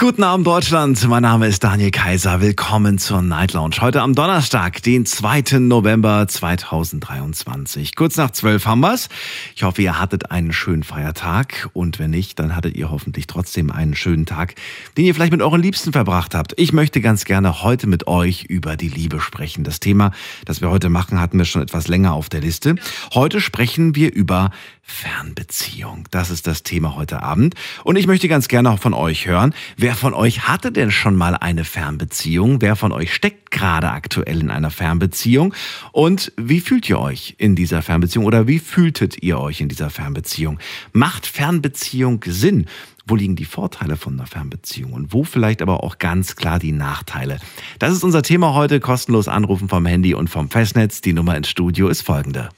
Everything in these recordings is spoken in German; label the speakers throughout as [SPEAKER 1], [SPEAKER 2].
[SPEAKER 1] Guten Abend Deutschland, mein Name ist Daniel Kaiser. Willkommen zur Night Lounge. Heute am Donnerstag, den 2. November 2023. Kurz nach 12 haben wir's. Ich hoffe, ihr hattet einen schönen Feiertag und wenn nicht, dann hattet ihr hoffentlich trotzdem einen schönen Tag, den ihr vielleicht mit euren Liebsten verbracht habt. Ich möchte ganz gerne heute mit euch über die Liebe sprechen. Das Thema, das wir heute machen, hatten wir schon etwas länger auf der Liste. Heute sprechen wir über Fernbeziehung. Das ist das Thema heute Abend. Und ich möchte ganz gerne auch von euch hören. Wer von euch hatte denn schon mal eine Fernbeziehung? Wer von euch steckt gerade aktuell in einer Fernbeziehung? Und wie fühlt ihr euch in dieser Fernbeziehung oder wie fühltet ihr euch in dieser Fernbeziehung? Macht Fernbeziehung Sinn? Wo liegen die Vorteile von einer Fernbeziehung und wo vielleicht aber auch ganz klar die Nachteile? Das ist unser Thema heute. Kostenlos anrufen vom Handy und vom Festnetz. Die Nummer ins Studio ist folgende.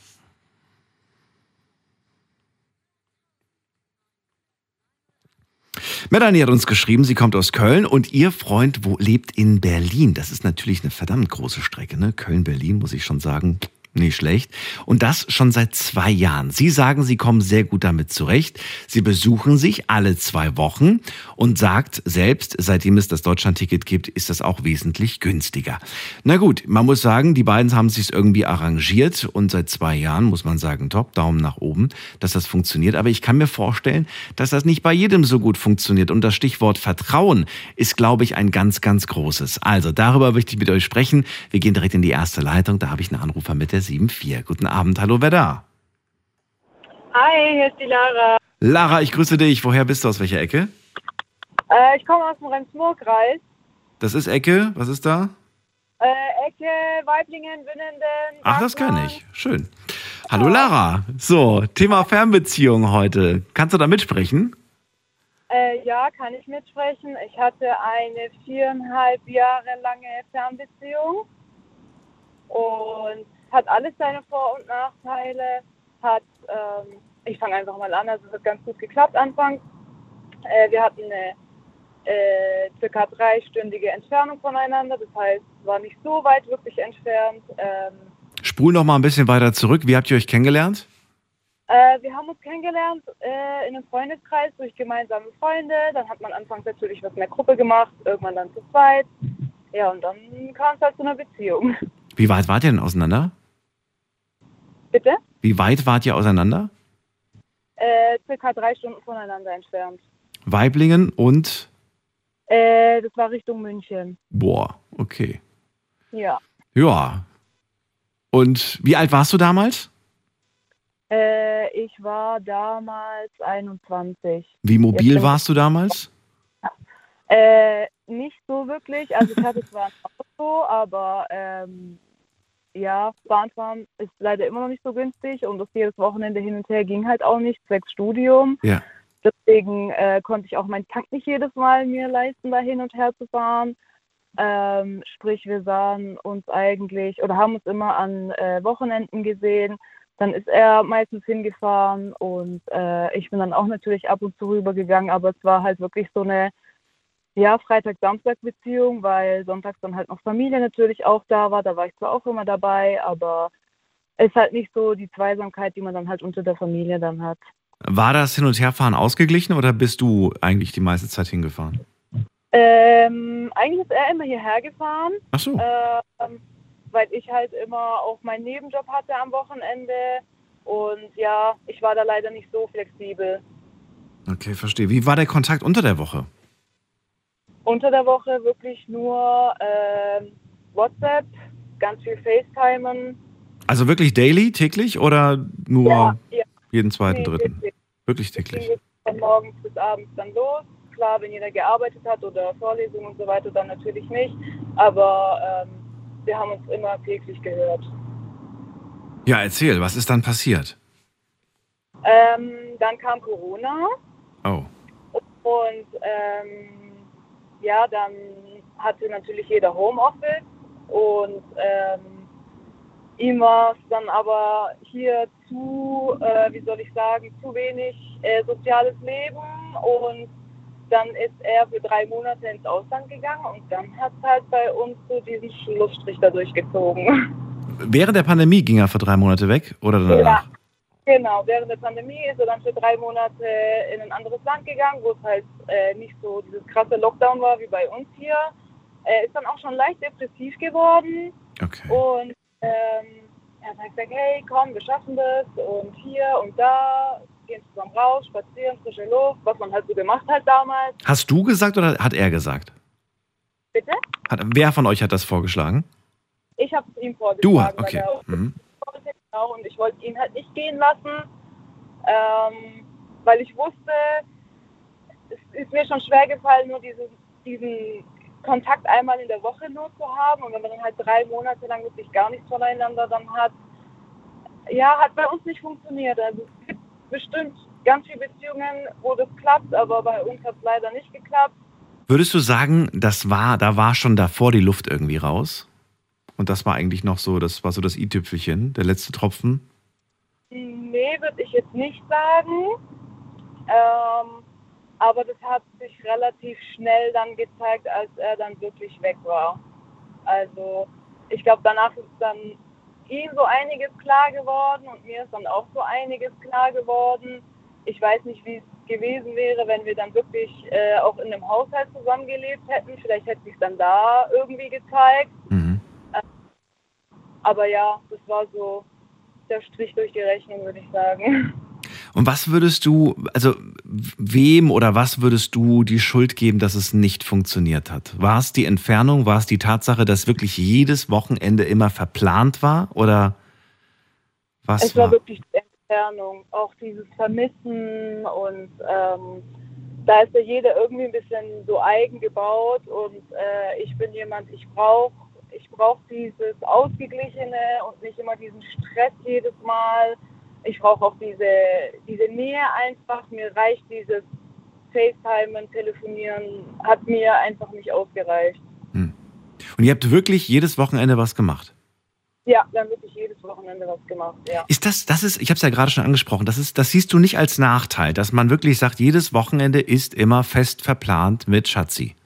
[SPEAKER 1] Melanie hat uns geschrieben, sie kommt aus Köln und ihr Freund wo, lebt in Berlin. Das ist natürlich eine verdammt große Strecke, ne? Köln-Berlin, muss ich schon sagen. Nicht schlecht. Und das schon seit zwei Jahren. Sie sagen, Sie kommen sehr gut damit zurecht. Sie besuchen sich alle zwei Wochen und sagt selbst, seitdem es das Deutschland-Ticket gibt, ist das auch wesentlich günstiger. Na gut, man muss sagen, die beiden haben sich irgendwie arrangiert und seit zwei Jahren muss man sagen, top, Daumen nach oben, dass das funktioniert. Aber ich kann mir vorstellen, dass das nicht bei jedem so gut funktioniert. Und das Stichwort Vertrauen ist, glaube ich, ein ganz, ganz großes. Also darüber möchte ich mit euch sprechen. Wir gehen direkt in die erste Leitung. Da habe ich einen Anrufer mit der 74. Guten Abend, hallo, wer da?
[SPEAKER 2] Hi, hier ist die Lara.
[SPEAKER 1] Lara, ich grüße dich. Woher bist du? Aus welcher Ecke?
[SPEAKER 2] Äh, ich komme aus dem Rems-Murr-Kreis.
[SPEAKER 1] Das ist Ecke. Was ist da?
[SPEAKER 2] Äh, Ecke, Weiblingen, Winnenden.
[SPEAKER 1] Ach, das kann ich. Schön. Hallo Lara. So, Thema Fernbeziehung heute. Kannst du da mitsprechen?
[SPEAKER 2] Äh, ja, kann ich mitsprechen. Ich hatte eine viereinhalb Jahre lange Fernbeziehung und hat alles seine Vor- und Nachteile. Hat, ähm, ich fange einfach mal an, also es hat ganz gut geklappt anfangs. Äh, wir hatten eine äh, circa dreistündige Entfernung voneinander, das heißt, es war nicht so weit wirklich entfernt. Ähm,
[SPEAKER 1] Spul noch mal ein bisschen weiter zurück. Wie habt ihr euch kennengelernt?
[SPEAKER 2] Äh, wir haben uns kennengelernt äh, in einem Freundeskreis durch gemeinsame Freunde. Dann hat man anfangs natürlich was in der Gruppe gemacht, irgendwann dann zu zweit. Ja, und dann kam es halt zu einer Beziehung.
[SPEAKER 1] Wie weit wart ihr denn auseinander?
[SPEAKER 2] Bitte?
[SPEAKER 1] Wie weit wart ihr auseinander?
[SPEAKER 2] Äh, circa drei Stunden voneinander entfernt.
[SPEAKER 1] Weiblingen und
[SPEAKER 2] Äh, das war Richtung München.
[SPEAKER 1] boah, okay.
[SPEAKER 2] Ja.
[SPEAKER 1] Ja. Und wie alt warst du damals?
[SPEAKER 2] Äh, ich war damals 21.
[SPEAKER 1] Wie mobil
[SPEAKER 2] Jetzt-
[SPEAKER 1] warst du damals?
[SPEAKER 2] Äh, nicht so wirklich. Also ich hatte zwar ein Auto, aber ähm, ja, Bahnfahren ist leider immer noch nicht so günstig und das jedes Wochenende hin und her ging halt auch nicht, zwecks Studium.
[SPEAKER 1] Ja.
[SPEAKER 2] Deswegen äh, konnte ich auch meinen Tank nicht jedes Mal mir leisten, da hin und her zu fahren. Ähm, sprich, wir sahen uns eigentlich oder haben uns immer an äh, Wochenenden gesehen. Dann ist er meistens hingefahren und äh, ich bin dann auch natürlich ab und zu rübergegangen, aber es war halt wirklich so eine ja, Freitag-Samstag-Beziehung, weil sonntags dann halt noch Familie natürlich auch da war. Da war ich zwar auch immer dabei, aber es ist halt nicht so die Zweisamkeit, die man dann halt unter der Familie dann hat.
[SPEAKER 1] War das Hin- und Herfahren ausgeglichen oder bist du eigentlich die meiste Zeit hingefahren?
[SPEAKER 2] Ähm, eigentlich ist er immer hierher gefahren,
[SPEAKER 1] Ach so.
[SPEAKER 2] ähm, weil ich halt immer auch meinen Nebenjob hatte am Wochenende. Und ja, ich war da leider nicht so flexibel.
[SPEAKER 1] Okay, verstehe. Wie war der Kontakt unter der Woche?
[SPEAKER 2] Unter der Woche wirklich nur ähm, WhatsApp, ganz viel FaceTimen.
[SPEAKER 1] Also wirklich daily, täglich oder nur
[SPEAKER 2] Ja, ja.
[SPEAKER 1] jeden zweiten, dritten?
[SPEAKER 2] wirklich.
[SPEAKER 1] Wirklich täglich.
[SPEAKER 2] von morgens bis abends dann los. Klar, wenn jeder gearbeitet hat oder Vorlesungen und so weiter, dann natürlich nicht. Aber ähm, wir haben uns immer täglich gehört.
[SPEAKER 1] Ja, erzähl, was ist dann passiert?
[SPEAKER 2] Ähm, dann kam Corona
[SPEAKER 1] Oh.
[SPEAKER 2] und ähm, ja, dann hatte natürlich jeder Homeoffice und ähm, es dann aber hier zu, äh, wie soll ich sagen, zu wenig äh, soziales Leben und dann ist er für drei Monate ins Ausland gegangen und dann hat es halt bei uns so diesen Schlussstrich da durchgezogen.
[SPEAKER 1] Während der Pandemie ging er für drei Monate weg oder danach?
[SPEAKER 2] Ja, genau. Während der Pandemie ist er dann für drei Monate in ein anderes Land gegangen, wo es halt äh, nicht so dieses krasse Lockdown war wie bei uns hier. Er ist dann auch schon leicht depressiv geworden
[SPEAKER 1] Okay.
[SPEAKER 2] und ähm, er hat halt gesagt, hey, komm, wir schaffen das und hier und da, gehen zusammen raus, spazieren, frische Luft, was man halt so gemacht hat damals.
[SPEAKER 1] Hast du gesagt oder hat er gesagt?
[SPEAKER 2] Bitte?
[SPEAKER 1] Hat, wer von euch hat das vorgeschlagen?
[SPEAKER 2] Ich habe es ihm vorgeschlagen.
[SPEAKER 1] Du, okay. Mhm.
[SPEAKER 2] Genau, und ich wollte ihn halt nicht gehen lassen, ähm, weil ich wusste, es ist mir schon schwer gefallen, nur diesen, diesen Kontakt einmal in der Woche nur zu haben. Und wenn man dann halt drei Monate lang wirklich gar nichts voneinander dann hat, ja, hat bei uns nicht funktioniert. Also es gibt bestimmt ganz viele Beziehungen, wo das klappt, aber bei uns hat es leider nicht geklappt.
[SPEAKER 1] Würdest du sagen, das war, da war schon davor die Luft irgendwie raus? Und das war eigentlich noch so, das war so das i-Tüpfelchen, der letzte Tropfen?
[SPEAKER 2] Nee, würde ich jetzt nicht sagen. Ähm, aber das hat sich relativ schnell dann gezeigt, als er dann wirklich weg war. Also ich glaube, danach ist dann ihm so einiges klar geworden und mir ist dann auch so einiges klar geworden. Ich weiß nicht, wie es gewesen wäre, wenn wir dann wirklich äh, auch in einem Haushalt zusammengelebt hätten. Vielleicht hätte sich dann da irgendwie gezeigt.
[SPEAKER 1] Mhm.
[SPEAKER 2] Aber ja, das war so der Strich durch die Rechnung, würde ich sagen.
[SPEAKER 1] Und was würdest du, also wem oder was würdest du die Schuld geben, dass es nicht funktioniert hat? War es die Entfernung? War es die Tatsache, dass wirklich jedes Wochenende immer verplant war? Oder was
[SPEAKER 2] Es war
[SPEAKER 1] war?
[SPEAKER 2] wirklich die Entfernung, auch dieses Vermissen und ähm, da ist ja jeder irgendwie ein bisschen so eigen gebaut und äh, ich bin jemand, ich brauche ich brauch dieses Ausgeglichene und nicht immer diesen Stress jedes Mal. Ich brauche auch diese, diese Nähe einfach. Mir reicht dieses FaceTimen, Telefonieren, hat mir einfach nicht ausgereicht.
[SPEAKER 1] Und ihr habt wirklich jedes Wochenende was gemacht?
[SPEAKER 2] Ja, dann wirklich jedes Wochenende was gemacht, ja.
[SPEAKER 1] Ist das, das ist, ich habe es ja gerade schon angesprochen, das ist, das siehst du nicht als Nachteil, dass man wirklich sagt, jedes Wochenende ist immer fest verplant mit Schatzi.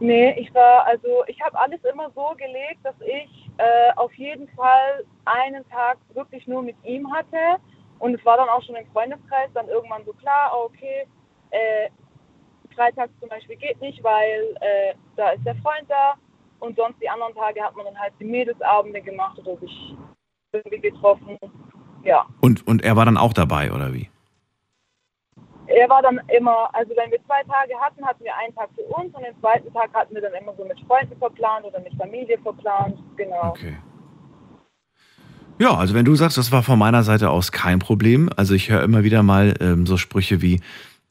[SPEAKER 2] Nee, ich war, also ich habe alles immer so gelegt, dass ich äh, auf jeden Fall einen Tag wirklich nur mit ihm hatte. Und es war dann auch schon im Freundeskreis dann irgendwann so klar, ah, okay, äh, Freitag zum Beispiel geht nicht, weil äh, da ist der Freund da. Und sonst die anderen Tage hat man dann halt die Mädelsabende gemacht oder sich irgendwie getroffen. Ja.
[SPEAKER 1] Und, und er war dann auch dabei, oder wie?
[SPEAKER 2] Er war dann immer, also wenn wir zwei Tage hatten, hatten wir einen Tag für uns und den zweiten Tag hatten wir dann immer so mit Freunden verplant oder mit Familie verplant. Genau.
[SPEAKER 1] Okay. Ja, also wenn du sagst, das war von meiner Seite aus kein Problem. Also ich höre immer wieder mal ähm, so Sprüche wie,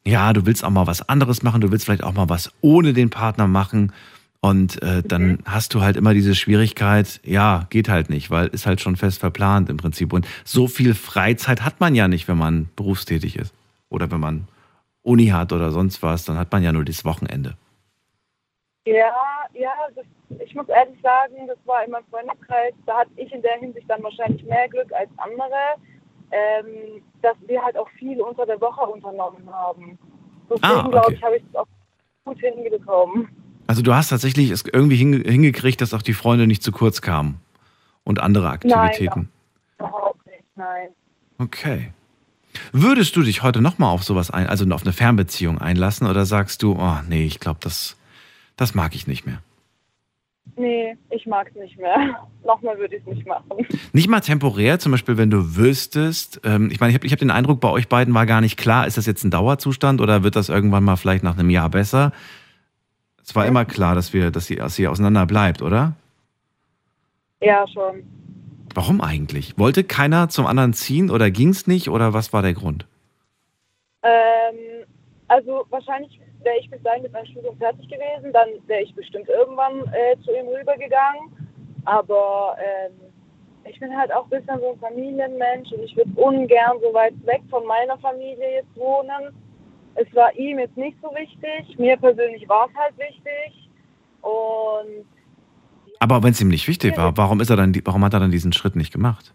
[SPEAKER 1] ja, du willst auch mal was anderes machen, du willst vielleicht auch mal was ohne den Partner machen. Und äh, dann hast du halt immer diese Schwierigkeit, ja, geht halt nicht, weil ist halt schon fest verplant im Prinzip. Und so viel Freizeit hat man ja nicht, wenn man berufstätig ist. Oder wenn man Uni hat oder sonst was, dann hat man ja nur das Wochenende.
[SPEAKER 2] Ja, ja, das, ich muss ehrlich sagen, das war in meinem Freundeskreis, da hatte ich in der Hinsicht dann wahrscheinlich mehr Glück als andere, ähm, dass wir halt auch viel unter der Woche unternommen haben. Deswegen,
[SPEAKER 1] Ah, okay.
[SPEAKER 2] glaube ich, habe ich es auch gut hinbekommen.
[SPEAKER 1] Also du hast tatsächlich es irgendwie hinge hingekriegt, dass auch die Freunde nicht zu kurz kamen. Und andere Aktivitäten.
[SPEAKER 2] Überhaupt nicht, nein.
[SPEAKER 1] Okay. Würdest du dich heute nochmal auf sowas ein, also auf eine Fernbeziehung einlassen oder sagst du, oh nee, ich glaube, das, das mag ich nicht mehr?
[SPEAKER 2] Nee, ich mag es nicht mehr. Nochmal würde ich es nicht machen.
[SPEAKER 1] Nicht mal temporär, zum Beispiel, wenn du wüsstest, ähm, ich meine, ich habe ich hab den Eindruck, bei euch beiden war gar nicht klar, ist das jetzt ein Dauerzustand oder wird das irgendwann mal vielleicht nach einem Jahr besser? Es war immer klar, dass wir, dass sie, dass sie auseinander bleibt, oder?
[SPEAKER 2] Ja, schon.
[SPEAKER 1] Warum eigentlich? Wollte keiner zum anderen ziehen oder ging es nicht oder was war der Grund?
[SPEAKER 2] Ähm, also wahrscheinlich wäre ich bis dahin mit meinem Studium fertig gewesen, dann wäre ich bestimmt irgendwann äh, zu ihm rübergegangen. Aber ähm, ich bin halt auch ein bisschen so ein Familienmensch und ich würde ungern so weit weg von meiner Familie jetzt wohnen. Es war ihm jetzt nicht so wichtig, mir persönlich war es halt wichtig. Und
[SPEAKER 1] Aber wenn es ihm nicht wichtig war, warum ist er dann, warum hat er dann diesen Schritt nicht gemacht?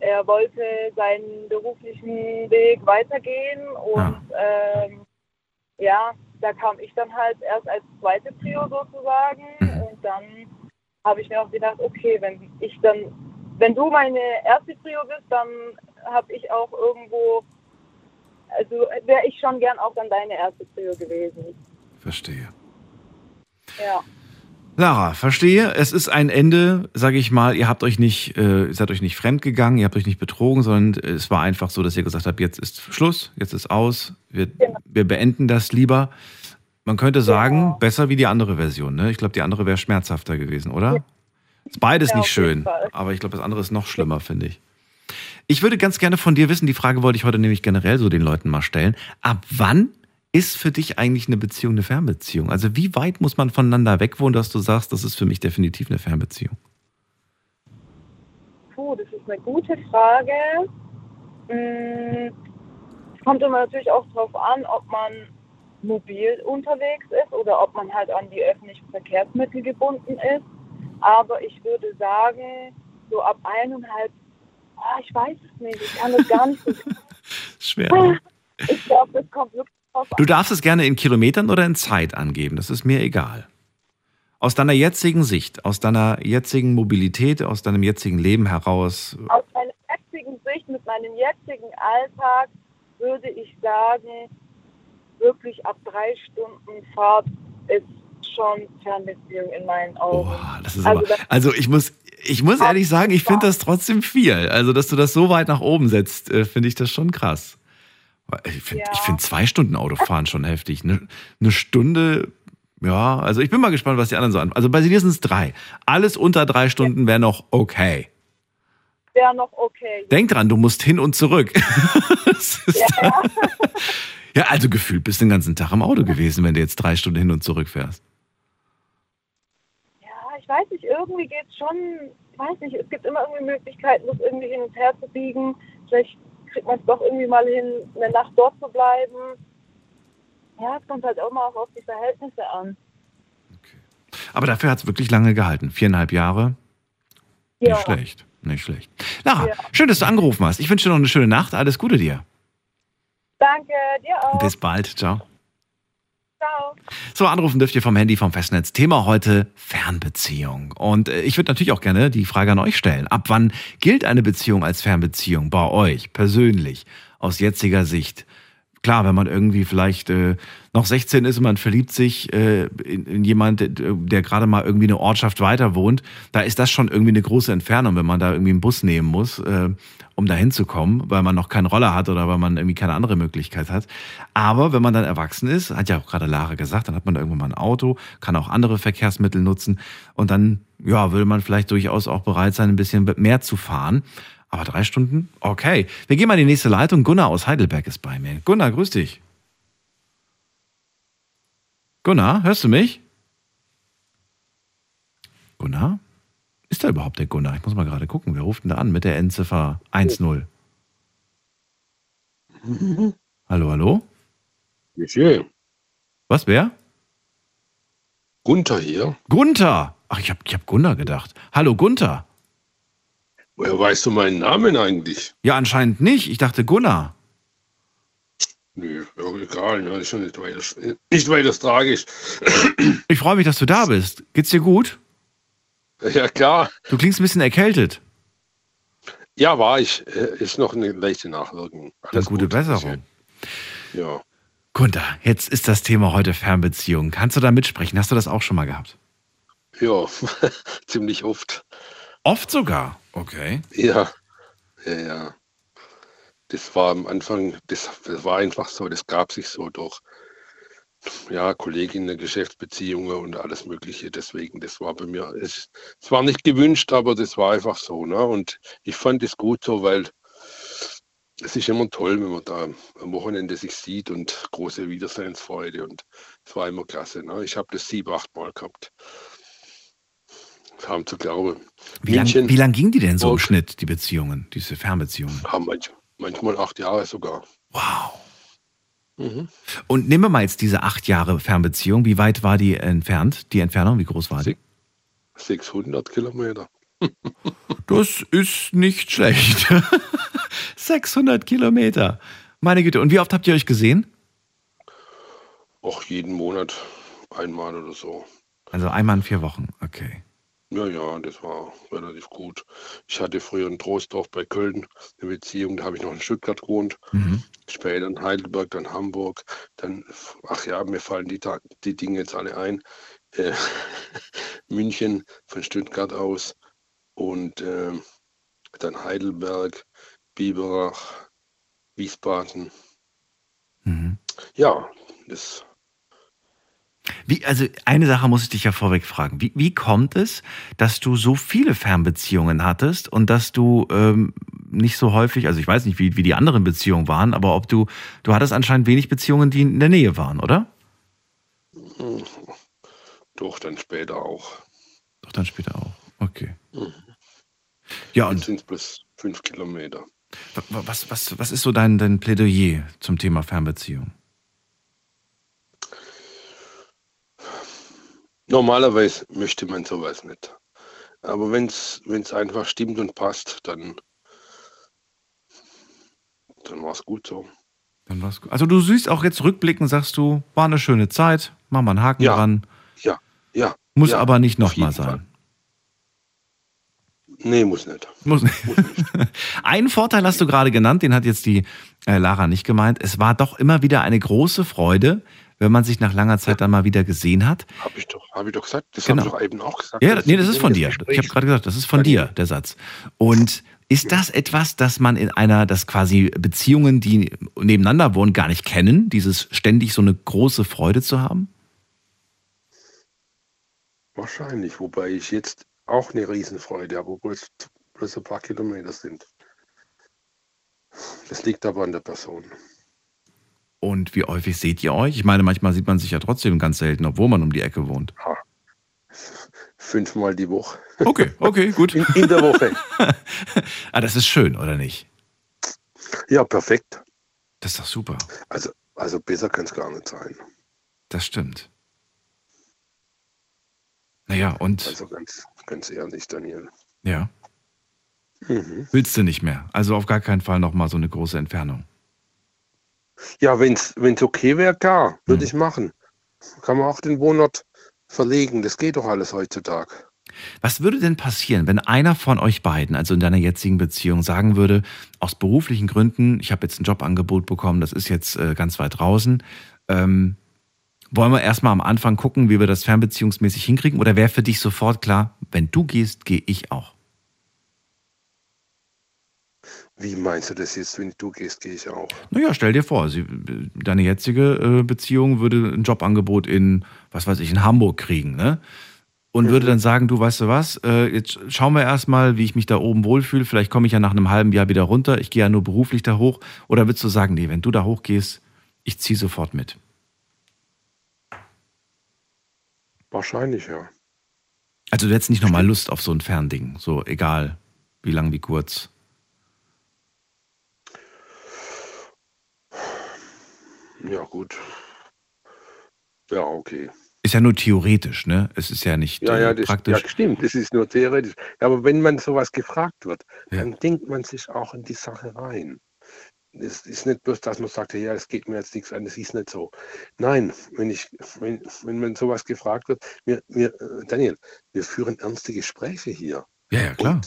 [SPEAKER 2] er wollte seinen beruflichen Weg weitergehen und ähm, ja, da kam ich dann halt erst als zweite Trio sozusagen
[SPEAKER 1] Mhm.
[SPEAKER 2] und dann habe ich mir auch gedacht, okay, wenn ich dann, wenn du meine erste Trio bist, dann habe ich auch irgendwo, also wäre ich schon gern auch dann deine erste Trio gewesen.
[SPEAKER 1] Verstehe.
[SPEAKER 2] Ja.
[SPEAKER 1] Lara, verstehe. Es ist ein Ende, sage ich mal. Ihr habt euch nicht, äh, ihr seid euch nicht fremd gegangen, ihr habt euch nicht betrogen, sondern es war einfach so, dass ihr gesagt habt, jetzt ist Schluss, jetzt ist aus, wir,
[SPEAKER 2] Genau.
[SPEAKER 1] wir beenden das lieber. Man könnte sagen,
[SPEAKER 2] Genau.
[SPEAKER 1] besser wie die andere Version. Ne? Ich glaube, die andere wäre schmerzhafter gewesen, oder? Ist beides
[SPEAKER 2] Ja,
[SPEAKER 1] nicht schön,
[SPEAKER 2] Fall.
[SPEAKER 1] aber ich glaube, das andere ist noch schlimmer, finde ich. Ich würde ganz gerne von dir wissen, die Frage wollte ich heute nämlich generell so den Leuten mal stellen. Ab wann ist für dich eigentlich eine Beziehung eine Fernbeziehung? Also wie weit muss man voneinander weg wohnen, dass du sagst, das ist für mich definitiv eine Fernbeziehung?
[SPEAKER 2] Puh, das ist eine gute Frage. Mm, Es kommt immer natürlich auch darauf an, ob man mobil unterwegs ist oder ob man halt an die öffentlichen Verkehrsmittel gebunden ist. Aber ich würde sagen, so ab eineinhalb, ah, ich weiß es nicht, ich kann das gar nicht so.
[SPEAKER 1] Schwer. ne?
[SPEAKER 2] Ich glaube, das kommt wirklich
[SPEAKER 1] Du darfst es gerne in Kilometern oder in Zeit angeben, das ist mir egal. Aus deiner jetzigen Sicht, aus deiner jetzigen Mobilität, aus deinem jetzigen Leben heraus,
[SPEAKER 2] Aus meiner jetzigen Sicht, mit meinem jetzigen Alltag, würde ich sagen, wirklich ab drei Stunden Fahrt ist schon Fernbeziehung in meinen Augen.
[SPEAKER 1] oh, das ist
[SPEAKER 2] Also
[SPEAKER 1] aber, also ich muss, ich muss ehrlich sagen, ich finde das trotzdem viel. Also, dass du das so weit nach oben setzt, äh, finde ich das schon krass. Ich finde
[SPEAKER 2] Ja.
[SPEAKER 1] find zwei Stunden Autofahren schon heftig. Eine, eine Stunde, ja, also ich bin mal gespannt, was die anderen so an. Also bei dir sind es drei. Alles unter drei Stunden wäre noch okay.
[SPEAKER 2] Wäre noch okay.
[SPEAKER 1] Denk dran, du musst hin und zurück.
[SPEAKER 2] Ja,
[SPEAKER 1] ja, also gefühlt bist du den ganzen Tag im Auto gewesen, wenn du jetzt drei Stunden hin und zurück fährst.
[SPEAKER 2] ja, ich weiß nicht, irgendwie geht es schon, ich weiß nicht, es gibt immer irgendwie Möglichkeiten, das irgendwie hin und her zu biegen. Vielleicht kriegt man es doch irgendwie mal hin, eine Nacht dort zu bleiben. Ja, es kommt halt immer auch auf die Verhältnisse an.
[SPEAKER 1] Aber dafür hat es wirklich lange gehalten. Viereinhalb Jahre.
[SPEAKER 2] Ja,
[SPEAKER 1] Nicht schlecht. Nicht schlecht. Lara,
[SPEAKER 2] Ja.
[SPEAKER 1] schön, dass du angerufen hast. Ich wünsche dir noch eine schöne Nacht. Alles Gute dir.
[SPEAKER 2] danke, dir auch.
[SPEAKER 1] Bis bald. Ciao.
[SPEAKER 2] Ciao.
[SPEAKER 1] So, anrufen dürft ihr vom Handy, vom Festnetz. Thema heute Fernbeziehung. Und äh, ich würde natürlich auch gerne die Frage an euch stellen. Ab wann gilt eine Beziehung als Fernbeziehung bei euch persönlich aus jetziger Sicht? Klar, wenn man irgendwie vielleicht äh, noch 16 ist und man verliebt sich äh, in, in jemand, der, der gerade mal irgendwie eine Ortschaft weiter wohnt, da ist das schon irgendwie eine große Entfernung, wenn man da irgendwie einen Bus nehmen muss, äh, um da hinzukommen, weil man noch keinen Roller hat oder weil man irgendwie keine andere Möglichkeit hat. Aber wenn man dann erwachsen ist, hat ja auch gerade Lara gesagt, dann hat man irgendwann mal ein Auto, kann auch andere Verkehrsmittel nutzen und dann ja, würde man vielleicht durchaus auch bereit sein, ein bisschen mehr zu fahren. Aber drei Stunden? Okay. Wir gehen mal in die nächste Leitung. Gunnar aus Heidelberg ist bei mir. Gunnar, grüß dich. Gunnar, hörst du mich? Gunnar? Ist da überhaupt der Gunnar? Ich muss mal gerade gucken. Wer ruft denn da an mit der Endziffer 1-0? Hallo, hallo?
[SPEAKER 3] Monsieur,
[SPEAKER 1] Was, wer?
[SPEAKER 3] Gunther hier.
[SPEAKER 1] Gunther! Ach, ich habe ich hab Gunnar gedacht. Hallo, Gunther.
[SPEAKER 3] Woher weißt du meinen Namen eigentlich?
[SPEAKER 1] Ja, anscheinend nicht. Ich dachte Gunnar.
[SPEAKER 3] Nö, ja, egal, ne? ist schon nicht weiter, nicht weiter tragisch.
[SPEAKER 1] Ich freue mich, dass du da bist. Geht's dir gut?
[SPEAKER 3] Ja, klar.
[SPEAKER 1] Du klingst ein bisschen erkältet.
[SPEAKER 3] Ja, war ich. Äh, Ist noch eine leichte Nachwirkung.
[SPEAKER 1] Eine
[SPEAKER 3] Alles
[SPEAKER 1] gute
[SPEAKER 3] gut.
[SPEAKER 1] Besserung.
[SPEAKER 3] Ja.
[SPEAKER 1] Gunther, jetzt ist das Thema heute Fernbeziehung. Kannst du da mitsprechen? Hast du das auch schon mal gehabt?
[SPEAKER 3] Ja, ziemlich oft.
[SPEAKER 1] Oft sogar. Okay.
[SPEAKER 3] Ja, ja, ja. Das war am Anfang, das, das war einfach so, das gab sich so durch ja, Kolleginnen, Geschäftsbeziehungen und alles Mögliche. Deswegen, das war bei mir, es, es war nicht gewünscht, aber das war einfach so. Ne? Und ich fand es gut so, weil es ist immer toll, wenn man da am Wochenende sich sieht und große Wiedersehensfreude. Und es war immer klasse. Ne? Ich habe das sieben, acht Mal gehabt. Kaum zu glauben.
[SPEAKER 1] Wie lang,
[SPEAKER 3] München.
[SPEAKER 1] wie lang ging die denn so im. Schnitt, die Beziehungen, diese Fernbeziehungen?
[SPEAKER 3] Ja, manch, manchmal acht Jahre sogar.
[SPEAKER 1] Wow.
[SPEAKER 3] Mhm.
[SPEAKER 1] Und nehmen wir mal jetzt diese acht Jahre Fernbeziehung. Wie weit war die entfernt? Die Entfernung, wie groß war die?
[SPEAKER 3] Sech- 600 Kilometer.
[SPEAKER 1] Das ist nicht schlecht. 600 Kilometer. Meine Güte. Und wie oft habt ihr euch gesehen?
[SPEAKER 3] Auch jeden Monat einmal oder so.
[SPEAKER 1] Also einmal in vier Wochen. Okay.
[SPEAKER 3] Ja, ja, das war relativ gut. Ich hatte früher in Troisdorf bei Köln eine Beziehung, da habe ich noch in Stuttgart gewohnt,
[SPEAKER 1] Mhm.
[SPEAKER 3] später in Heidelberg, dann Hamburg, dann, ach ja, mir fallen die, die Dinge jetzt alle ein. Äh, München von Stuttgart aus und ähm, dann Heidelberg, Biberach, Wiesbaden.
[SPEAKER 1] Mhm.
[SPEAKER 3] Ja, das
[SPEAKER 1] Wie, also eine Sache muss ich dich ja vorweg fragen. Wie, wie kommt es, dass du so viele Fernbeziehungen hattest und dass du ähm, nicht so häufig, also ich weiß nicht, wie, wie die anderen Beziehungen waren, aber ob du, du hattest anscheinend wenig Beziehungen, die in der Nähe waren, oder?
[SPEAKER 3] doch dann später auch.
[SPEAKER 1] Doch dann später auch. Okay. Ja,
[SPEAKER 3] Jetzt
[SPEAKER 1] und
[SPEAKER 3] sind es bloß fünf Kilometer.
[SPEAKER 1] wa- was, was, was ist so dein, dein Plädoyer zum Thema Fernbeziehung?
[SPEAKER 3] Normalerweise möchte man sowas nicht. Aber wenn es einfach stimmt und passt, dann, dann war es gut so.
[SPEAKER 1] Dann war's gut. Also du siehst auch jetzt rückblickend, sagst du, war eine schöne Zeit, mach mal einen Haken
[SPEAKER 3] Ja.
[SPEAKER 1] dran,
[SPEAKER 3] Ja, ja.
[SPEAKER 1] muss
[SPEAKER 3] ja,
[SPEAKER 1] aber nicht nochmal
[SPEAKER 3] jeden Fall.
[SPEAKER 1] sein.
[SPEAKER 3] Nee, muss nicht.
[SPEAKER 1] Muss nicht. Einen Vorteil hast du gerade genannt, den hat jetzt die äh, Lara nicht gemeint. Es war doch immer wieder eine große Freude, wenn man sich nach langer Zeit dann mal wieder gesehen hat.
[SPEAKER 3] Habe ich, doch- hab ich doch gesagt. Das
[SPEAKER 1] Genau.
[SPEAKER 3] habe ich doch eben auch gesagt.
[SPEAKER 1] Ja,
[SPEAKER 3] Das
[SPEAKER 1] nee, das ist von dir.
[SPEAKER 3] Gespräch.
[SPEAKER 1] Ich habe gerade gesagt, das ist von dir, der Satz. Und ist das etwas, das man in einer, das quasi Beziehungen, die nebeneinander wohnen, gar nicht kennen, dieses ständig so eine große Freude zu haben?
[SPEAKER 3] Wahrscheinlich, wobei ich jetzt auch eine Riesenfreude habe, obwohl es bloß ein paar Kilometer sind. Das liegt aber an der Person.
[SPEAKER 1] Und wie häufig seht ihr euch? Ich meine, manchmal sieht man sich ja trotzdem ganz selten, obwohl man um die Ecke wohnt.
[SPEAKER 3] Fünfmal die Woche.
[SPEAKER 1] Okay, okay, gut.
[SPEAKER 3] In, in der Woche.
[SPEAKER 1] ah, das ist schön, oder nicht?
[SPEAKER 3] Ja, perfekt.
[SPEAKER 1] Das ist doch super.
[SPEAKER 3] Also, also besser kann es gar nicht sein.
[SPEAKER 1] Das stimmt. Naja, und
[SPEAKER 3] Also ganz, ganz ehrlich, Daniel.
[SPEAKER 1] ja,
[SPEAKER 3] Mhm.
[SPEAKER 1] willst du nicht mehr. Also auf gar keinen Fall nochmal so eine große Entfernung.
[SPEAKER 3] Ja, wenn es okay wäre, klar, würde
[SPEAKER 1] Mhm.
[SPEAKER 3] ich machen. Kann man auch den Wohnort verlegen. Das geht doch alles heutzutage.
[SPEAKER 1] Was würde denn passieren, wenn einer von euch beiden, also in deiner jetzigen Beziehung, sagen würde, aus beruflichen Gründen, ich habe jetzt ein Jobangebot bekommen, das ist jetzt äh, ganz weit draußen, ähm, wollen wir erstmal am Anfang gucken, wie wir das fernbeziehungsmäßig hinkriegen? Oder wäre für dich sofort klar, wenn du gehst, gehe ich auch?
[SPEAKER 3] Wie meinst du das jetzt, wenn du gehst, gehe ich auch?
[SPEAKER 1] Naja, stell dir vor, sie, deine jetzige äh, Beziehung würde ein Jobangebot in, was weiß ich, in Hamburg kriegen, ne? Und würde dann sagen, du weißt du was, äh, jetzt schauen wir erstmal, wie ich mich da oben wohlfühle. Vielleicht komme ich ja nach einem halben Jahr wieder runter. Ich gehe ja nur beruflich da hoch. Oder würdest du sagen, nee, wenn du da hochgehst, ich ziehe sofort mit?
[SPEAKER 3] Wahrscheinlich, ja.
[SPEAKER 1] Also du hättest nicht nochmal Lust auf so ein Fernding, so egal wie lang, wie kurz.
[SPEAKER 3] Ja, gut. Ja, okay.
[SPEAKER 1] Ist ja nur theoretisch, ne? Es ist ja nicht
[SPEAKER 3] Ja,
[SPEAKER 1] äh,
[SPEAKER 3] ja, das,
[SPEAKER 1] praktisch.
[SPEAKER 3] ja, stimmt. Das ist nur theoretisch. Ja, aber wenn man sowas gefragt wird,
[SPEAKER 1] Ja.
[SPEAKER 3] dann denkt man sich auch in die Sache rein. Es ist nicht bloß, dass man sagt, ja, es geht mir jetzt nichts an, das ist nicht so. Nein, wenn ich, wenn, wenn man sowas gefragt wird, wir, wir, äh, Daniel, wir führen ernste Gespräche hier.
[SPEAKER 1] ja, ja, klar.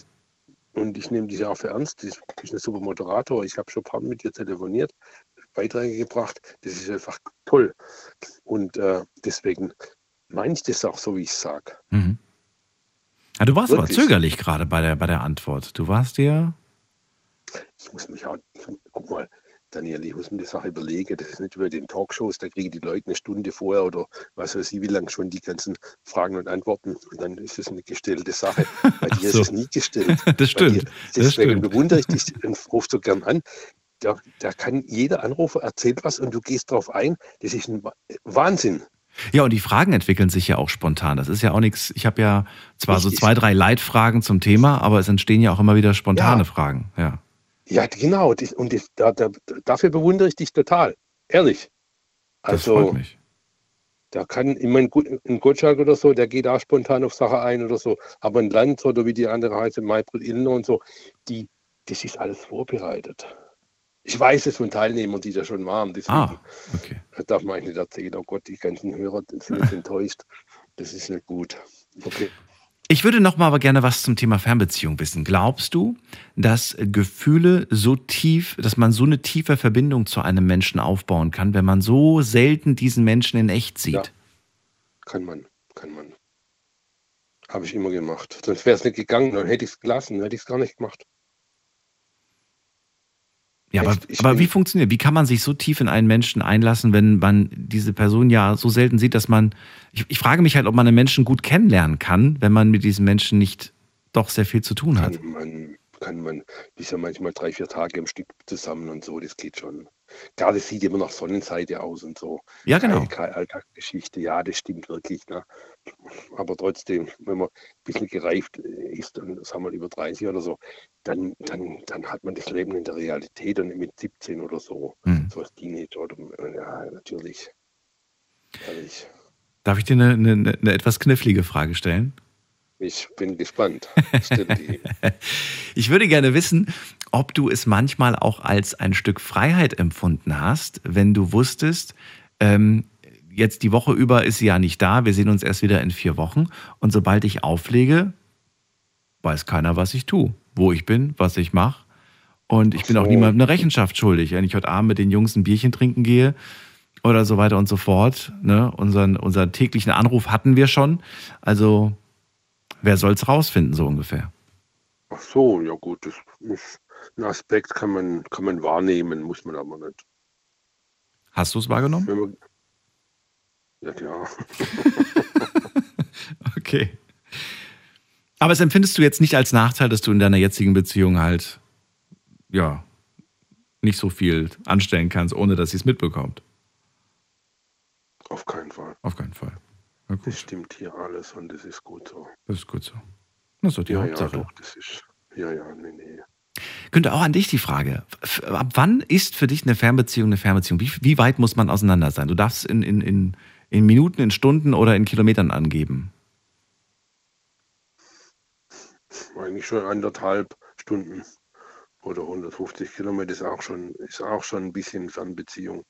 [SPEAKER 3] Und ich nehme dich auch für ernst. Du bist ein super Moderator. Ich habe schon ein paar Mal mit dir telefoniert, Beiträge gebracht. Das ist einfach toll. Und äh, deswegen meine ich das auch so, wie ich sage.
[SPEAKER 1] Mhm. Ja, du warst aber
[SPEAKER 3] Wirklich?
[SPEAKER 1] zögerlich gerade bei der, bei der Antwort. Du warst dir.
[SPEAKER 3] Ich muss mich auch, guck mal, Daniel, ich muss mir die Sache überlegen. Das ist nicht über den Talkshows, da kriegen die Leute eine Stunde vorher oder was weiß ich, wie lange schon die ganzen Fragen und Antworten. Und dann ist es eine gestellte Sache. Bei dir
[SPEAKER 1] so.
[SPEAKER 3] ist es nie gestellt.
[SPEAKER 1] Das stimmt.
[SPEAKER 3] dir-
[SPEAKER 1] Das
[SPEAKER 3] Deswegen
[SPEAKER 1] stimmt.
[SPEAKER 3] bewundere ich dich und rufst so gern an. Da, da kann jeder Anrufer erzählt was und du gehst drauf ein. Das ist ein Wa- Wahnsinn.
[SPEAKER 1] Ja, und die Fragen entwickeln sich ja auch spontan. Das ist ja auch nichts. Ich habe ja zwar so
[SPEAKER 3] Richtig.
[SPEAKER 1] zwei, drei Leitfragen zum Thema, aber es entstehen ja auch immer wieder spontane
[SPEAKER 3] Ja.
[SPEAKER 1] Fragen. Ja.
[SPEAKER 3] Ja, genau. Das, und das, da, da, dafür bewundere ich dich total. Ehrlich.
[SPEAKER 1] Das
[SPEAKER 3] Also,
[SPEAKER 1] freut mich.
[SPEAKER 3] Der kann immer ein, ein Gottschalk oder so, der geht auch spontan auf Sache ein oder so. Aber ein Land oder wie die andere heißt, Maybrit Illner und so, die, das ist alles vorbereitet. Ich weiß es von Teilnehmern, die da schon waren. Deswegen
[SPEAKER 1] Ah, okay.
[SPEAKER 3] das darf man eigentlich nicht erzählen. Oh Gott, die ganzen Hörer sind jetzt enttäuscht. Das ist nicht gut. Okay.
[SPEAKER 1] Ich würde noch mal aber gerne was zum Thema Fernbeziehung wissen. Glaubst du, dass Gefühle so tief, dass man so eine tiefe Verbindung zu einem Menschen aufbauen kann, wenn man so selten diesen Menschen in echt sieht?
[SPEAKER 3] Ja. Kann man, kann man. Habe ich immer gemacht. Sonst wäre es nicht gegangen, dann hätte ich es gelassen, dann hätte ich es gar nicht gemacht.
[SPEAKER 1] Ja, aber,
[SPEAKER 3] Ich- ich
[SPEAKER 1] aber wie funktioniert? Wie kann man sich so tief in einen Menschen einlassen, wenn man diese Person ja so selten sieht, dass man. Ich, ich frage mich halt, ob man einen Menschen gut kennenlernen kann, wenn man mit diesem Menschen nicht doch sehr viel zu tun hat.
[SPEAKER 3] Kann man, kann man, ist ja manchmal drei, vier Tage am Stück zusammen und so, das geht schon. Klar, das sieht immer nach Sonnenseite aus und so.
[SPEAKER 1] Ja, genau.
[SPEAKER 3] Keine, keine Alltagsgeschichte, ja, das stimmt wirklich. Ne? Aber trotzdem, wenn man ein bisschen gereift ist, und sagen wir über 30 oder so, dann, dann, dann hat man das Leben in der Realität und nicht mit 17 oder so,
[SPEAKER 1] Hm.
[SPEAKER 3] so als Teenager oder ja, natürlich. Ehrlich.
[SPEAKER 1] Darf ich dir eine, eine, eine etwas knifflige Frage stellen?
[SPEAKER 3] Ich bin gespannt.
[SPEAKER 1] Ich würde gerne wissen, ob du es manchmal auch als ein Stück Freiheit empfunden hast, wenn du wusstest, ähm, jetzt die Woche über ist sie ja nicht da, wir sehen uns erst wieder in vier Wochen und sobald ich auflege, weiß keiner, was ich tue, wo ich bin, was ich mache. Und ich bin auch
[SPEAKER 3] so.
[SPEAKER 1] niemandem eine Rechenschaft schuldig. Wenn ich heute Abend mit den Jungs ein Bierchen trinken gehe oder so weiter und so fort, ne, unseren, unseren täglichen Anruf hatten wir schon. Also, wer soll's rausfinden, so ungefähr?
[SPEAKER 3] Ach so, ja gut, das ist ein Aspekt, kann man, kann man wahrnehmen, muss man aber nicht.
[SPEAKER 1] Hast du es wahrgenommen?
[SPEAKER 3] Ja klar.
[SPEAKER 1] Okay. Aber es empfindest du jetzt nicht als Nachteil, dass du in deiner jetzigen Beziehung halt, ja, nicht so viel anstellen kannst, ohne dass sie es mitbekommt.
[SPEAKER 3] Auf keinen Fall.
[SPEAKER 1] Auf keinen Fall.
[SPEAKER 3] Das stimmt hier alles und das ist gut so.
[SPEAKER 1] das ist gut so. Das ist doch die
[SPEAKER 3] ja,
[SPEAKER 1] Hauptsache.
[SPEAKER 3] ja, doch, das ist. Ja, ja, nee, nee.
[SPEAKER 1] Günther, auch an dich die Frage. Ab wann ist für dich eine Fernbeziehung eine Fernbeziehung? Wie, wie weit muss man auseinander sein? Du darfst in, in, in, in Minuten, in Stunden oder in Kilometern angeben.
[SPEAKER 3] Eigentlich schon anderthalb Stunden oder 150 Kilometer ist auch schon, ist auch schon ein bisschen Fernbeziehung.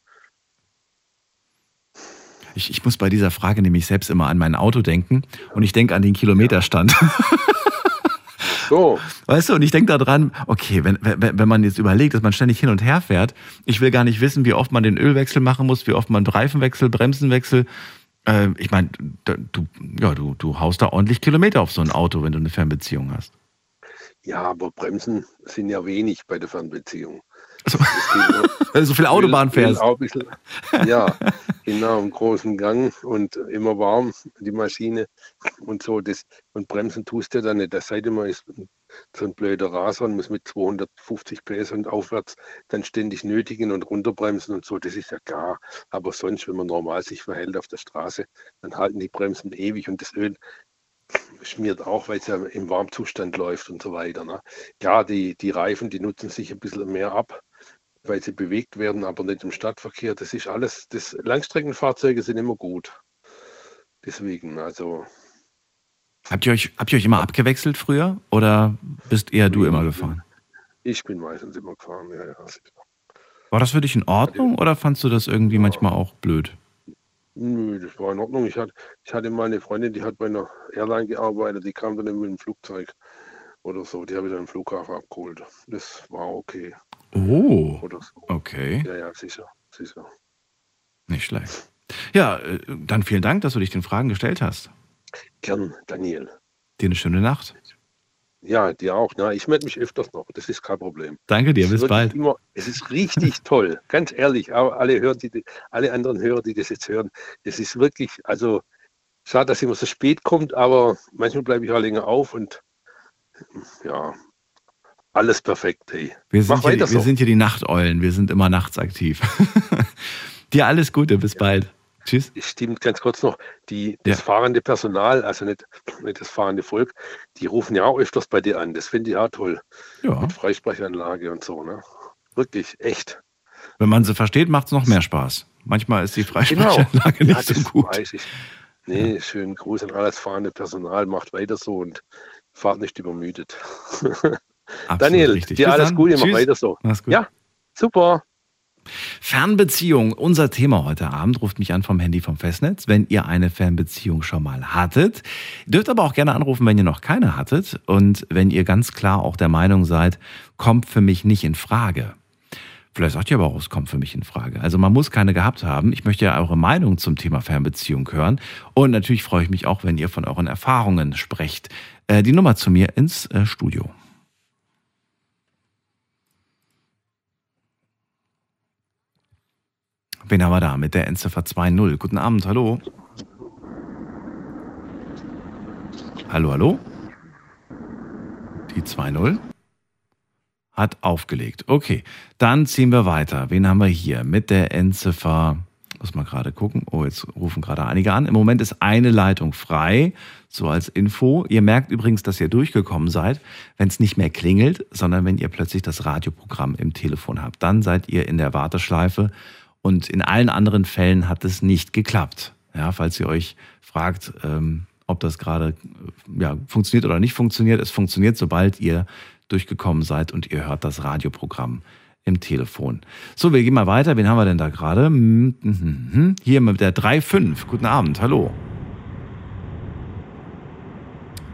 [SPEAKER 1] Ich, ich muss bei dieser Frage nämlich selbst immer an mein Auto denken und ich denke an den Kilometerstand.
[SPEAKER 3] So,
[SPEAKER 1] Weißt du, und ich denke daran, okay, wenn, wenn, wenn man jetzt überlegt, dass man ständig hin und her fährt, ich will gar nicht wissen, wie oft man den Ölwechsel machen muss, wie oft man Reifenwechsel, Bremsenwechsel. Äh, ich meine, du, ja, du, du haust da ordentlich Kilometer auf so ein Auto, wenn du eine Fernbeziehung hast.
[SPEAKER 3] ja, aber Bremsen sind ja wenig bei der Fernbeziehung.
[SPEAKER 1] Also, wenn du so viel Autobahn fährst.
[SPEAKER 3] Bisschen, ja, genau, im großen Gang und immer warm, die Maschine und so. Das, und bremsen tust du ja dann nicht. Das sei denn, man ist so ein blöder Raser und muss mit 250 PS und aufwärts dann ständig nötigen und runterbremsen und so. Das ist ja klar. Aber sonst, wenn man normal sich verhält auf der Straße, dann halten die Bremsen ewig und das Öl schmiert auch, weil es ja im Warmzustand läuft und so weiter. Ne? Ja, die, die Reifen, die nutzen sich ein bisschen mehr ab weil sie bewegt werden, aber nicht im Stadtverkehr. Das ist alles, das Langstreckenfahrzeuge sind immer gut. Deswegen, also
[SPEAKER 1] Habt ihr, euch, habt ihr euch immer abgewechselt früher oder bist eher du immer gefahren?
[SPEAKER 3] ich bin meistens immer gefahren. Ja, ja.
[SPEAKER 1] War das für dich in Ordnung oder fandst du das irgendwie manchmal auch blöd?
[SPEAKER 3] Nö, das war in Ordnung. Ich hatte, ich hatte mal eine Freundin, die hat bei einer Airline gearbeitet, die kam dann mit dem Flugzeug oder so. Die habe ich dann im Flughafen abgeholt. Das war okay.
[SPEAKER 1] Oh,
[SPEAKER 3] so.
[SPEAKER 1] okay.
[SPEAKER 3] Ja, ja, sicher, sicher.
[SPEAKER 1] Nicht schlecht. Ja, äh, dann vielen Dank, dass du dich den Fragen gestellt hast.
[SPEAKER 3] Gern, Daniel.
[SPEAKER 1] Dir eine schöne Nacht.
[SPEAKER 3] Ja, dir auch. Na, ich melde mich öfters noch. Das ist kein Problem.
[SPEAKER 1] Danke dir, bis bald.
[SPEAKER 3] Immer, es ist richtig toll, ganz ehrlich. Alle, hören, die, alle anderen Hörer, die das jetzt hören, es ist wirklich, also schade, dass immer so spät kommt, aber manchmal bleibe ich auch länger auf und ja, alles perfekt. Hey.
[SPEAKER 1] Wir
[SPEAKER 3] Mach
[SPEAKER 1] sind, hier, die- wir
[SPEAKER 3] so.
[SPEAKER 1] sind hier die Nachteulen, wir sind immer nachts aktiv. Dir alles Gute, bis bald. Tschüss.
[SPEAKER 3] Stimmt ganz kurz noch, die, das
[SPEAKER 1] Ja.
[SPEAKER 3] fahrende Personal, also nicht, nicht das fahrende Volk, die rufen ja auch öfters bei dir an. Das finde ich auch toll.
[SPEAKER 1] Ja,
[SPEAKER 3] Mit Freisprechanlage und so. Ne? Wirklich, echt.
[SPEAKER 1] wenn man sie versteht, macht es noch mehr Spaß. Manchmal ist die Freisprechanlage
[SPEAKER 3] Genau. Ja,
[SPEAKER 1] nicht so
[SPEAKER 3] das
[SPEAKER 1] gut.
[SPEAKER 3] weiß ich. Nee, schönen Gruß an alles fahrende Personal. Macht weiter so und fahrt nicht übermüdet. Daniel,
[SPEAKER 1] richtig.
[SPEAKER 3] dir
[SPEAKER 1] Bis
[SPEAKER 3] alles
[SPEAKER 1] dann.
[SPEAKER 3] Gute, mach weiter so. Ja, super.
[SPEAKER 1] Fernbeziehung, unser Thema heute Abend. Ruft mich an vom Handy vom Festnetz, wenn ihr eine Fernbeziehung schon mal hattet. Dürft aber auch gerne anrufen, wenn ihr noch keine hattet und wenn ihr ganz klar auch der Meinung seid, kommt für mich nicht in Frage. Vielleicht sagt ihr aber auch, es kommt für mich in Frage. Also man muss keine gehabt haben. Ich möchte ja eure Meinung zum Thema Fernbeziehung hören. Und natürlich freue ich mich auch, wenn ihr von euren Erfahrungen sprecht. Äh, die Nummer zu mir ins äh, Studio. Wen haben wir da mit der Endziffer 2.0? Guten Abend, hallo. Hallo, hallo. Die 2.0 hat aufgelegt. Okay, dann ziehen wir weiter. Wen haben wir hier mit der Endziffer? Muss mal gerade gucken. Oh, jetzt rufen gerade einige an. Im Moment ist eine Leitung frei, so als Info. Ihr merkt übrigens, dass ihr durchgekommen seid, wenn es nicht mehr klingelt, sondern wenn ihr plötzlich das Radioprogramm im Telefon habt. Dann seid ihr in der Warteschleife und in allen anderen Fällen hat es nicht geklappt. Ja, falls ihr euch fragt, ähm, ob das gerade äh, ja, funktioniert oder nicht funktioniert, es funktioniert, sobald ihr durchgekommen seid und ihr hört das Radioprogramm im Telefon. So, wir gehen mal weiter. Wen haben wir denn da gerade? Hm, hm, hm, hm. Hier mit der 3.5. Guten Abend, hallo.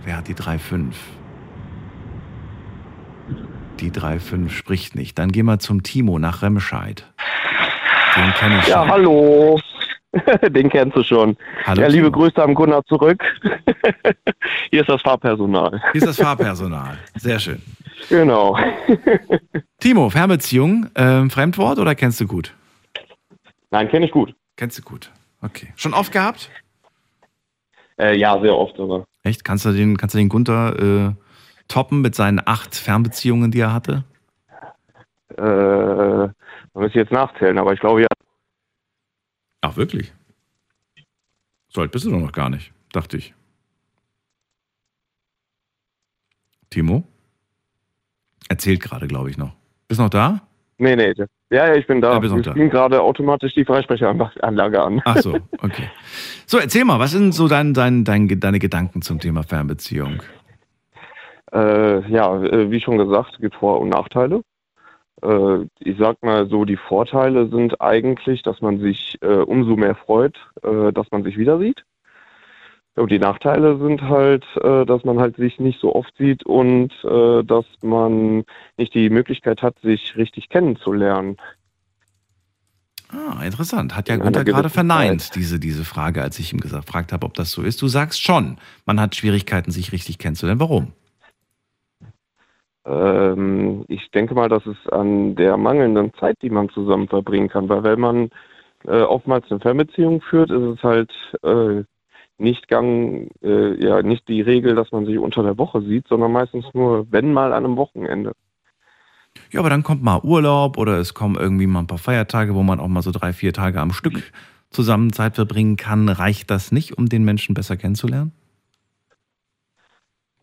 [SPEAKER 1] Wer hat die 3.5? Die 3.5 spricht nicht. Dann gehen wir zum Timo nach Remscheid. Den kenne ich
[SPEAKER 4] Ja,
[SPEAKER 1] schon.
[SPEAKER 4] hallo. Den kennst du schon.
[SPEAKER 1] Hallo,
[SPEAKER 4] ja, liebe
[SPEAKER 1] Timo.
[SPEAKER 4] Grüße am Gunnar zurück. Hier ist das Fahrpersonal.
[SPEAKER 1] Hier ist das Fahrpersonal. Sehr schön.
[SPEAKER 4] Genau.
[SPEAKER 1] Timo, Fernbeziehung, ähm, Fremdwort oder kennst du gut?
[SPEAKER 4] Nein, kenne ich gut.
[SPEAKER 1] Kennst du gut. Okay. Schon oft gehabt?
[SPEAKER 4] Äh, ja, sehr oft sogar.
[SPEAKER 1] Echt? Kannst du den, kannst du den Gunther äh, toppen mit seinen acht Fernbeziehungen, die er hatte?
[SPEAKER 4] Äh, man müsste jetzt nachzählen, aber ich glaube ja.
[SPEAKER 1] Ach, wirklich? So alt bist du doch noch gar nicht, dachte ich. Timo? Erzählt gerade, glaube ich, noch. Bist noch da?
[SPEAKER 4] Nee, nee. Ja, ja, ich bin da.
[SPEAKER 1] Ja, da.
[SPEAKER 4] ging gerade automatisch die Freisprechanlage an.
[SPEAKER 1] Ach so, okay. So, erzähl mal, was sind so dein, dein, dein, deine Gedanken zum Thema Fernbeziehung?
[SPEAKER 4] Äh, ja, äh, wie schon gesagt, es gibt Vor- und Nachteile. Äh, ich sag mal so, die Vorteile sind eigentlich, dass man sich äh, umso mehr freut, äh, dass man sich wieder sieht. Und die Nachteile sind halt, äh, dass man halt sich nicht so oft sieht und äh, dass man nicht die Möglichkeit hat, sich richtig kennenzulernen.
[SPEAKER 1] Ah, interessant. Hat ja
[SPEAKER 4] In
[SPEAKER 1] Gunther gerade verneint, diese, diese Frage, als ich ihm gesagt, gefragt habe, ob das so ist. Du sagst schon, man hat Schwierigkeiten, sich richtig kennenzulernen. Warum?
[SPEAKER 4] Ähm, ich denke mal, dass es an der mangelnden Zeit, die man zusammen verbringen kann, weil wenn man äh, oftmals eine Fernbeziehung führt, ist es halt äh, nicht gang, äh, ja, nicht die Regel, dass man sich unter der Woche sieht, sondern meistens nur, wenn mal an einem Wochenende.
[SPEAKER 1] Ja, aber dann kommt mal Urlaub oder es kommen irgendwie mal ein paar Feiertage, wo man auch mal so drei, vier Tage am Stück zusammen Zeit verbringen kann. Reicht das nicht, um den Menschen besser kennenzulernen?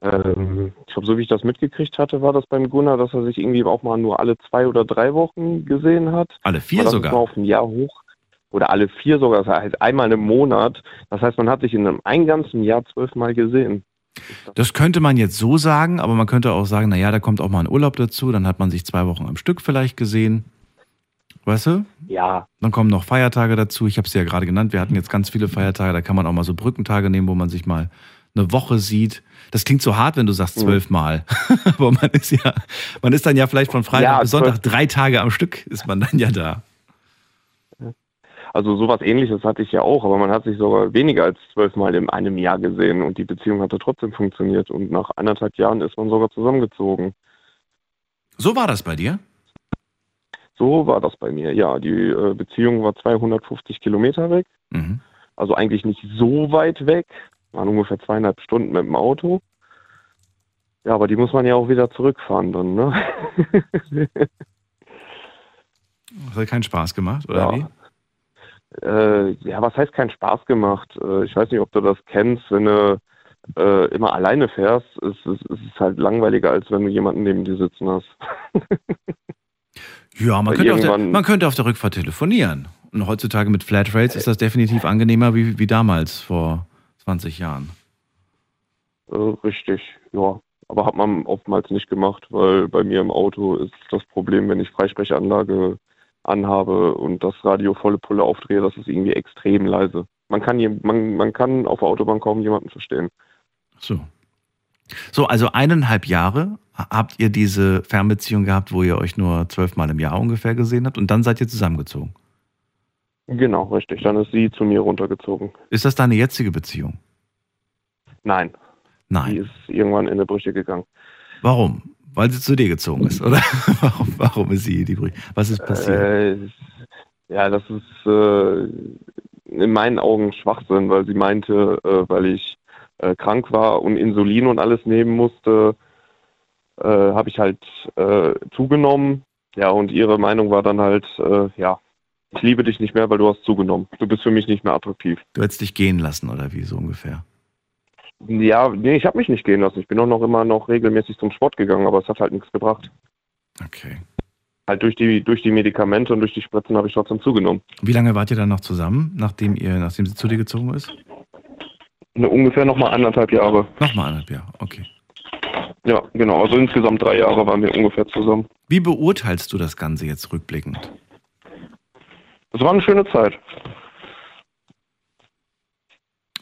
[SPEAKER 4] Ähm, ich glaube, so wie ich das mitgekriegt hatte, war das beim Gunnar, dass er sich irgendwie auch mal nur alle zwei oder drei Wochen gesehen hat.
[SPEAKER 1] Alle vier sogar.
[SPEAKER 4] mal auf ein Jahr hoch. Oder alle vier sogar, das heißt einmal im Monat. Das heißt, man hat sich in einem ein ganzen Jahr zwölfmal gesehen.
[SPEAKER 1] Das könnte man jetzt so sagen, aber man könnte auch sagen, naja, da kommt auch mal ein Urlaub dazu, dann hat man sich zwei Wochen am Stück vielleicht gesehen. Weißt du?
[SPEAKER 4] Ja,
[SPEAKER 1] Dann kommen noch Feiertage dazu. Ich habe es ja gerade genannt. Wir hatten jetzt ganz viele Feiertage. Da kann man auch mal so Brückentage nehmen, wo man sich mal eine Woche sieht. Das klingt so hart, wenn du sagst
[SPEAKER 4] Mhm.
[SPEAKER 1] zwölfmal. Aber man ist ja, man ist dann ja vielleicht von Freitag
[SPEAKER 4] Ja,
[SPEAKER 1] bis Sonntag drei Tage am Stück ist man dann ja da.
[SPEAKER 4] also sowas ähnliches hatte ich ja auch, aber man hat sich sogar weniger als zwölfmal in einem Jahr gesehen und die Beziehung hatte trotzdem funktioniert und nach anderthalb Jahren ist man sogar zusammengezogen.
[SPEAKER 1] So war das bei dir?
[SPEAKER 4] So war das bei mir. Ja, die äh, Beziehung war 250 Kilometer weg,
[SPEAKER 1] Mhm.
[SPEAKER 4] also eigentlich nicht so weit weg, waren ungefähr zweieinhalb Stunden mit dem Auto. Ja, aber die muss man ja auch wieder zurückfahren dann, ne?
[SPEAKER 1] Das hat keinen Spaß gemacht, oder
[SPEAKER 4] Ja.
[SPEAKER 1] wie?
[SPEAKER 4] Äh, ja, was heißt keinen Spaß gemacht? Äh, ich weiß nicht, ob du das kennst, wenn du äh, immer alleine fährst, ist es halt langweiliger, als wenn du jemanden neben dir sitzen hast.
[SPEAKER 1] Ja, man könnte, auf der, man könnte auf der Rückfahrt telefonieren Und heutzutage mit Flatrates ist das definitiv angenehmer wie, wie damals vor 20 Jahren.
[SPEAKER 4] Äh, richtig, ja. Aber hat man oftmals nicht gemacht, weil bei mir im Auto ist das Problem, wenn ich Freisprechanlage anhabe und das Radio volle Pulle aufdrehe, das ist irgendwie extrem leise. Man kann, je, man, man kann auf der Autobahn kaum jemanden verstehen.
[SPEAKER 1] So. So, also eineinhalb Jahre habt ihr diese Fernbeziehung gehabt, wo ihr euch nur zwölfmal im Jahr ungefähr gesehen habt und dann seid ihr zusammengezogen.
[SPEAKER 4] Genau, richtig. Dann ist sie zu mir runtergezogen.
[SPEAKER 1] Ist das deine jetzige Beziehung?
[SPEAKER 4] Nein. Die
[SPEAKER 1] Nein.
[SPEAKER 4] ist irgendwann in die Brüche gegangen.
[SPEAKER 1] Warum? Weil sie zu dir gezogen ist, oder? warum, warum ist sie die Brü- Was ist passiert?
[SPEAKER 4] Äh, ja, das ist äh, in meinen Augen Schwachsinn, weil sie meinte, äh, weil ich äh, krank war und Insulin und alles nehmen musste, äh, habe ich halt äh, zugenommen. Ja, und ihre Meinung war dann halt, äh, ja, ich liebe dich nicht mehr, weil du hast zugenommen. Du bist für mich nicht mehr attraktiv.
[SPEAKER 1] Du hättest dich gehen lassen, oder wie so ungefähr?
[SPEAKER 4] Ja, nee, ich habe mich nicht gehen lassen. Ich bin auch noch immer noch regelmäßig zum Sport gegangen, aber es hat halt nichts gebracht.
[SPEAKER 1] Okay.
[SPEAKER 4] Halt durch die, durch die Medikamente und durch die Spritzen habe ich trotzdem zugenommen.
[SPEAKER 1] Wie lange wart ihr dann noch zusammen, nachdem ihr, nachdem sie zu dir gezogen ist?
[SPEAKER 4] Ne, ungefähr noch mal anderthalb Jahre.
[SPEAKER 1] Nochmal anderthalb Jahre, okay.
[SPEAKER 4] Ja, genau. Also insgesamt drei Jahre waren wir ungefähr zusammen.
[SPEAKER 1] Wie beurteilst du das Ganze jetzt rückblickend?
[SPEAKER 4] Es war eine schöne Zeit.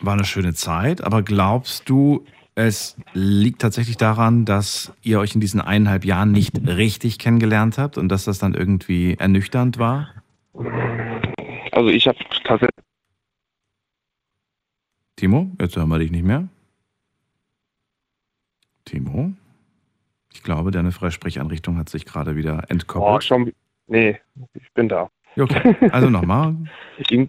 [SPEAKER 1] War eine schöne Zeit, aber glaubst du, es liegt tatsächlich daran, dass ihr euch in diesen eineinhalb Jahren nicht richtig kennengelernt habt und dass das dann irgendwie ernüchternd war?
[SPEAKER 4] Also ich habe tatsächlich.
[SPEAKER 1] Timo, jetzt hören wir dich nicht mehr. Timo? Ich glaube, deine Freisprechanrichtung hat sich gerade wieder
[SPEAKER 4] Oh,
[SPEAKER 1] entkoppelt.
[SPEAKER 4] schon. Nee, ich bin da.
[SPEAKER 1] Okay. Also nochmal.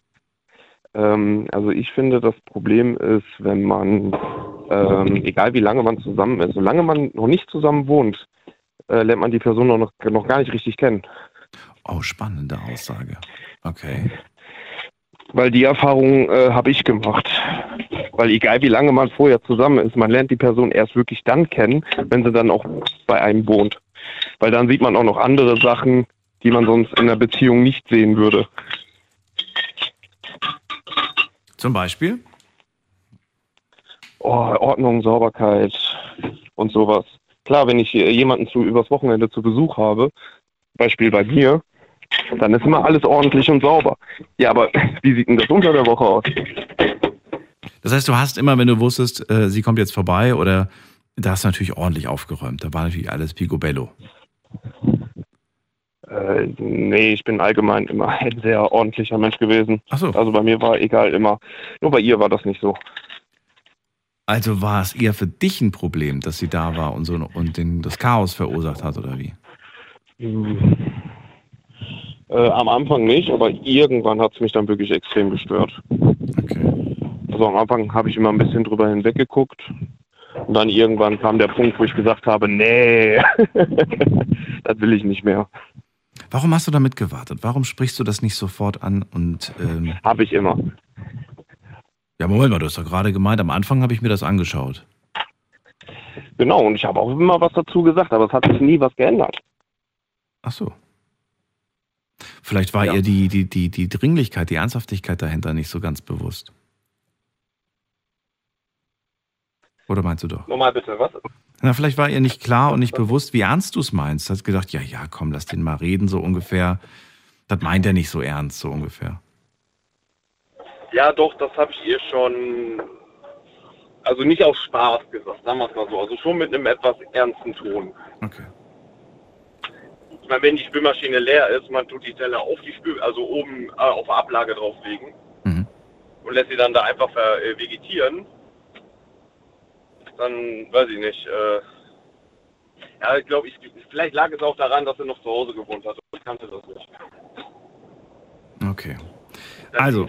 [SPEAKER 4] Ähm, also ich finde, das Problem ist, wenn man, ähm, egal wie lange man zusammen ist, solange man noch nicht zusammen wohnt, äh, lernt man die Person noch, noch gar nicht richtig kennen.
[SPEAKER 1] Oh, spannende Aussage. Okay.
[SPEAKER 4] Weil die Erfahrung äh, habe ich gemacht. Weil egal wie lange man vorher zusammen ist, man lernt die Person erst wirklich dann kennen, wenn sie dann auch bei einem wohnt. Weil dann sieht man auch noch andere Sachen, die man sonst in der Beziehung nicht sehen würde.
[SPEAKER 1] Zum Beispiel?
[SPEAKER 4] Oh, Ordnung, Sauberkeit und sowas. Klar, wenn ich hier jemanden zu, übers Wochenende zu Besuch habe, Beispiel bei mir, dann ist immer alles ordentlich und sauber. Ja, aber wie sieht denn das unter der Woche aus?
[SPEAKER 1] Das heißt, du hast immer, wenn du wusstest, äh, sie kommt jetzt vorbei oder da hast du natürlich ordentlich aufgeräumt. Da war natürlich alles picobello.
[SPEAKER 4] Äh, nee, ich bin allgemein immer ein sehr ordentlicher Mensch gewesen.
[SPEAKER 1] Ach so.
[SPEAKER 4] Also bei mir war egal immer. Nur bei ihr war das nicht so.
[SPEAKER 1] Also war es eher für dich ein Problem, dass sie da war und so und den, das Chaos verursacht hat oder wie?
[SPEAKER 4] Äh, am Anfang nicht, aber irgendwann hat es mich dann wirklich extrem gestört.
[SPEAKER 1] Okay.
[SPEAKER 4] Also am Anfang habe ich immer ein bisschen drüber hinweggeguckt. Und dann irgendwann kam der Punkt, wo ich gesagt habe, nee, das will ich nicht mehr.
[SPEAKER 1] Warum hast du damit gewartet? Warum sprichst du das nicht sofort an und ähm,
[SPEAKER 4] Habe ich immer.
[SPEAKER 1] ja, Moment mal, du hast doch gerade gemeint, am Anfang habe ich mir das angeschaut.
[SPEAKER 4] Genau, und ich habe auch immer was dazu gesagt, aber es hat sich nie was geändert.
[SPEAKER 1] Ach so. Vielleicht war
[SPEAKER 4] Ja.
[SPEAKER 1] ihr die, die, die, die Dringlichkeit, die Ernsthaftigkeit dahinter nicht so ganz bewusst. Oder meinst du doch?
[SPEAKER 4] Nochmal bitte, was?
[SPEAKER 1] Na, vielleicht war ihr nicht klar und nicht bewusst, wie ernst du es meinst. Hast gedacht, ja, ja, komm, lass den mal reden, so ungefähr. Das meint er nicht so ernst, so ungefähr.
[SPEAKER 4] Ja, doch, das habe ich ihr schon, also nicht aus Spaß gesagt, sagen wir es mal so. Also schon mit einem etwas ernsten Ton.
[SPEAKER 1] Okay.
[SPEAKER 4] Ich meine, wenn die Spülmaschine leer ist, man tut die Teller auf die Spül, also oben äh, auf der Ablage drauflegen
[SPEAKER 1] Mhm.
[SPEAKER 4] und lässt sie dann da einfach äh, vegetieren, dann weiß ich nicht. Äh, ja, ich glaube, ich, vielleicht lag es auch daran, dass sie noch zu Hause gewohnt hat. Ich kannte das nicht.
[SPEAKER 1] Okay.
[SPEAKER 4] Dann
[SPEAKER 1] Also.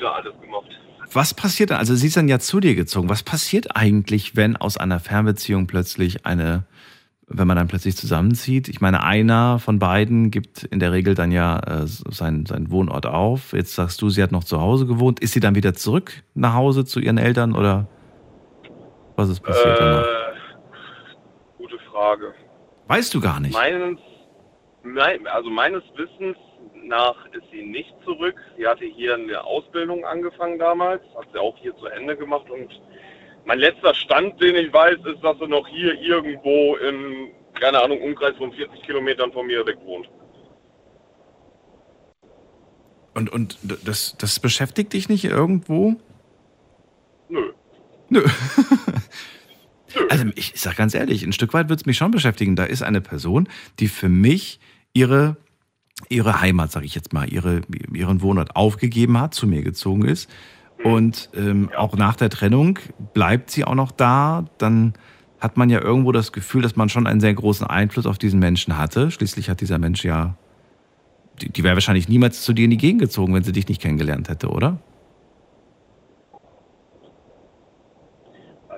[SPEAKER 1] Was passiert dann? Also sie ist dann ja zu dir gezogen. Was passiert eigentlich, wenn aus einer Fernbeziehung plötzlich eine, wenn man dann plötzlich zusammenzieht? Ich meine, einer von beiden gibt in der Regel dann ja äh, seinen, seinen Wohnort auf. Jetzt sagst du, sie hat noch zu Hause gewohnt. Ist sie dann wieder zurück nach Hause zu ihren Eltern oder was ist passiert danach?
[SPEAKER 4] Äh, gute Frage.
[SPEAKER 1] Weißt du gar nicht.
[SPEAKER 4] Meines, mein, also meines Wissens
[SPEAKER 5] nach ist sie nicht zurück. Sie hatte hier eine Ausbildung angefangen damals, hat sie auch hier zu Ende gemacht und mein letzter Stand, den ich weiß, ist, dass sie noch hier irgendwo in, keine Ahnung, Umkreis von 40 Kilometern von mir weg wohnt.
[SPEAKER 1] Und, und das, das beschäftigt dich nicht irgendwo?
[SPEAKER 5] Nö.
[SPEAKER 1] Nö. also ich sag ganz ehrlich, ein Stück weit wird es mich schon beschäftigen. Da ist eine Person, die für mich ihre, ihre Heimat, sage ich jetzt mal, ihre, ihren Wohnort aufgegeben hat, zu mir gezogen ist. Und ähm, ja. auch nach der Trennung bleibt sie auch noch da. Dann hat man ja irgendwo das Gefühl, dass man schon einen sehr großen Einfluss auf diesen Menschen hatte. Schließlich hat dieser Mensch ja, die, die wäre wahrscheinlich niemals zu dir in die Gegend gezogen, wenn sie dich nicht kennengelernt hätte, oder?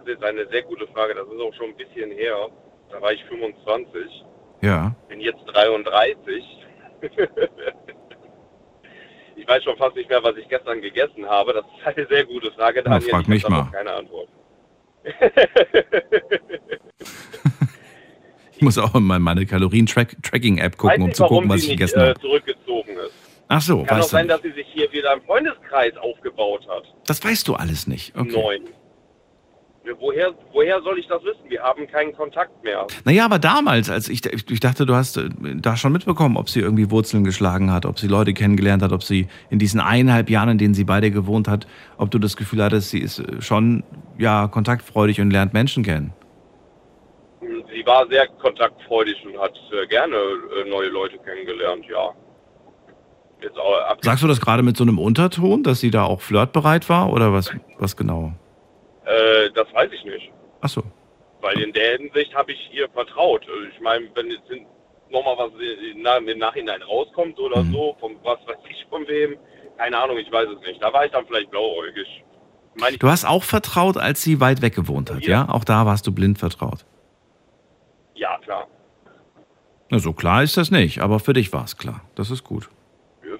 [SPEAKER 5] Das ist eine sehr gute Frage. Das ist auch schon ein bisschen her. Da war ich 25.
[SPEAKER 1] Ja.
[SPEAKER 5] Bin jetzt 33. ich weiß schon fast nicht mehr, was ich gestern gegessen habe. Das ist eine sehr gute Frage.
[SPEAKER 1] Da frag mich mal.
[SPEAKER 5] Keine Antwort.
[SPEAKER 1] ich muss auch in meine Kalorien-Tracking-App gucken, um
[SPEAKER 5] nicht,
[SPEAKER 1] zu gucken, was ich gegessen habe.
[SPEAKER 5] Äh, zurückgezogen ist.
[SPEAKER 1] Ach so,
[SPEAKER 5] Kann auch sein,
[SPEAKER 1] nicht.
[SPEAKER 5] dass sie sich hier wieder im Freundeskreis aufgebaut hat.
[SPEAKER 1] Das weißt du alles nicht. Okay.
[SPEAKER 5] Neun. Woher, woher soll ich das wissen? Wir haben keinen Kontakt mehr.
[SPEAKER 1] Naja, aber damals, als ich, ich dachte, du hast äh, da schon mitbekommen, ob sie irgendwie Wurzeln geschlagen hat, ob sie Leute kennengelernt hat, ob sie in diesen eineinhalb Jahren, in denen sie bei dir gewohnt hat, ob du das Gefühl hattest, sie ist äh, schon ja kontaktfreudig und lernt Menschen kennen.
[SPEAKER 5] Sie war sehr kontaktfreudig und hat äh, gerne neue Leute kennengelernt, ja.
[SPEAKER 1] Sagst du das gerade mit so einem Unterton, dass sie da auch flirtbereit war oder was, was genau?
[SPEAKER 5] Äh, das weiß ich nicht.
[SPEAKER 1] Ach so.
[SPEAKER 5] Weil in der Hinsicht habe ich ihr vertraut. Also ich meine, wenn jetzt nochmal was im Nachhinein rauskommt oder mhm. so, von was weiß ich von wem, keine Ahnung, ich weiß es nicht. Da war ich dann vielleicht blauäugig.
[SPEAKER 1] Meine, du hast auch vertraut, als sie weit weg gewohnt hat, ja? ja? Auch da warst du blind vertraut.
[SPEAKER 5] Ja, klar.
[SPEAKER 1] Na, so klar ist das nicht, aber für dich war es klar. Das ist gut.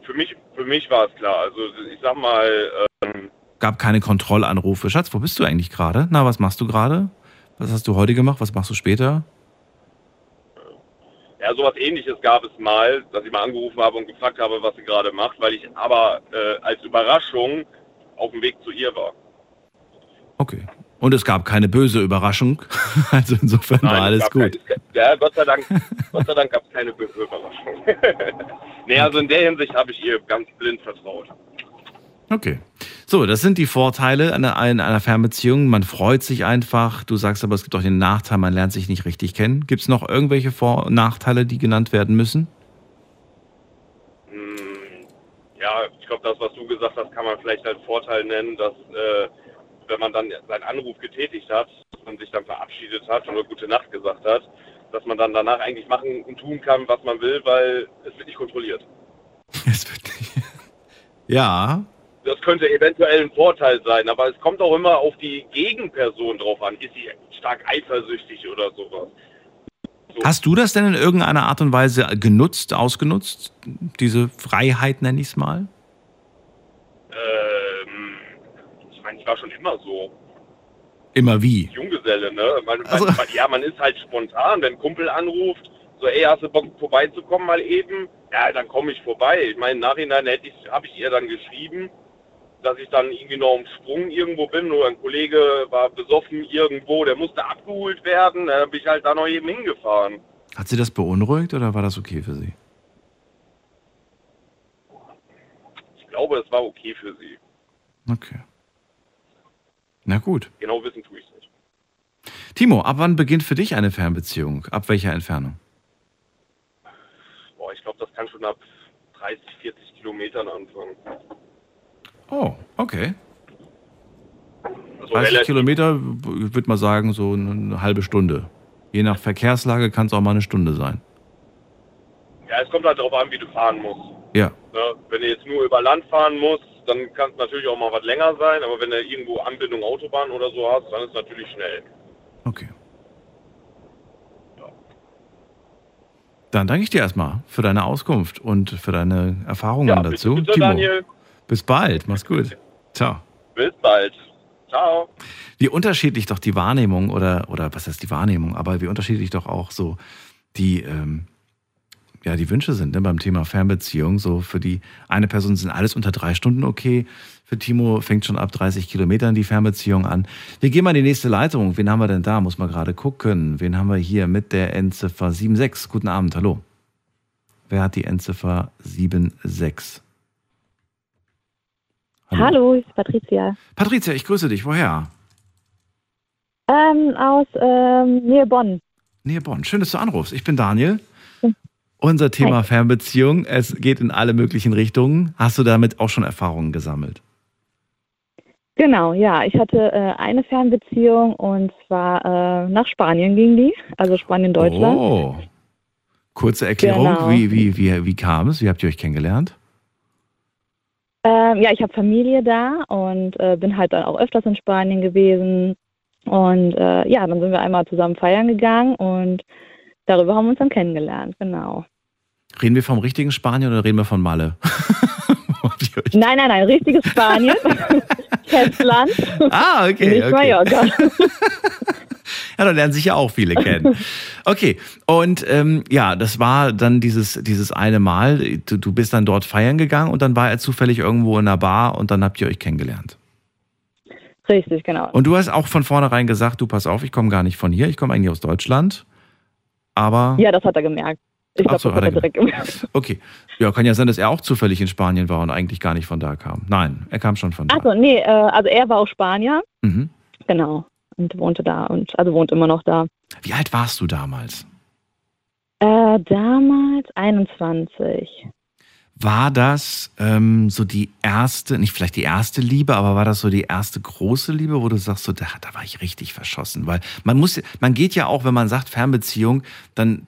[SPEAKER 5] Für mich, für mich war es klar. Also ich sag mal, ähm,
[SPEAKER 1] gab keine Kontrollanrufe. Schatz, wo bist du eigentlich gerade? Na, was machst du gerade? Was hast du heute gemacht? Was machst du später?
[SPEAKER 5] Ja, sowas ähnliches gab es mal, dass ich mal angerufen habe und gefragt habe, was sie gerade macht, weil ich aber äh, als Überraschung auf dem Weg zu ihr war.
[SPEAKER 1] Okay. Und es gab keine böse Überraschung. Also insofern Nein, war alles gut.
[SPEAKER 5] Keine, ja, Gott sei Dank, Gott sei Dank gab es keine böse Überraschung. nee, also in der Hinsicht habe ich ihr ganz blind vertraut.
[SPEAKER 1] Okay. So, das sind die Vorteile einer, einer Fernbeziehung. Man freut sich einfach. Du sagst aber, es gibt auch den Nachteil, man lernt sich nicht richtig kennen. Gibt es noch irgendwelche Vor- und Nachteile, die genannt werden müssen?
[SPEAKER 5] Hm, ja, ich glaube, das, was du gesagt hast, kann man vielleicht als Vorteil nennen, dass äh, wenn man dann seinen Anruf getätigt hat, man sich dann verabschiedet hat oder gute Nacht gesagt hat, dass man dann danach eigentlich machen und tun kann, was man will, weil es wird nicht kontrolliert.
[SPEAKER 1] Es wird nicht. Ja,
[SPEAKER 5] das könnte eventuell ein Vorteil sein, aber es kommt auch immer auf die Gegenperson drauf an. Ist sie stark eifersüchtig oder sowas?
[SPEAKER 1] So. Hast du das denn in irgendeiner Art und Weise genutzt, ausgenutzt? Diese Freiheit nenne ich es mal?
[SPEAKER 5] Ähm, ich meine, ich war schon immer so.
[SPEAKER 1] Immer wie?
[SPEAKER 5] Junggeselle, ne? Man, also. man, ja, man ist halt spontan, wenn ein Kumpel anruft, so, ey, hast du Bock vorbeizukommen mal eben? Ja, dann komme ich vorbei. Ich meine, im Nachhinein hätte ich, habe ich ihr dann geschrieben, dass ich dann irgendwie noch im Sprung irgendwo bin oder ein Kollege war besoffen irgendwo, der musste abgeholt werden, dann bin ich halt da noch eben hingefahren.
[SPEAKER 1] Hat sie das beunruhigt oder war das okay für sie?
[SPEAKER 5] Ich glaube, es war okay für sie.
[SPEAKER 1] Okay. Na gut.
[SPEAKER 5] Genau wissen tue ich es nicht.
[SPEAKER 1] Timo, ab wann beginnt für dich eine Fernbeziehung? Ab welcher Entfernung?
[SPEAKER 5] Boah, ich glaube, das kann schon ab 30, 40 Kilometern anfangen.
[SPEAKER 1] Oh, okay. Also 30 Kilometer, würde man sagen, so eine halbe Stunde. Je nach Verkehrslage kann es auch mal eine Stunde sein.
[SPEAKER 5] Ja, es kommt halt darauf an, wie du fahren musst.
[SPEAKER 1] Ja.
[SPEAKER 5] Ne? Wenn du jetzt nur über Land fahren musst, dann kann es natürlich auch mal was länger sein, aber wenn du irgendwo Anbindung Autobahn oder so hast, dann ist es natürlich schnell.
[SPEAKER 1] Okay. Ja. Dann danke ich dir erstmal für deine Auskunft und für deine Erfahrungen ja, dazu.
[SPEAKER 5] Bitte, Timo. Daniel.
[SPEAKER 1] Bis bald, mach's gut. Ciao.
[SPEAKER 5] Bis bald. Ciao.
[SPEAKER 1] Wie unterschiedlich doch die Wahrnehmung oder, oder was heißt die Wahrnehmung, aber wie unterschiedlich doch auch so die, ähm, ja, die Wünsche sind ne, beim Thema Fernbeziehung. So für die eine Person sind alles unter drei Stunden okay. Für Timo fängt schon ab 30 Kilometern die Fernbeziehung an. Wir gehen mal in die nächste Leitung. Wen haben wir denn da? Muss man gerade gucken. Wen haben wir hier mit der Endziffer 76? Guten Abend, hallo. Wer hat die Endziffer 76?
[SPEAKER 6] Hallo, Hallo ich bin Patricia.
[SPEAKER 1] Patricia, ich grüße dich. Woher?
[SPEAKER 6] Ähm, aus ähm, Nähe Bonn.
[SPEAKER 1] Nähe Bonn. Schön, dass du anrufst. Ich bin Daniel. Unser Thema Hi. Fernbeziehung. Es geht in alle möglichen Richtungen. Hast du damit auch schon Erfahrungen gesammelt?
[SPEAKER 6] Genau, ja. Ich hatte äh, eine Fernbeziehung und zwar äh, nach Spanien ging die, also Spanien-Deutschland.
[SPEAKER 1] Oh. Kurze Erklärung, genau. wie, wie, wie, wie kam es? Wie habt ihr euch kennengelernt?
[SPEAKER 6] Ähm, ja, ich habe Familie da und äh, bin halt dann auch öfters in Spanien gewesen. Und äh, ja, dann sind wir einmal zusammen feiern gegangen und darüber haben wir uns dann kennengelernt, genau.
[SPEAKER 1] Reden wir vom richtigen Spanien oder reden wir von Malle?
[SPEAKER 6] nein, nein, nein, richtiges Spanien. Festland.
[SPEAKER 1] Ah, okay.
[SPEAKER 6] Nicht
[SPEAKER 1] okay.
[SPEAKER 6] Mallorca.
[SPEAKER 1] ja, da lernen sich ja auch viele kennen. Okay, und ähm, ja, das war dann dieses, dieses eine Mal. Du, du bist dann dort feiern gegangen und dann war er zufällig irgendwo in einer Bar und dann habt ihr euch kennengelernt.
[SPEAKER 6] Richtig, genau.
[SPEAKER 1] Und du hast auch von vornherein gesagt, du pass auf, ich komme gar nicht von hier, ich komme eigentlich aus Deutschland. Aber.
[SPEAKER 6] Ja, das hat er gemerkt. Ich glaube, so, das hat er direkt.
[SPEAKER 1] Okay. Ja, kann ja sein, dass er auch zufällig in Spanien war und eigentlich gar nicht von da kam. Nein, er kam schon von da.
[SPEAKER 6] Also nee, äh, also er war auch Spanier. Mhm. Genau. Und wohnte da und also wohnt immer noch da.
[SPEAKER 1] Wie alt warst du damals?
[SPEAKER 6] Äh, damals 21.
[SPEAKER 1] War das ähm, so die erste, nicht vielleicht die erste Liebe, aber war das so die erste große Liebe, wo du sagst, so, da, da war ich richtig verschossen? Weil man muss, man geht ja auch, wenn man sagt Fernbeziehung, dann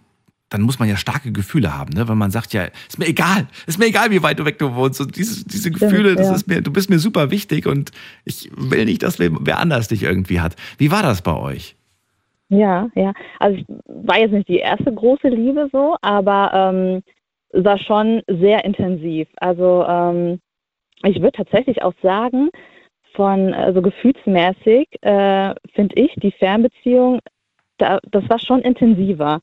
[SPEAKER 1] dann muss man ja starke Gefühle haben, ne? Wenn man sagt, ja, ist mir egal, ist mir egal, wie weit du weg du wohnst. Und diese, diese Gefühle, ja. das ist mir, du bist mir super wichtig und ich will nicht, dass wer, wer anders dich irgendwie hat. Wie war das bei euch?
[SPEAKER 6] Ja, ja. Also ich war jetzt nicht die erste große Liebe so, aber ähm, war schon sehr intensiv. Also ähm, ich würde tatsächlich auch sagen, von also gefühlsmäßig äh, finde ich die Fernbeziehung, da, das war schon intensiver.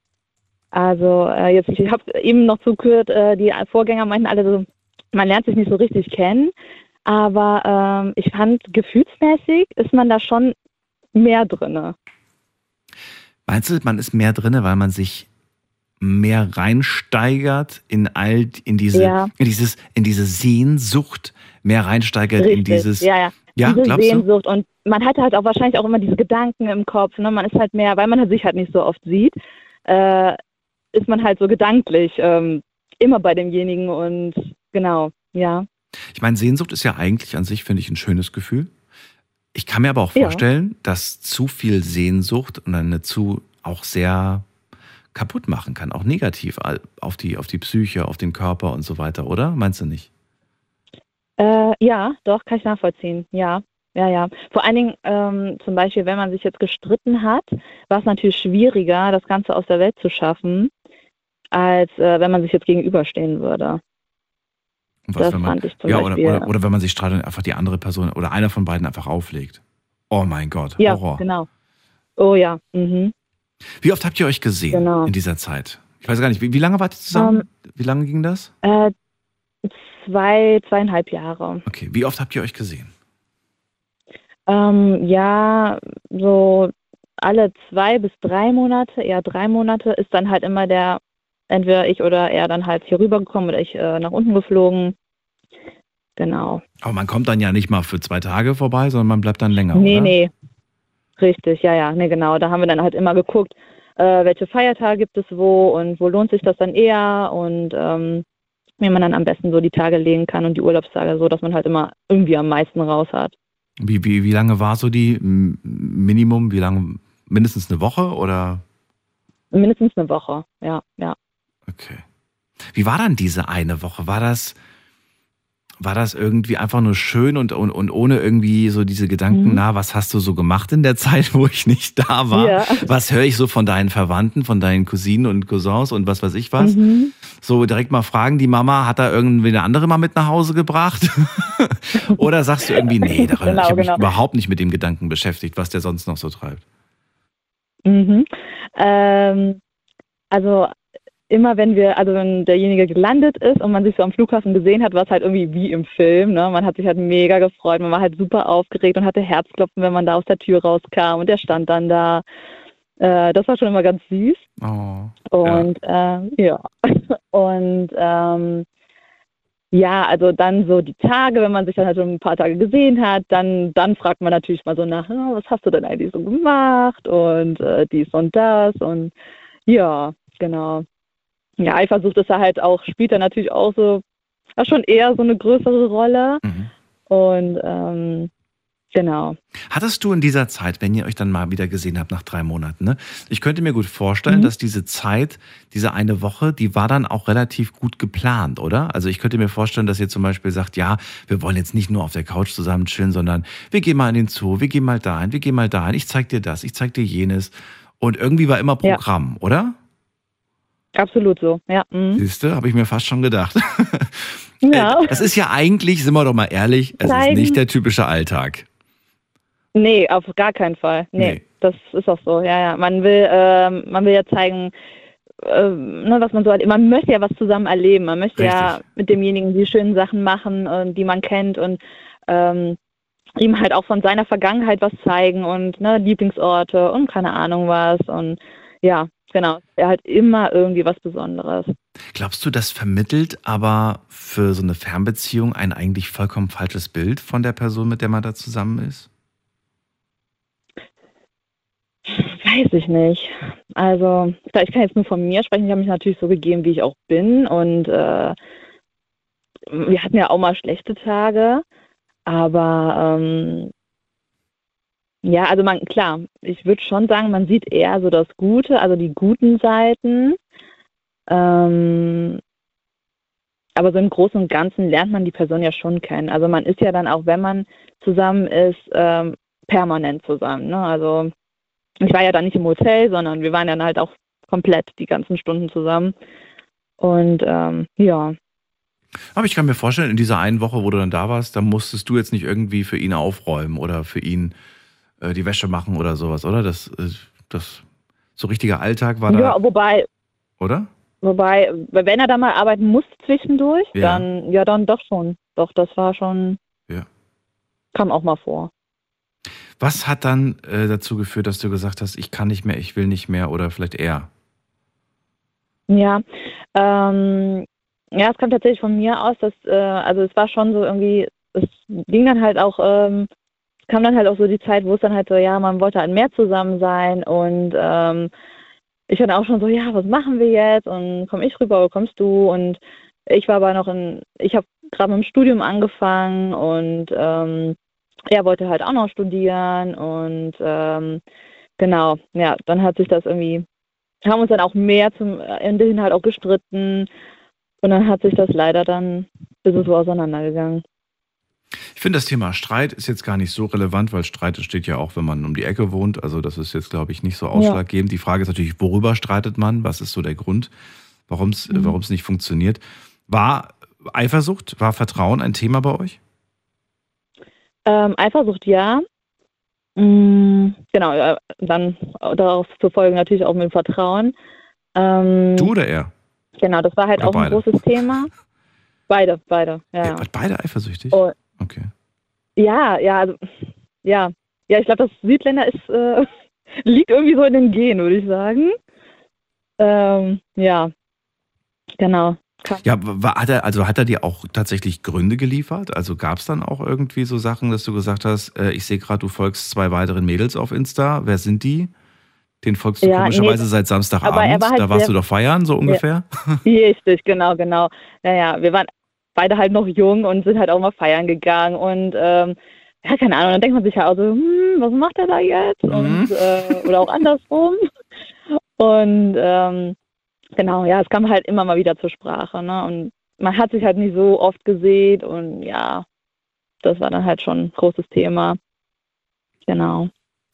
[SPEAKER 6] Also äh, jetzt, ich habe eben noch zugehört, äh, die Vorgänger meinten alle so, man lernt sich nicht so richtig kennen. Aber ähm, ich fand, gefühlsmäßig ist man da schon mehr drinne.
[SPEAKER 1] Meinst du, man ist mehr drinne, weil man sich mehr reinsteigert in all in diese ja. in dieses in diese Sehnsucht, mehr reinsteigert Richtig. in dieses
[SPEAKER 6] ja ja, ja diese Sehnsucht du? und man hat halt auch wahrscheinlich auch immer diese Gedanken im Kopf, ne? Man ist halt mehr, weil man sich halt nicht so oft sieht, äh, ist man halt so gedanklich ähm, immer bei demjenigen und genau, ja.
[SPEAKER 1] Ich meine, Sehnsucht ist ja eigentlich an sich, finde ich, ein schönes Gefühl. Ich kann mir aber auch vorstellen, ja. dass zu viel Sehnsucht und eine zu auch sehr kaputt machen kann, auch negativ auf die, auf die Psyche, auf den Körper und so weiter, oder? Meinst du nicht?
[SPEAKER 6] Äh, ja, doch, kann ich nachvollziehen, ja. Ja, ja. Vor allen Dingen ähm, zum Beispiel, wenn man sich jetzt gestritten hat, war es natürlich schwieriger, das Ganze aus der Welt zu schaffen, als äh, wenn man sich jetzt gegenüberstehen würde.
[SPEAKER 1] Was, das man, fand ich zum ja, Beispiel. Oder, oder, oder wenn man sich streitet und einfach die andere Person oder einer von beiden einfach auflegt. Oh mein Gott,
[SPEAKER 6] ja,
[SPEAKER 1] Horror.
[SPEAKER 6] genau. Oh ja. Mhm.
[SPEAKER 1] Wie oft habt ihr euch gesehen genau. in dieser Zeit? Ich weiß gar nicht, wie, wie lange wart ihr zusammen? Um, ähm, wie lange ging das?
[SPEAKER 6] Äh, zwei, zweieinhalb Jahre.
[SPEAKER 1] Okay, wie oft habt ihr euch gesehen?
[SPEAKER 6] Ähm, ja, so alle zwei bis drei Monate, eher drei Monate, ist dann halt immer der, entweder ich oder er dann halt hier rübergekommen oder ich äh, nach unten geflogen. Genau.
[SPEAKER 1] Aber man kommt dann ja nicht mal für zwei Tage vorbei, sondern man bleibt dann länger,
[SPEAKER 6] nee,
[SPEAKER 1] oder?
[SPEAKER 6] Nee, Richtig, ja, ja, nee, genau. Da haben wir dann halt immer geguckt, äh, welche Feiertage gibt es wo und wo lohnt sich das dann eher und ähm, wie man dann am besten so die Tage legen kann und die Urlaubstage so, dass man halt immer irgendwie am meisten raus hat.
[SPEAKER 1] Wie, wie, wie lange war so die Minimum? Wie lange? Mindestens eine Woche oder?
[SPEAKER 6] Mindestens eine Woche, ja, ja.
[SPEAKER 1] Okay. Wie war dann diese eine Woche? War das, war das irgendwie einfach nur schön und, und, und ohne irgendwie so diese Gedanken, mhm. na, was hast du so gemacht in der Zeit, wo ich nicht da war? Ja. Was höre ich so von deinen Verwandten, von deinen Cousinen und Cousins und was weiß ich was? Mhm. So direkt mal fragen, die Mama, hat da irgendwie eine andere mal mit nach Hause gebracht? Oder sagst du irgendwie, nee, genau, ich habe mich genau. überhaupt nicht mit dem Gedanken beschäftigt, was der sonst noch so treibt?
[SPEAKER 6] Mhm. Ähm, also immer wenn wir, also wenn derjenige gelandet ist und man sich so am Flughafen gesehen hat, war es halt irgendwie wie im Film. Ne? Man hat sich halt mega gefreut, man war halt super aufgeregt und hatte Herzklopfen, wenn man da aus der Tür rauskam und der stand dann da. Äh, das war schon immer ganz süß.
[SPEAKER 1] Oh,
[SPEAKER 6] und ja, äh, ja. und ähm, ja, also dann so die Tage, wenn man sich dann halt schon ein paar Tage gesehen hat, dann, dann fragt man natürlich mal so nach, oh, was hast du denn eigentlich so gemacht und äh, dies und das und ja, genau. Ja, Eifersucht ist da halt auch, spielt da natürlich auch so, ja, schon eher so eine größere Rolle.
[SPEAKER 1] Mhm.
[SPEAKER 6] Und ähm, genau.
[SPEAKER 1] Hattest du in dieser Zeit, wenn ihr euch dann mal wieder gesehen habt nach drei Monaten, ne? ich könnte mir gut vorstellen,
[SPEAKER 6] Mhm.
[SPEAKER 1] dass diese Zeit, diese eine Woche, die war dann auch relativ gut geplant, oder? Also ich könnte mir vorstellen, dass ihr zum Beispiel sagt, ja, wir wollen jetzt nicht nur auf der Couch zusammen chillen, sondern wir gehen mal in den Zoo, wir gehen mal dahin, wir gehen mal dahin, ich zeig dir das, ich zeig dir jenes. Und irgendwie war immer
[SPEAKER 6] Ja.
[SPEAKER 1] Programm, oder?
[SPEAKER 6] Absolut so, ja. Mhm.
[SPEAKER 1] Siehste, habe ich mir fast schon gedacht.
[SPEAKER 6] Ja.
[SPEAKER 1] Äh, Das ist ja eigentlich, sind wir doch mal ehrlich, es ist
[SPEAKER 6] Zeigen.
[SPEAKER 1] nicht der typische Alltag.
[SPEAKER 6] Nee, auf gar keinen Fall. Nee,
[SPEAKER 1] Nee.
[SPEAKER 6] das ist auch so. Ja, ja. Man will, ähm, man will ja zeigen, ähm, ne, was man so hat. Man möchte ja was zusammen erleben. Man möchte ja
[SPEAKER 1] Richtig.
[SPEAKER 6] mit demjenigen die schönen Sachen machen, äh, die man kennt und ähm, ihm halt auch von seiner Vergangenheit was zeigen und ne, Lieblingsorte und keine Ahnung was. Und ja, genau. Er halt immer irgendwie was Besonderes.
[SPEAKER 1] Glaubst du, das vermittelt aber für so eine Fernbeziehung ein eigentlich vollkommen falsches Bild von der Person, mit der man da zusammen ist?
[SPEAKER 6] Weiß ich nicht. Also, ich kann jetzt nur von mir sprechen. Ich habe mich natürlich so gegeben, wie ich auch bin. Und äh, wir hatten ja auch mal schlechte Tage. Aber ähm, ja, also man, klar, ich würde schon sagen, man sieht eher so das Gute, also die guten Seiten. Ähm, aber so im Großen und Ganzen lernt man die Person ja schon kennen. Also man ist ja dann auch, wenn man zusammen ist, ähm, permanent zusammen. Ne? Also ich war ja dann nicht im Hotel, sondern wir waren dann halt auch komplett die ganzen Stunden zusammen. Und ähm, ja,
[SPEAKER 1] Aber ich kann mir vorstellen, in dieser einen Woche, wo du dann da warst, da musstest du jetzt nicht irgendwie für ihn aufräumen oder für ihn äh, die Wäsche machen oder sowas, oder? Das, äh, das so richtiger Alltag war
[SPEAKER 6] ja,
[SPEAKER 1] da,
[SPEAKER 6] wobei,
[SPEAKER 1] oder?
[SPEAKER 6] wobei, wenn er da mal arbeiten muss zwischendurch,
[SPEAKER 1] Ja.
[SPEAKER 6] dann ja dann doch schon. Doch, das war schon,
[SPEAKER 1] Ja.
[SPEAKER 6] kam auch mal vor.
[SPEAKER 1] Was hat dann äh, dazu geführt, dass du gesagt hast, ich kann nicht mehr, ich will nicht mehr oder vielleicht er?
[SPEAKER 6] Ja, ähm, ja, es kam tatsächlich von mir aus, dass, äh, also es war schon so irgendwie, es ging dann halt auch, ähm, kam dann halt auch so die Zeit, wo es dann halt so, ja, man wollte halt mehr zusammen sein und ähm, ich dann auch schon so, ja, was machen wir jetzt und komm ich rüber oder kommst du und ich war aber noch in, ich habe gerade mit dem Studium angefangen und ähm, er wollte halt auch noch studieren und ähm, genau, ja, dann hat sich das irgendwie haben uns dann auch mehr zum Ende hin halt auch gestritten. Und dann hat sich das leider dann, ist es so auseinandergegangen.
[SPEAKER 1] Ich finde, das Thema Streit ist jetzt gar nicht so relevant, weil Streit steht ja auch, wenn man um die Ecke wohnt. Also das ist jetzt, glaube ich, nicht so ausschlaggebend. Die Frage ist natürlich, worüber streitet man? Was ist so der Grund, warum es
[SPEAKER 6] Mhm.
[SPEAKER 1] warum es nicht funktioniert? War Eifersucht, war Vertrauen ein Thema bei euch?
[SPEAKER 6] Ähm, Eifersucht ja. Mm, genau, ja, dann darauf zu folgen natürlich auch mit dem Vertrauen. Ähm,
[SPEAKER 1] Du oder er?
[SPEAKER 6] Genau, das war halt
[SPEAKER 1] Oder
[SPEAKER 6] auch ein
[SPEAKER 1] beide?
[SPEAKER 6] großes Thema. Beide, beide, ja.
[SPEAKER 1] Wart beide eifersüchtig?
[SPEAKER 6] Oh.
[SPEAKER 1] Okay.
[SPEAKER 6] Ja, ja, also, ja. Ja, ich glaube, das Südländer ist, äh, liegt irgendwie so in den Genen, würde ich sagen. Ähm, ja, genau.
[SPEAKER 1] Ja, war, hat er, also hat er dir auch tatsächlich Gründe geliefert? Also gab es dann auch irgendwie so Sachen, dass du gesagt hast, äh, ich sehe gerade, du folgst zwei weiteren Mädels auf Insta. Wer sind die? Den folgst du
[SPEAKER 6] Ja,
[SPEAKER 1] komischerweise
[SPEAKER 6] nee,
[SPEAKER 1] seit Samstagabend.
[SPEAKER 6] aber war halt
[SPEAKER 1] da warst du doch feiern, so ungefähr.
[SPEAKER 6] Richtig, genau, genau. Naja, wir waren beide halt noch jung und sind halt auch mal feiern gegangen und ähm, ja, keine Ahnung, dann denkt man sich ja auch so, hm, was macht er da jetzt? Und, äh, oder auch andersrum. Und ähm, genau, ja, es kam halt immer mal wieder zur Sprache, ne? Und man hat sich halt nicht so oft gesehen und ja, das war dann halt schon ein großes Thema. Genau.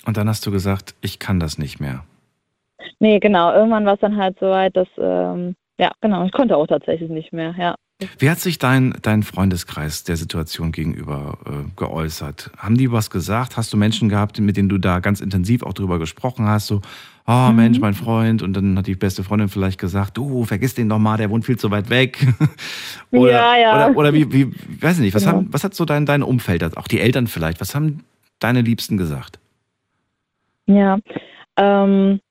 [SPEAKER 1] Und dann hast du gesagt, ich kann das nicht mehr.
[SPEAKER 6] Nee, genau, irgendwann war es dann halt so weit, dass, ähm, ja, genau, ich konnte auch tatsächlich nicht mehr, ja.
[SPEAKER 1] Wie hat sich dein, dein Freundeskreis der Situation gegenüber äh, geäußert? Haben die was gesagt? Hast du Menschen gehabt, mit denen du da ganz intensiv auch drüber gesprochen hast? So, oh Mensch, mein Freund. Und dann hat die beste Freundin vielleicht gesagt, du, vergiss den doch mal, der wohnt viel zu weit weg. oder,
[SPEAKER 6] Ja, ja.
[SPEAKER 1] oder, oder wie, wie, weiß ich nicht, was,
[SPEAKER 6] Genau.
[SPEAKER 1] haben, was hat so dein, dein Umfeld, auch die Eltern vielleicht, was haben deine Liebsten gesagt?
[SPEAKER 6] Ja, ähm,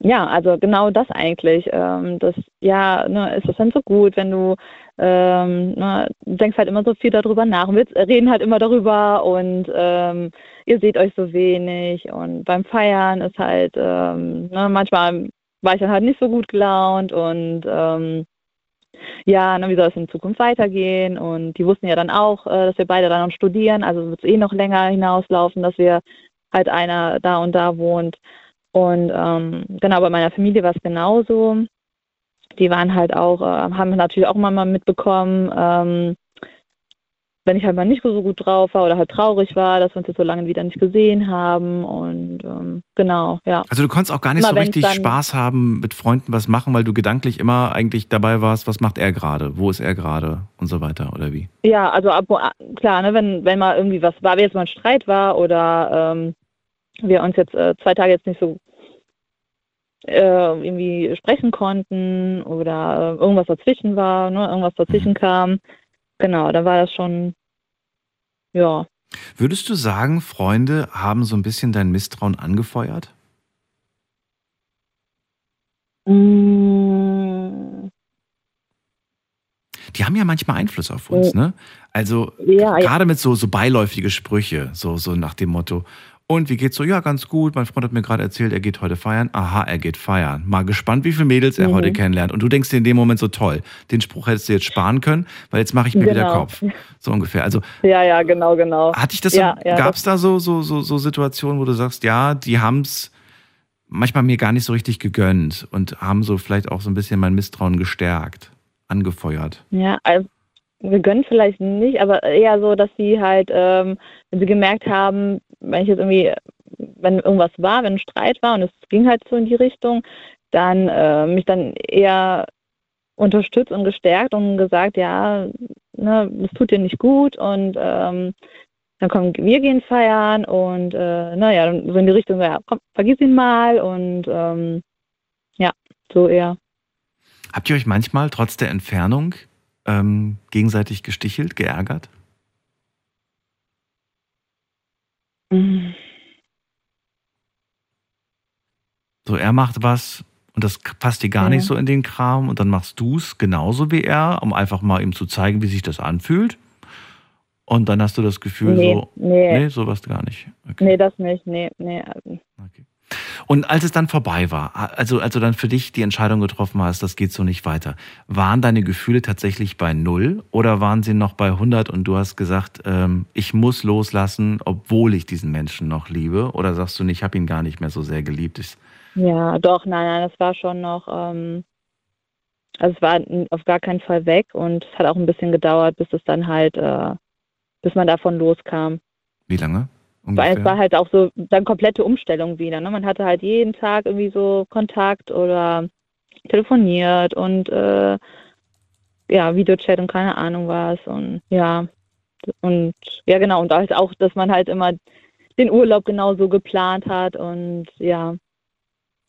[SPEAKER 6] ja, also genau das eigentlich. Ähm, das, ja, ne, ist das dann so gut, wenn du ähm, ne, denkst halt immer so viel darüber nach. Wir reden halt immer darüber und ähm, ihr seht euch so wenig und beim Feiern ist halt, ähm, ne, manchmal war ich dann halt nicht so gut gelaunt und ähm, ja, ne, wie soll es in Zukunft weitergehen? Und die wussten ja dann auch, äh, dass wir beide dann noch studieren, also wird es eh noch länger hinauslaufen, dass wir halt einer da und da wohnt. Und ähm, genau, bei meiner Familie war es genauso. Die waren halt auch, äh, haben natürlich auch immer mal mitbekommen, ähm, wenn ich halt mal nicht so gut drauf war oder halt traurig war, dass wir uns jetzt so lange wieder nicht gesehen haben. Und ähm, genau, ja.
[SPEAKER 1] Also du konntest auch gar nicht
[SPEAKER 6] Immer
[SPEAKER 1] so richtig Spaß haben, mit Freunden was machen, weil du gedanklich immer eigentlich dabei warst, was macht er gerade, wo ist er gerade und so weiter, oder wie?
[SPEAKER 6] Ja, also ab, klar, ne, wenn, wenn mal irgendwie was war, wenn jetzt mal ein Streit war oder ähm, wir uns jetzt äh, zwei Tage jetzt nicht so äh, irgendwie sprechen konnten oder äh, irgendwas dazwischen war, ne, irgendwas dazwischen kam, genau, da war das schon, ja,
[SPEAKER 1] Würdest du sagen, Freunde haben so ein bisschen dein Misstrauen angefeuert?
[SPEAKER 6] mm,
[SPEAKER 1] Die haben ja manchmal Einfluss auf uns, ne? Also
[SPEAKER 6] ja, ja,
[SPEAKER 1] gerade mit so, so beiläufige Sprüche, so, so nach dem Motto, und wie geht's so? Ja, ganz gut. Mein Freund hat mir gerade erzählt, er geht heute feiern. Aha, er geht feiern. Mal gespannt, wie viele Mädels er
[SPEAKER 6] Mhm.
[SPEAKER 1] heute kennenlernt. Und du denkst dir in dem Moment so toll. Den Spruch hättest du jetzt sparen können, weil jetzt mache ich mir wieder
[SPEAKER 6] Genau.
[SPEAKER 1] Kopf. So ungefähr. Also
[SPEAKER 6] ja, ja, genau, genau.
[SPEAKER 1] Hatte ich das
[SPEAKER 6] Ja,
[SPEAKER 1] so,
[SPEAKER 6] ja,
[SPEAKER 1] gab es da so, so, so, so Situationen, wo du sagst, ja, die haben es manchmal mir gar nicht so richtig gegönnt und haben so vielleicht auch so ein bisschen mein Misstrauen gestärkt, angefeuert.
[SPEAKER 6] Ja, also wir gönnen vielleicht nicht, aber eher so, dass sie halt, ähm, wenn sie gemerkt haben, wenn ich jetzt irgendwie, wenn irgendwas war, wenn ein Streit war und es ging halt so in die Richtung, dann äh, mich dann eher unterstützt und gestärkt und gesagt, ja, ne, das tut dir nicht gut und ähm, dann kommen wir gehen feiern und äh, naja, so in die Richtung, ja, komm, vergiss ihn mal und ähm, ja, so eher.
[SPEAKER 1] Habt ihr euch manchmal trotz der Entfernung ähm, gegenseitig gestichelt, geärgert?
[SPEAKER 6] Mhm.
[SPEAKER 1] So, er macht was und das passt dir gar
[SPEAKER 6] Ja.
[SPEAKER 1] nicht so in den Kram und dann machst du es genauso wie er, um einfach mal ihm zu zeigen, wie sich das anfühlt. Und dann hast du das Gefühl
[SPEAKER 6] Nee,
[SPEAKER 1] so,
[SPEAKER 6] nee.
[SPEAKER 1] nee, sowas gar nicht. Okay.
[SPEAKER 6] Nee, das nicht, nee, nee.
[SPEAKER 1] Und als es dann vorbei war, also als du dann für dich die Entscheidung getroffen hast, das geht so nicht weiter, waren deine Gefühle tatsächlich bei null oder waren sie noch bei 100 und du hast gesagt, ähm, ich muss loslassen, obwohl ich diesen Menschen noch liebe? Oder sagst du, nicht, ich habe ihn gar nicht mehr so sehr geliebt? Ich,
[SPEAKER 6] Ja, doch, nein, nein, das war schon noch, ähm, also es war auf gar keinen Fall weg und es hat auch ein bisschen gedauert, bis es dann halt, äh, bis man davon loskam.
[SPEAKER 1] wie lange?
[SPEAKER 6] Weil es war halt auch so dann komplette Umstellung wieder. Ne? Man hatte halt jeden Tag irgendwie so Kontakt oder telefoniert und äh, ja, Videochat und keine Ahnung was und ja. Und ja genau, und halt auch, dass man halt immer den Urlaub genauso geplant hat und ja.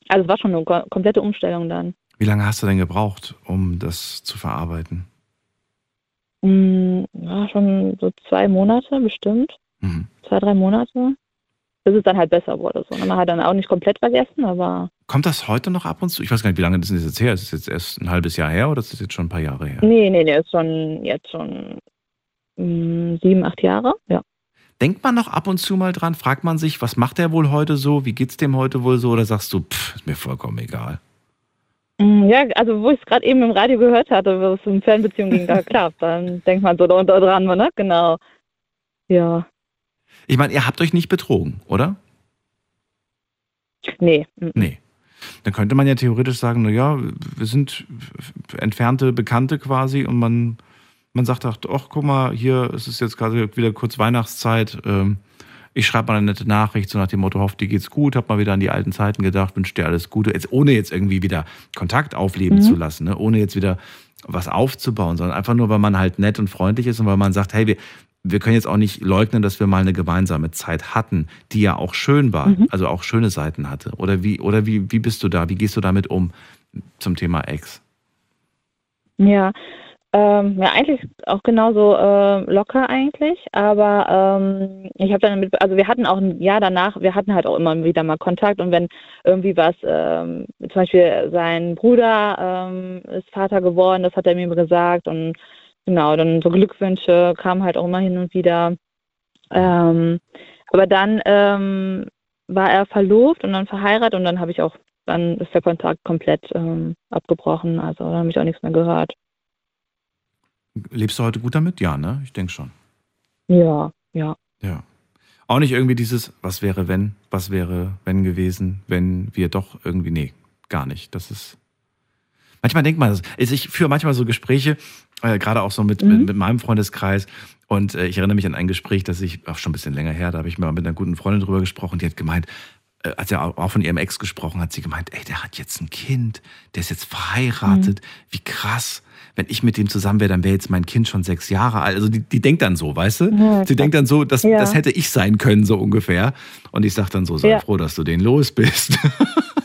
[SPEAKER 6] Also es war schon eine ko- komplette Umstellung dann.
[SPEAKER 1] Wie lange hast du denn gebraucht, um das zu verarbeiten?
[SPEAKER 6] Mm, Ja, schon so zwei Monate bestimmt.
[SPEAKER 1] Mhm.
[SPEAKER 6] Zwei, drei Monate. Bis es dann halt besser wurde. So. ne? Man hat dann auch nicht komplett vergessen, aber
[SPEAKER 1] Kommt das heute noch ab und zu? Ich weiß gar nicht, wie lange das ist jetzt her? Ist es jetzt erst ein halbes Jahr her oder ist das jetzt schon ein paar Jahre her?
[SPEAKER 6] Nee, nee, nee, ist schon jetzt schon mm, sieben, acht Jahre. Ja.
[SPEAKER 1] Denkt man noch ab und zu mal dran? Fragt man sich, was macht er wohl heute so? Wie geht's dem heute wohl so? Oder sagst du, pff, ist mir vollkommen egal?
[SPEAKER 6] Mm, Ja, also wo ich es gerade eben im Radio gehört hatte, wo es um Fernbeziehungen ging, da klar, dann denkt man so da unter dran, ne? Genau. Ja,
[SPEAKER 1] Ich meine, ihr habt euch nicht betrogen, oder?
[SPEAKER 6] nee.
[SPEAKER 1] Nee. Dann könnte man ja theoretisch sagen, na ja, wir sind entfernte Bekannte quasi und man, man sagt, ach, ach, guck mal, hier ist es jetzt gerade wieder kurz Weihnachtszeit. Ähm, ich schreibe mal eine nette Nachricht, so nach dem Motto, hofft dir geht's gut, hab mal wieder an die alten Zeiten gedacht, wünsche dir alles Gute. Jetzt, ohne jetzt irgendwie wieder Kontakt aufleben
[SPEAKER 6] Mhm.
[SPEAKER 1] zu lassen, ne? ohne jetzt wieder was aufzubauen, sondern einfach nur, weil man halt nett und freundlich ist und weil man sagt, hey, wir, wir können jetzt auch nicht leugnen, dass wir mal eine gemeinsame Zeit hatten, die ja auch schön war, mhm. also auch schöne Seiten hatte. Oder wie, oder wie, wie bist du da? Wie gehst du damit um zum Thema Ex?
[SPEAKER 6] Ja, ähm, ja, eigentlich auch genauso äh, locker eigentlich, aber ähm, ich habe dann mit, also wir hatten auch ein Jahr danach, wir hatten halt auch immer wieder mal Kontakt und wenn irgendwie was, ähm, zum Beispiel sein Bruder ähm, ist Vater geworden, das hat er mir gesagt und genau, dann so Glückwünsche kamen halt auch immer hin und wieder. Ähm, aber dann ähm, war er verlobt und dann verheiratet und dann habe ich auch, dann ist der Kontakt komplett ähm, abgebrochen, also dann habe ich auch nichts mehr gehört.
[SPEAKER 1] Lebst du heute gut damit? Ja, ne? Ich denke schon.
[SPEAKER 6] Ja, ja.
[SPEAKER 1] Ja. Auch nicht irgendwie dieses, was wäre wenn, was wäre wenn gewesen, wenn wir doch irgendwie, nee, gar nicht. Das ist. Manchmal denkt man, also ich führe manchmal so Gespräche, äh, gerade auch so mit, mhm. mit, mit, meinem Freundeskreis. Und äh, ich erinnere mich an ein Gespräch, das ich, auch schon ein bisschen länger her, da habe ich mal mit einer guten Freundin drüber gesprochen, die hat gemeint, äh, als er auch von ihrem Ex gesprochen hat, sie gemeint, ey, der hat jetzt ein Kind, der ist jetzt verheiratet, mhm. wie krass wenn ich mit dem zusammen wäre, dann wäre jetzt mein Kind schon sechs Jahre alt. Also die, die denkt dann so, weißt du? Ja, sie denkt dann so, das, ja. das hätte ich sein können, so ungefähr. Und ich sage dann so, sei ja. froh, dass du den los bist.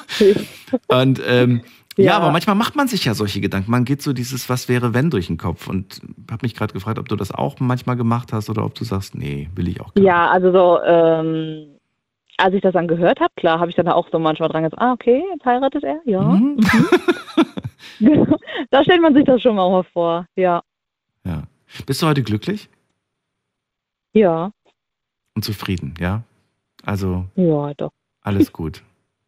[SPEAKER 1] und ähm, ja. ja. aber manchmal macht man sich ja solche Gedanken. Man geht so dieses Was wäre wenn durch den Kopf. Und habe mich gerade gefragt, ob du das auch manchmal gemacht hast oder ob du sagst, nee, will ich auch gar
[SPEAKER 6] Ja, also so, ähm, als ich das dann gehört habe, klar, habe ich dann auch so manchmal dran gesagt, ah, okay, jetzt heiratet er, ja. Mhm. Mhm. da stellt man sich das schon mal vor, ja.
[SPEAKER 1] Ja. Bist du heute glücklich?
[SPEAKER 6] Ja.
[SPEAKER 1] Und zufrieden, ja? Also.
[SPEAKER 6] Ja, doch.
[SPEAKER 1] Alles gut.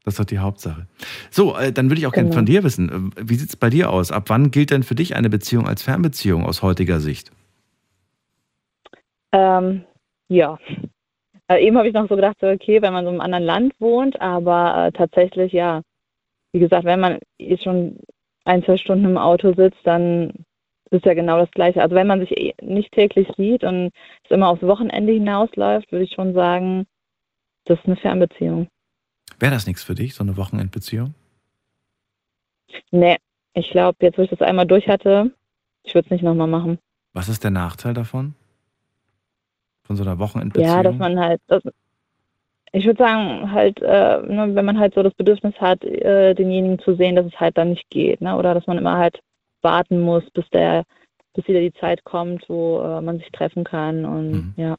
[SPEAKER 1] Das ist doch die Hauptsache. So, äh, dann würde ich auch genau. gerne von dir wissen, äh, wie sieht es bei dir aus? Ab wann gilt denn für dich eine Beziehung als Fernbeziehung aus heutiger Sicht?
[SPEAKER 6] Ähm, ja. Äh, eben habe ich noch so gedacht, okay, wenn man so in einem anderen Land wohnt, aber äh, tatsächlich, ja, wie gesagt, wenn man jetzt schon ein, zwei Stunden im Auto sitzt, dann ist ja genau das Gleiche. Also wenn man sich eh nicht täglich sieht und es immer aufs Wochenende hinausläuft, würde ich schon sagen, das ist eine Fernbeziehung.
[SPEAKER 1] Wäre das nichts für dich, so eine Wochenendbeziehung?
[SPEAKER 6] Nee, ich glaube, jetzt wo ich das einmal durch hatte, ich würde es nicht nochmal machen.
[SPEAKER 1] Was ist der Nachteil davon? Von so einer Wochenendbeziehung?
[SPEAKER 6] Ja, dass man halt, das, ich würde sagen, halt, äh, ne, wenn man halt so das Bedürfnis hat, äh, denjenigen zu sehen, dass es halt dann nicht geht, ne? Oder dass man immer halt warten muss, bis der, bis wieder die Zeit kommt, wo äh, man sich treffen kann und mhm. ja.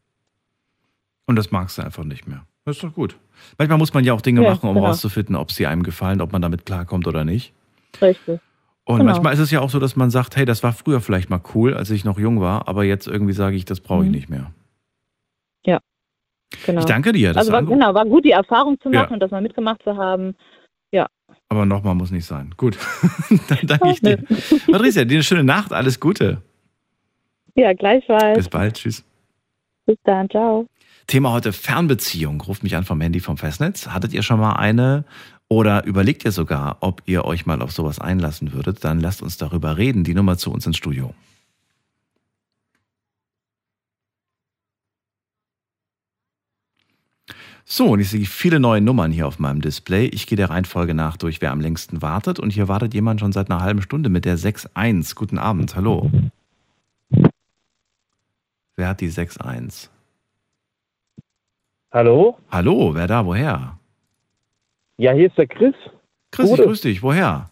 [SPEAKER 1] Und das magst du einfach nicht mehr. Das ist doch gut. Manchmal muss man ja auch Dinge ja, machen, um genau. herauszufinden, ob sie einem gefallen, ob man damit klarkommt oder nicht.
[SPEAKER 6] Richtig.
[SPEAKER 1] Und genau. manchmal ist es ja auch so, dass man sagt, hey, das war früher vielleicht mal cool, als ich noch jung war, aber jetzt irgendwie sage ich, das brauche ich mhm. nicht mehr.
[SPEAKER 6] Ja,
[SPEAKER 1] Genau. Ich danke dir.
[SPEAKER 6] also war, genau, war gut, die Erfahrung zu machen ja. und das mal mitgemacht zu haben. Ja.
[SPEAKER 1] Aber nochmal muss nicht sein. Gut. Dann danke ich dir. Patricia, dir eine schöne Nacht. Alles Gute.
[SPEAKER 6] Ja, gleichfalls.
[SPEAKER 1] Bis bald. Tschüss.
[SPEAKER 6] Bis dann. Ciao.
[SPEAKER 1] Thema heute Fernbeziehung. Ruft mich an vom Handy vom Festnetz. Hattet ihr schon mal eine oder überlegt ihr sogar, ob ihr euch mal auf sowas einlassen würdet? Dann lasst uns darüber reden. Die Nummer zu uns ins Studio. So, und ich sehe viele neue Nummern hier auf meinem Display. Ich gehe der Reihenfolge nach durch, wer am längsten wartet. Und hier wartet jemand schon seit einer halben Stunde mit der 6.1. Guten Abend, hallo. Wer hat die 6.1?
[SPEAKER 7] Hallo?
[SPEAKER 1] Hallo, wer da, woher?
[SPEAKER 7] Ja, hier ist der Chris.
[SPEAKER 1] Chris, ich grüß dich, woher?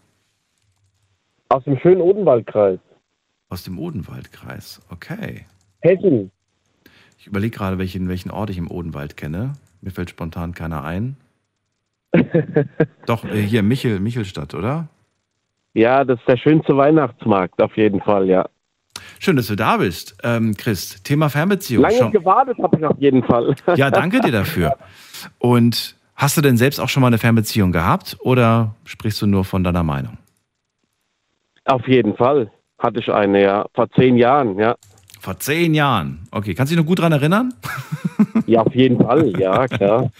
[SPEAKER 7] Aus dem schönen Odenwaldkreis.
[SPEAKER 1] Aus dem Odenwaldkreis, okay.
[SPEAKER 7] Hessen.
[SPEAKER 1] Ich überlege gerade, welchen, welchen Ort ich im Odenwald kenne. Mir fällt spontan keiner ein. Doch, äh, hier Michel, Michelstadt, oder?
[SPEAKER 7] Ja, das ist der schönste Weihnachtsmarkt, auf jeden Fall, ja.
[SPEAKER 1] Schön, dass du da bist, ähm, Chris. Thema Fernbeziehung.
[SPEAKER 7] Lange schon... gewartet habe ich auf jeden Fall.
[SPEAKER 1] Ja, danke dir dafür. Und hast du denn selbst auch schon mal eine Fernbeziehung gehabt oder sprichst du nur von deiner Meinung?
[SPEAKER 7] Auf jeden Fall hatte ich eine, ja. Vor zehn Jahren, ja.
[SPEAKER 1] Vor zehn Jahren. Okay, kannst du dich noch gut daran erinnern?
[SPEAKER 7] Ja, auf jeden Fall, ja, klar.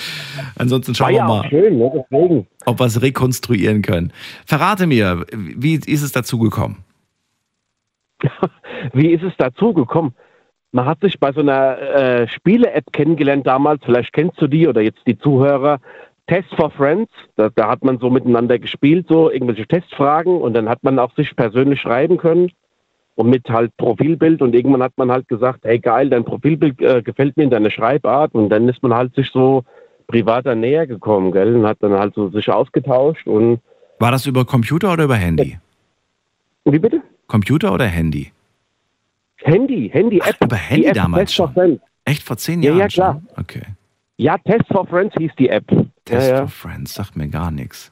[SPEAKER 1] Ansonsten schauen wir mal,
[SPEAKER 7] schön, ne,
[SPEAKER 1] ob wir es rekonstruieren können. Verrate mir, wie ist es dazu gekommen?
[SPEAKER 7] wie ist es dazu gekommen? Man hat sich bei so einer äh, Spiele-App kennengelernt damals, vielleicht kennst du die oder jetzt die Zuhörer. Test for Friends, da, da hat man so miteinander gespielt, so irgendwelche Testfragen und dann hat man auch sich persönlich schreiben können. und mit halt Profilbild und irgendwann hat man halt gesagt, hey geil, dein Profilbild äh, gefällt mir in deiner Schreibart und dann ist man halt sich so privater näher gekommen, gell, und hat dann halt so sich ausgetauscht und
[SPEAKER 1] War das über Computer oder über Handy?
[SPEAKER 7] wie bitte?
[SPEAKER 1] Computer oder Handy?
[SPEAKER 7] Handy, Handy-App.
[SPEAKER 1] Über Handy
[SPEAKER 7] App
[SPEAKER 1] damals
[SPEAKER 7] Test for
[SPEAKER 1] schon?
[SPEAKER 7] Friends.
[SPEAKER 1] Echt vor zehn
[SPEAKER 7] Ja,
[SPEAKER 1] Jahren
[SPEAKER 7] ja, klar.
[SPEAKER 1] schon? Okay.
[SPEAKER 7] Ja, Test for Friends hieß die App.
[SPEAKER 1] Test
[SPEAKER 7] ja,
[SPEAKER 1] for
[SPEAKER 7] ja.
[SPEAKER 1] Friends sagt mir gar nichts.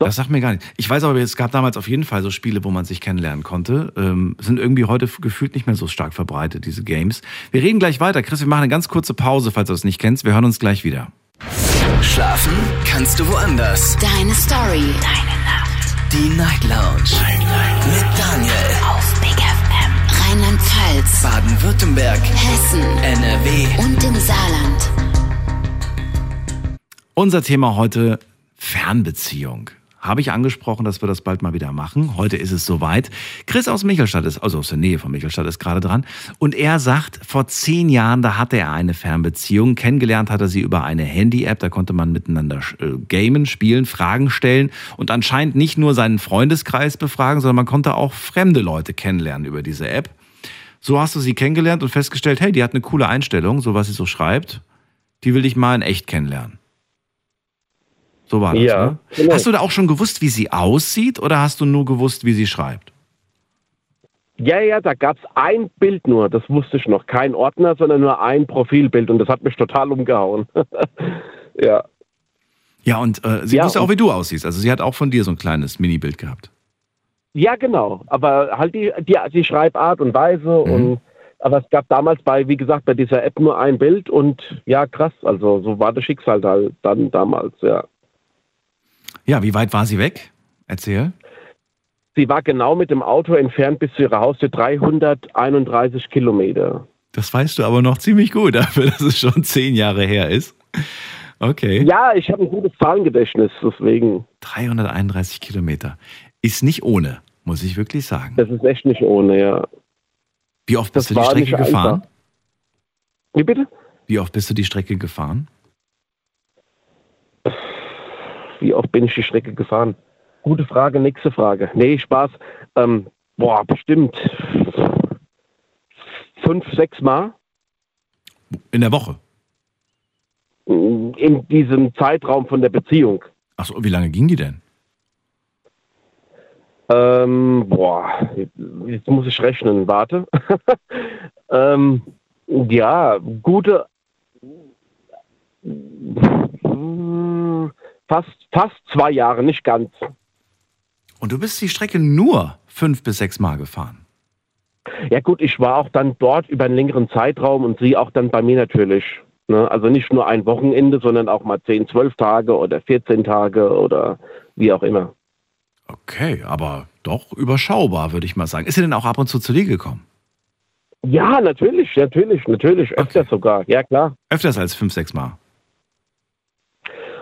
[SPEAKER 1] Das sagt mir gar nichts. Ich weiß aber, es gab damals auf jeden Fall so Spiele, wo man sich kennenlernen konnte. Ähm, sind irgendwie heute gefühlt nicht mehr so stark verbreitet, diese Games. Wir reden gleich weiter. Chris, wir machen eine ganz kurze Pause, falls du es nicht kennst. Wir hören uns gleich wieder.
[SPEAKER 8] Schlafen kannst du woanders.
[SPEAKER 9] Deine Story. Deine Nacht.
[SPEAKER 8] Die Night Lounge. Mit Daniel.
[SPEAKER 9] Rheinland-Pfalz.
[SPEAKER 8] Baden-Württemberg.
[SPEAKER 9] Hessen.
[SPEAKER 8] NRW.
[SPEAKER 9] Und im Saarland.
[SPEAKER 1] Unser Thema heute Fernbeziehung. Habe ich angesprochen, dass wir das bald mal wieder machen. Heute ist es soweit. Chris aus Michelstadt ist, also aus der Nähe von Michelstadt ist gerade dran. Und er sagt, vor zehn Jahren, da hatte er eine Fernbeziehung. Kennengelernt hat er sie über eine Handy-App. Da konnte man miteinander äh, gamen, spielen, Fragen stellen und anscheinend nicht nur seinen Freundeskreis befragen, sondern man konnte auch fremde Leute kennenlernen über diese App. So hast du sie kennengelernt und festgestellt, hey, die hat eine coole Einstellung, so was sie so schreibt. Die will ich mal in echt kennenlernen. So war das,
[SPEAKER 7] Ja,
[SPEAKER 1] ne?
[SPEAKER 7] genau.
[SPEAKER 1] Hast du da auch schon gewusst, wie sie aussieht oder hast du nur gewusst, wie sie schreibt?
[SPEAKER 7] Ja, ja, da gab es ein Bild nur, das wusste ich noch. Kein Ordner, sondern nur ein Profilbild und das hat mich total umgehauen. ja.
[SPEAKER 1] Ja, und äh, sie
[SPEAKER 7] Ja,
[SPEAKER 1] wusste auch, wie du aussiehst. Also sie hat auch von dir so ein kleines Mini-Bild gehabt.
[SPEAKER 7] Ja, genau. Aber halt die, die, die Schreibart und Weise
[SPEAKER 1] Mhm.
[SPEAKER 7] und aber es gab damals bei, wie gesagt, bei dieser App nur ein Bild und ja, krass. Also so war das Schicksal da, dann damals, ja.
[SPEAKER 1] Ja, wie weit war sie weg? Erzähl.
[SPEAKER 7] Sie war genau mit dem Auto entfernt bis zu ihrer Haustür 331 Kilometer.
[SPEAKER 1] Das weißt du aber noch ziemlich gut, dafür, dass es schon zehn Jahre her ist. Okay.
[SPEAKER 7] Ja, ich habe ein gutes Zahlengedächtnis, deswegen.
[SPEAKER 1] 331 Kilometer. Ist nicht ohne, muss ich wirklich sagen.
[SPEAKER 7] Das ist echt nicht ohne, ja.
[SPEAKER 1] Wie oft bist
[SPEAKER 7] das
[SPEAKER 1] du die Strecke gefahren?
[SPEAKER 7] einfach. Wie bitte?
[SPEAKER 1] Wie oft bist du die Strecke gefahren?
[SPEAKER 7] Wie oft bin ich die Strecke gefahren? Gute Frage, nächste Frage. Nee, Spaß. Ähm, boah, bestimmt fünf, sechs Mal
[SPEAKER 1] In der Woche.
[SPEAKER 7] in diesem Zeitraum von der Beziehung.
[SPEAKER 1] Achso, wie lange ging die denn?
[SPEAKER 7] Ähm, boah, jetzt muss ich rechnen. Warte. ähm, ja, gute. Fast, fast zwei Jahre, nicht ganz.
[SPEAKER 1] Und du bist die Strecke nur fünf bis sechs Mal gefahren.
[SPEAKER 7] Ja gut, ich war auch dann dort über einen längeren Zeitraum und sie auch dann bei mir natürlich. Ne? Also nicht nur ein Wochenende, sondern auch mal 10, 12 Tage oder 14 Tage oder wie auch immer.
[SPEAKER 1] Okay, aber doch überschaubar, würde ich mal sagen. Ist sie denn auch ab und zu zu dir gekommen?
[SPEAKER 7] Ja, natürlich, natürlich, natürlich, öfter
[SPEAKER 1] Okay.
[SPEAKER 7] sogar. Ja, klar.
[SPEAKER 1] Öfters als fünf, sechs Mal.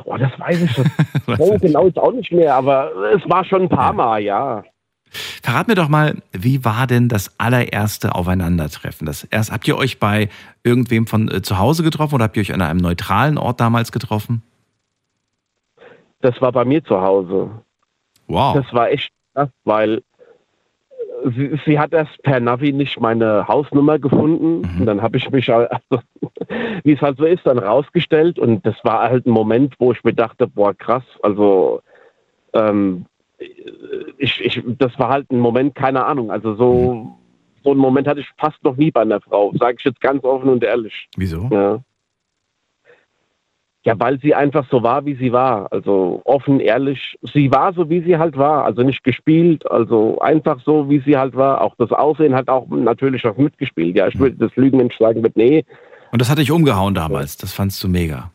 [SPEAKER 7] Oh, das weiß ich so
[SPEAKER 1] ist-
[SPEAKER 7] genau jetzt auch nicht mehr, aber es war schon ein paar Mal, ja.
[SPEAKER 1] Verrat mir doch mal, wie war denn das allererste Aufeinandertreffen? Das erst, habt ihr euch bei irgendwem von äh, zu Hause getroffen oder habt ihr euch an einem neutralen Ort damals getroffen?
[SPEAKER 7] Das war bei mir zu Hause.
[SPEAKER 1] Wow.
[SPEAKER 7] Das war echt krass, weil sie, sie hat erst per Navi nicht meine Hausnummer gefunden.
[SPEAKER 1] Mhm.
[SPEAKER 7] Und dann habe ich mich, halt- also, wie es halt so ist, dann rausgestellt. Und das war halt ein Moment, wo ich mir dachte, boah, krass, also ähm, ich, ich, das war halt ein Moment, keine Ahnung. Also so, so einen Moment hatte ich fast noch nie bei einer Frau, sage ich jetzt ganz offen und ehrlich.
[SPEAKER 1] Wieso?
[SPEAKER 7] Ja. Ja, weil sie einfach so war, wie sie war. Also offen, ehrlich. Sie war so, wie sie halt war. Also nicht gespielt, also einfach so, wie sie halt war. Auch das Aussehen hat auch natürlich auch mitgespielt. Ja, ich würde das Lügenmensch sagen mit, nee.
[SPEAKER 1] Und das hat dich umgehauen damals. Das fandst du mega.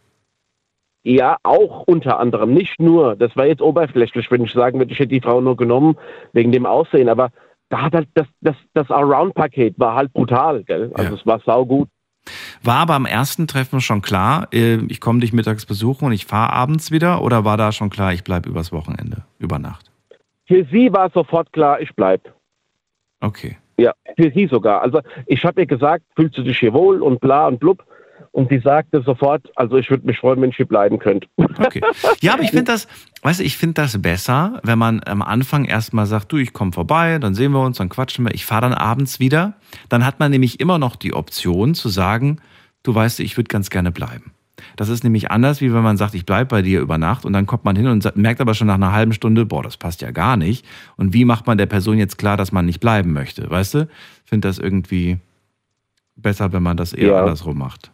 [SPEAKER 7] Ja, auch unter anderem. Nicht nur. Das war jetzt oberflächlich, wenn ich sagen würde, ich hätte die Frau nur genommen wegen dem Aussehen. Aber da hat halt das, das, das Around-Paket war halt brutal, gell? Also
[SPEAKER 1] Ja.
[SPEAKER 7] es war saugut.
[SPEAKER 1] War aber am ersten Treffen schon klar, äh, ich komme dich mittags besuchen und ich fahre abends wieder? Oder war da schon klar, ich bleibe übers Wochenende, über Nacht?
[SPEAKER 7] Für sie war sofort klar, ich bleib.
[SPEAKER 1] Okay.
[SPEAKER 7] Ja, für sie sogar. Also ich habe ihr gesagt, fühlst du dich hier wohl und bla und blub. Und sie sagte sofort, also ich würde mich freuen, wenn ich hier bleiben könnte.
[SPEAKER 1] Okay. Ja, aber ich finde das, Weißt du, ich finde das besser, wenn man am Anfang erstmal sagt, du, ich komme vorbei, dann sehen wir uns, dann quatschen wir, ich fahre dann abends wieder. Dann hat man nämlich immer noch die Option zu sagen, du weißt, ich würde ganz gerne bleiben. Das ist nämlich anders, wie wenn man sagt, ich bleibe bei dir über Nacht und dann kommt man hin und merkt aber schon nach einer halben Stunde, boah, das passt ja gar nicht. Und wie macht man der Person jetzt klar, dass man nicht bleiben möchte? Weißt du? Ich finde das irgendwie besser, wenn man das eher ja. andersrum macht.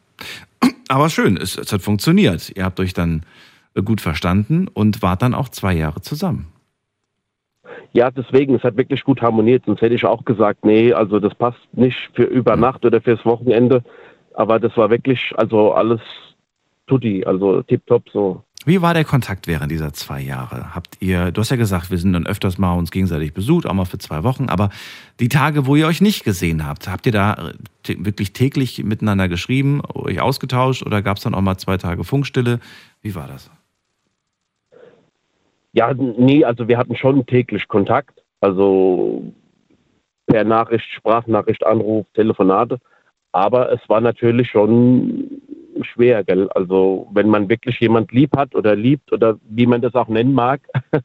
[SPEAKER 1] Aber schön, es, es hat funktioniert. Ihr habt euch dann gut verstanden und wart dann auch zwei Jahre zusammen.
[SPEAKER 7] Ja, deswegen, es hat wirklich gut harmoniert. Sonst hätte ich auch gesagt, nee, also das passt nicht für über Nacht oder fürs Wochenende. Aber das war wirklich, also alles tutti, also tipptopp so.
[SPEAKER 1] Wie war der Kontakt während dieser zwei Jahre? Habt ihr, du hast ja gesagt, wir sind dann öfters mal uns gegenseitig besucht, auch mal für zwei Wochen, aber die Tage, wo ihr euch nicht gesehen habt, habt ihr da wirklich täglich miteinander geschrieben, euch ausgetauscht oder gab es dann auch mal zwei Tage Funkstille? Wie war das?
[SPEAKER 7] Ja, nee, also wir hatten schon täglich Kontakt, also per Nachricht, Sprachnachricht, Anruf, Telefonate, aber es war natürlich schon schwer, gell? Also wenn man wirklich jemand lieb hat oder liebt oder wie man das auch nennen mag.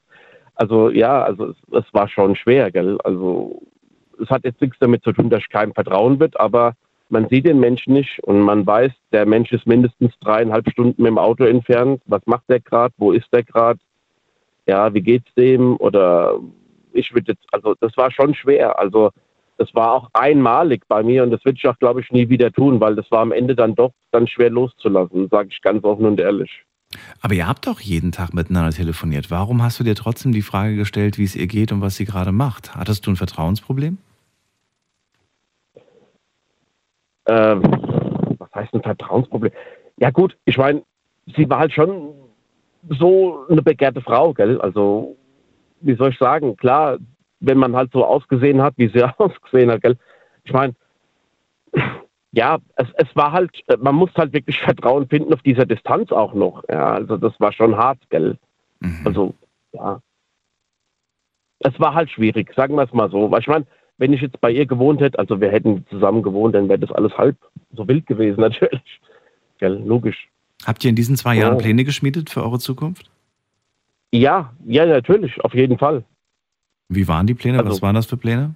[SPEAKER 7] Also ja, also es, es war schon schwer, gell? Also es hat jetzt nichts damit zu tun, dass keinem vertrauen wird, aber man sieht den Menschen nicht und man weiß, der Mensch ist mindestens dreieinhalb Stunden mit dem Auto entfernt. Was macht der gerade? Wo ist der gerade? Ja, wie geht's dem? Oder ich würde jetzt, also das war schon schwer. Also das war auch einmalig bei mir und das würde ich auch, glaube ich, nie wieder tun, weil das war am Ende dann doch dann schwer loszulassen, sage ich ganz offen und ehrlich.
[SPEAKER 1] Aber ihr habt doch jeden Tag miteinander telefoniert. Warum hast du dir trotzdem die Frage gestellt, wie es ihr geht und was sie gerade macht? Hattest du ein Vertrauensproblem?
[SPEAKER 7] Ähm, was heißt ein Vertrauensproblem? Ja gut, ich meine, sie war halt schon so eine begehrte Frau, gell? Also, wie soll ich sagen? Klar, wenn man halt so ausgesehen hat, wie sie ausgesehen hat, gell? Ich meine, ja, es, es war halt, man muss halt wirklich Vertrauen finden auf dieser Distanz auch noch. Ja, also das war schon hart, gell? Mhm. Also, ja. Es war halt schwierig, sagen wir es mal so. Weil ich meine, wenn ich jetzt bei ihr gewohnt hätte, also wir hätten zusammen gewohnt, dann wäre das alles halb so wild gewesen, natürlich. Gell, logisch.
[SPEAKER 1] Habt ihr in diesen zwei Jahren oh. Pläne geschmiedet für eure Zukunft?
[SPEAKER 7] Ja, ja, natürlich, auf jeden Fall.
[SPEAKER 1] Wie waren die Pläne? Also, Was waren das für Pläne?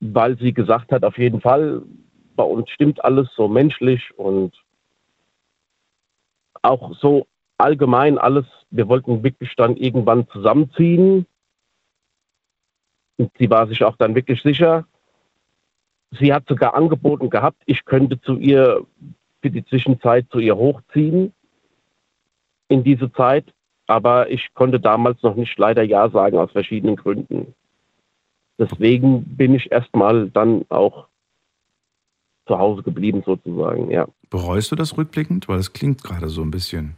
[SPEAKER 7] Weil sie gesagt hat, auf jeden Fall, bei uns stimmt alles so menschlich und auch so allgemein alles. Wir wollten wirklich dann irgendwann zusammenziehen. Und sie war sich auch dann wirklich sicher. Sie hat sogar angeboten gehabt, ich könnte zu ihr für die Zwischenzeit zu ihr hochziehen in diese Zeit aber ich konnte damals noch nicht leider Ja sagen aus verschiedenen Gründen. Deswegen bin ich erstmal dann auch zu Hause geblieben sozusagen, ja.
[SPEAKER 1] Bereust du das rückblickend? Weil es klingt gerade so ein bisschen.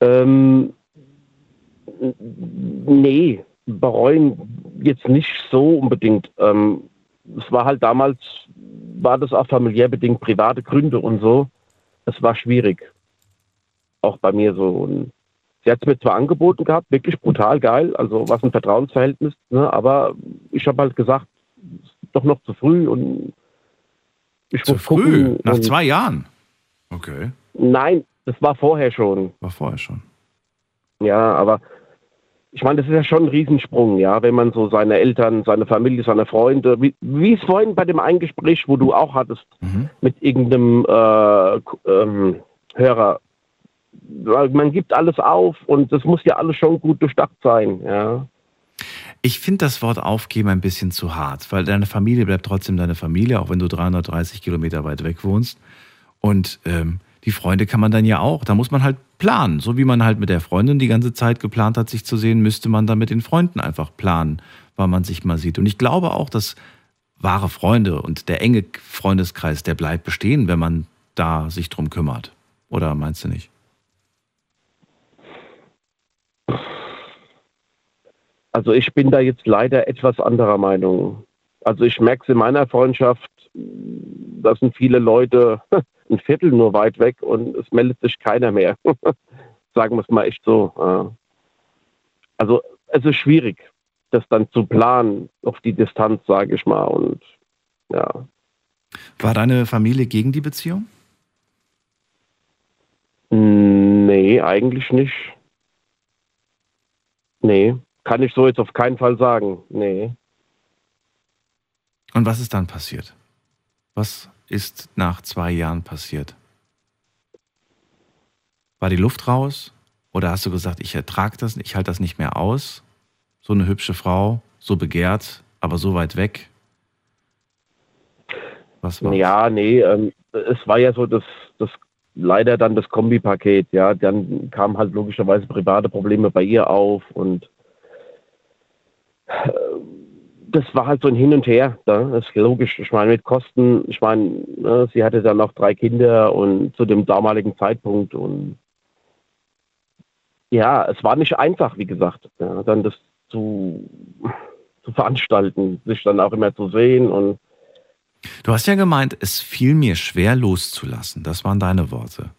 [SPEAKER 7] Ähm, nee, bereuen jetzt nicht so unbedingt. Ähm, es war halt damals, war das auch familiär bedingt, private Gründe und so. Es war schwierig auch bei mir so ein. Sie hat es mir zwar angeboten gehabt, wirklich brutal geil, also was ein Vertrauensverhältnis, ne, aber ich habe halt gesagt, doch noch zu früh und
[SPEAKER 1] ich zu früh? Gucken Nach zwei Jahren? Okay.
[SPEAKER 7] Nein, das war vorher schon.
[SPEAKER 1] War vorher schon.
[SPEAKER 7] Ja, aber ich meine, das ist ja schon ein Riesensprung, ja, wenn man so seine Eltern, seine Familie, seine Freunde, wie, wie es vorhin bei dem Eingespräch, wo du auch hattest, mhm. mit irgendeinem äh, ähm, Hörer, man gibt alles auf und das muss ja alles schon gut durchdacht sein, ja.
[SPEAKER 1] Ich finde das Wort aufgeben ein bisschen zu hart, weil deine Familie bleibt trotzdem deine Familie, auch wenn du 330 Kilometer weit weg wohnst. Und ähm, die Freunde kann man dann ja auch. Da muss man halt planen. So wie man halt mit der Freundin die ganze Zeit geplant hat, sich zu sehen, müsste man dann mit den Freunden einfach planen, weil man sich mal sieht. Und ich glaube auch, dass wahre Freunde und der enge Freundeskreis, der bleibt bestehen, wenn man da sich drum kümmert. Oder meinst du nicht?
[SPEAKER 7] Also ich bin da jetzt leider etwas anderer Meinung. Also ich merke es in meiner Freundschaft, da sind viele Leute ein Viertel nur weit weg und es meldet sich keiner mehr. Sagen wir es mal echt so. Also es ist schwierig, das dann zu planen auf die Distanz, sage ich mal. Und ja.
[SPEAKER 1] War deine Familie gegen die Beziehung?
[SPEAKER 7] Nee, Nee, eigentlich nicht. Nee, kann ich so jetzt auf keinen Fall sagen. Nee.
[SPEAKER 1] Und was ist dann passiert? Was ist nach zwei Jahren passiert? War die Luft raus? Oder hast du gesagt, ich ertrage das, ich halte das nicht mehr aus? So eine hübsche Frau, so begehrt, aber so weit weg?
[SPEAKER 7] Was war Ja, nee, ähm, es war ja so das, das leider dann das Kombipaket, ja. Dann kamen halt logischerweise private Probleme bei ihr auf und das war halt so ein Hin und Her. Ne? Das ist logisch. Ich meine, mit Kosten, ich meine, ne, sie hatte dann noch drei Kinder und zu dem damaligen Zeitpunkt und ja, es war nicht einfach, wie gesagt, ja, dann das zu, zu veranstalten, sich dann auch immer zu sehen und
[SPEAKER 1] Du hast ja gemeint, es fiel mir schwer loszulassen. Das waren deine Worte.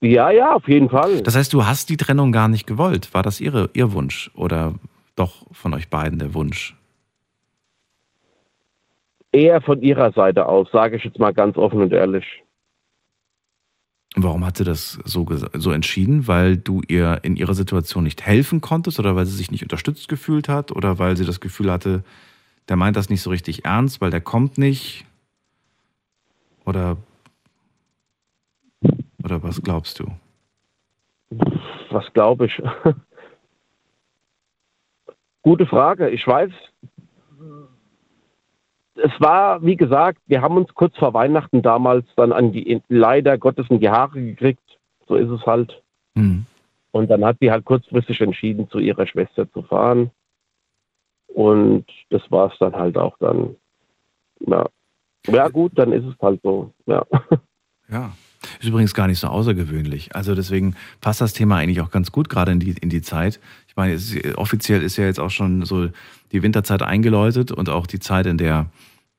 [SPEAKER 7] Ja, ja, auf jeden Fall.
[SPEAKER 1] Das heißt, du hast die Trennung gar nicht gewollt. War das ihre, ihr Wunsch oder doch von euch beiden der Wunsch?
[SPEAKER 7] Eher von ihrer Seite aus, sage ich jetzt mal ganz offen und ehrlich.
[SPEAKER 1] Warum hat sie das so, so entschieden? Weil du ihr in ihrer Situation nicht helfen konntest oder weil sie sich nicht unterstützt gefühlt hat oder weil sie das Gefühl hatte, der meint das nicht so richtig ernst, weil der kommt nicht? Oder, oder was glaubst du?
[SPEAKER 7] Was glaube ich? Gute Frage. Ich weiß, es war, wie gesagt, wir haben uns kurz vor Weihnachten damals dann an die, leider Gottes in die Haare gekriegt. So ist es halt. Mhm. Und dann hat sie halt kurzfristig entschieden, zu ihrer Schwester zu fahren. Und das war es dann halt auch dann. Ja. ja, gut, dann ist es halt so. Ja.
[SPEAKER 1] Ist übrigens gar nicht so außergewöhnlich. Also deswegen passt das Thema eigentlich auch ganz gut gerade in die, in die Zeit. Ich meine, ist, offiziell ist ja jetzt auch schon so die Winterzeit eingeläutet und auch die Zeit, in der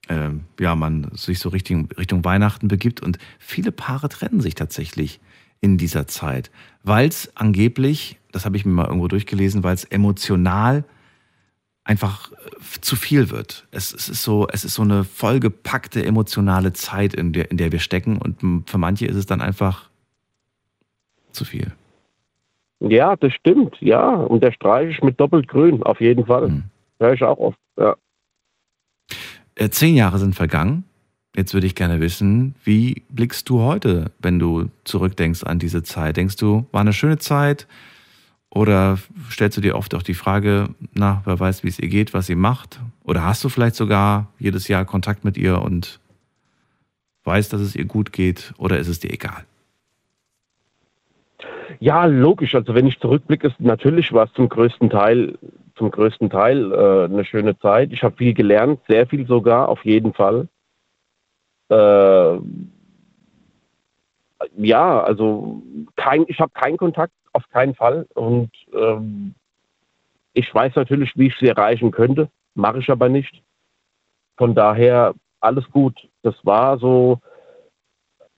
[SPEAKER 1] äh, ja, man sich so Richtung, Richtung Weihnachten begibt. Und viele Paare trennen sich tatsächlich in dieser Zeit, weil es angeblich, das habe ich mir mal irgendwo durchgelesen, weil es emotional einfach äh, zu viel wird. Es, es, ist so, es ist so eine vollgepackte emotionale Zeit, in der, in der wir stecken und für manche ist es dann einfach zu viel.
[SPEAKER 7] Ja, das stimmt, ja. Und der Streich ist mit doppelt grün, auf jeden Fall. Mhm. Höre ich auch oft, ja.
[SPEAKER 1] Äh, zehn Jahre sind vergangen. Jetzt würde ich gerne wissen, wie blickst du heute, wenn du zurückdenkst an diese Zeit? Denkst du, war eine schöne Zeit? Oder stellst du dir oft auch die Frage, na, wer weiß, wie es ihr geht, was sie macht? Oder hast du vielleicht sogar jedes Jahr Kontakt mit ihr und weißt, dass es ihr gut geht? Oder ist es dir egal?
[SPEAKER 7] Ja, logisch. Also wenn ich zurückblicke, ist natürlich war es zum größten Teil, zum größten Teil äh, eine schöne Zeit. Ich habe viel gelernt, sehr viel sogar, auf jeden Fall. Äh, ja, also kein, ich habe keinen Kontakt auf keinen Fall. Und ähm, ich weiß natürlich, wie ich sie erreichen könnte, mache ich aber nicht. Von daher alles gut. Das war so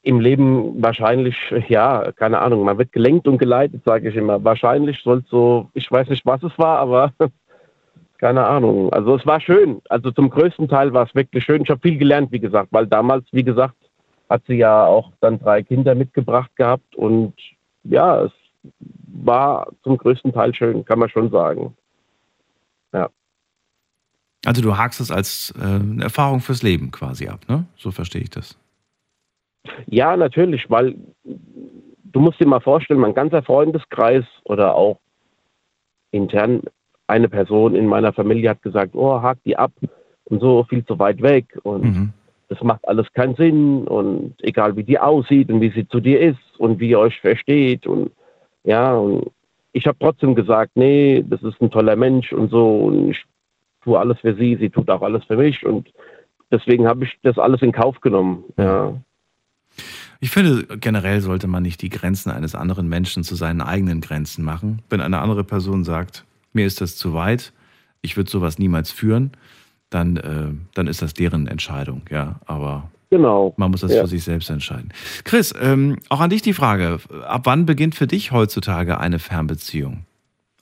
[SPEAKER 7] im Leben wahrscheinlich, ja, keine Ahnung, man wird gelenkt und geleitet, sage ich immer. Wahrscheinlich soll es so, ich weiß nicht, was es war, aber keine Ahnung. Also es war schön. Also zum größten Teil war es wirklich schön. Ich habe viel gelernt, wie gesagt, weil damals, wie gesagt, hat sie ja auch dann drei Kinder mitgebracht gehabt und ja, es war zum größten Teil schön, kann man schon sagen. Ja.
[SPEAKER 1] Also du hakst es als äh, eine Erfahrung fürs Leben quasi ab, ne? So verstehe ich das.
[SPEAKER 7] Ja, natürlich, weil du musst dir mal vorstellen, mein ganzer Freundeskreis oder auch intern eine Person in meiner Familie hat gesagt, oh, hak die ab und so viel zu weit weg und mhm. Das macht alles keinen Sinn und egal wie die aussieht und wie sie zu dir ist und wie ihr euch versteht und ja, und ich habe trotzdem gesagt, nee, das ist ein toller Mensch und so und ich tue alles für sie, sie tut auch alles für mich und deswegen habe ich das alles in Kauf genommen. Ja.
[SPEAKER 1] Ich finde, generell sollte man nicht die Grenzen eines anderen Menschen zu seinen eigenen Grenzen machen. Wenn eine andere Person sagt, mir ist das zu weit, ich würde sowas niemals führen, dann, äh, dann ist das deren Entscheidung, ja. Aber
[SPEAKER 7] Genau.
[SPEAKER 1] Man muss das ja. für sich selbst entscheiden. Chris, ähm, auch an dich die Frage: Ab wann beginnt für dich heutzutage eine Fernbeziehung?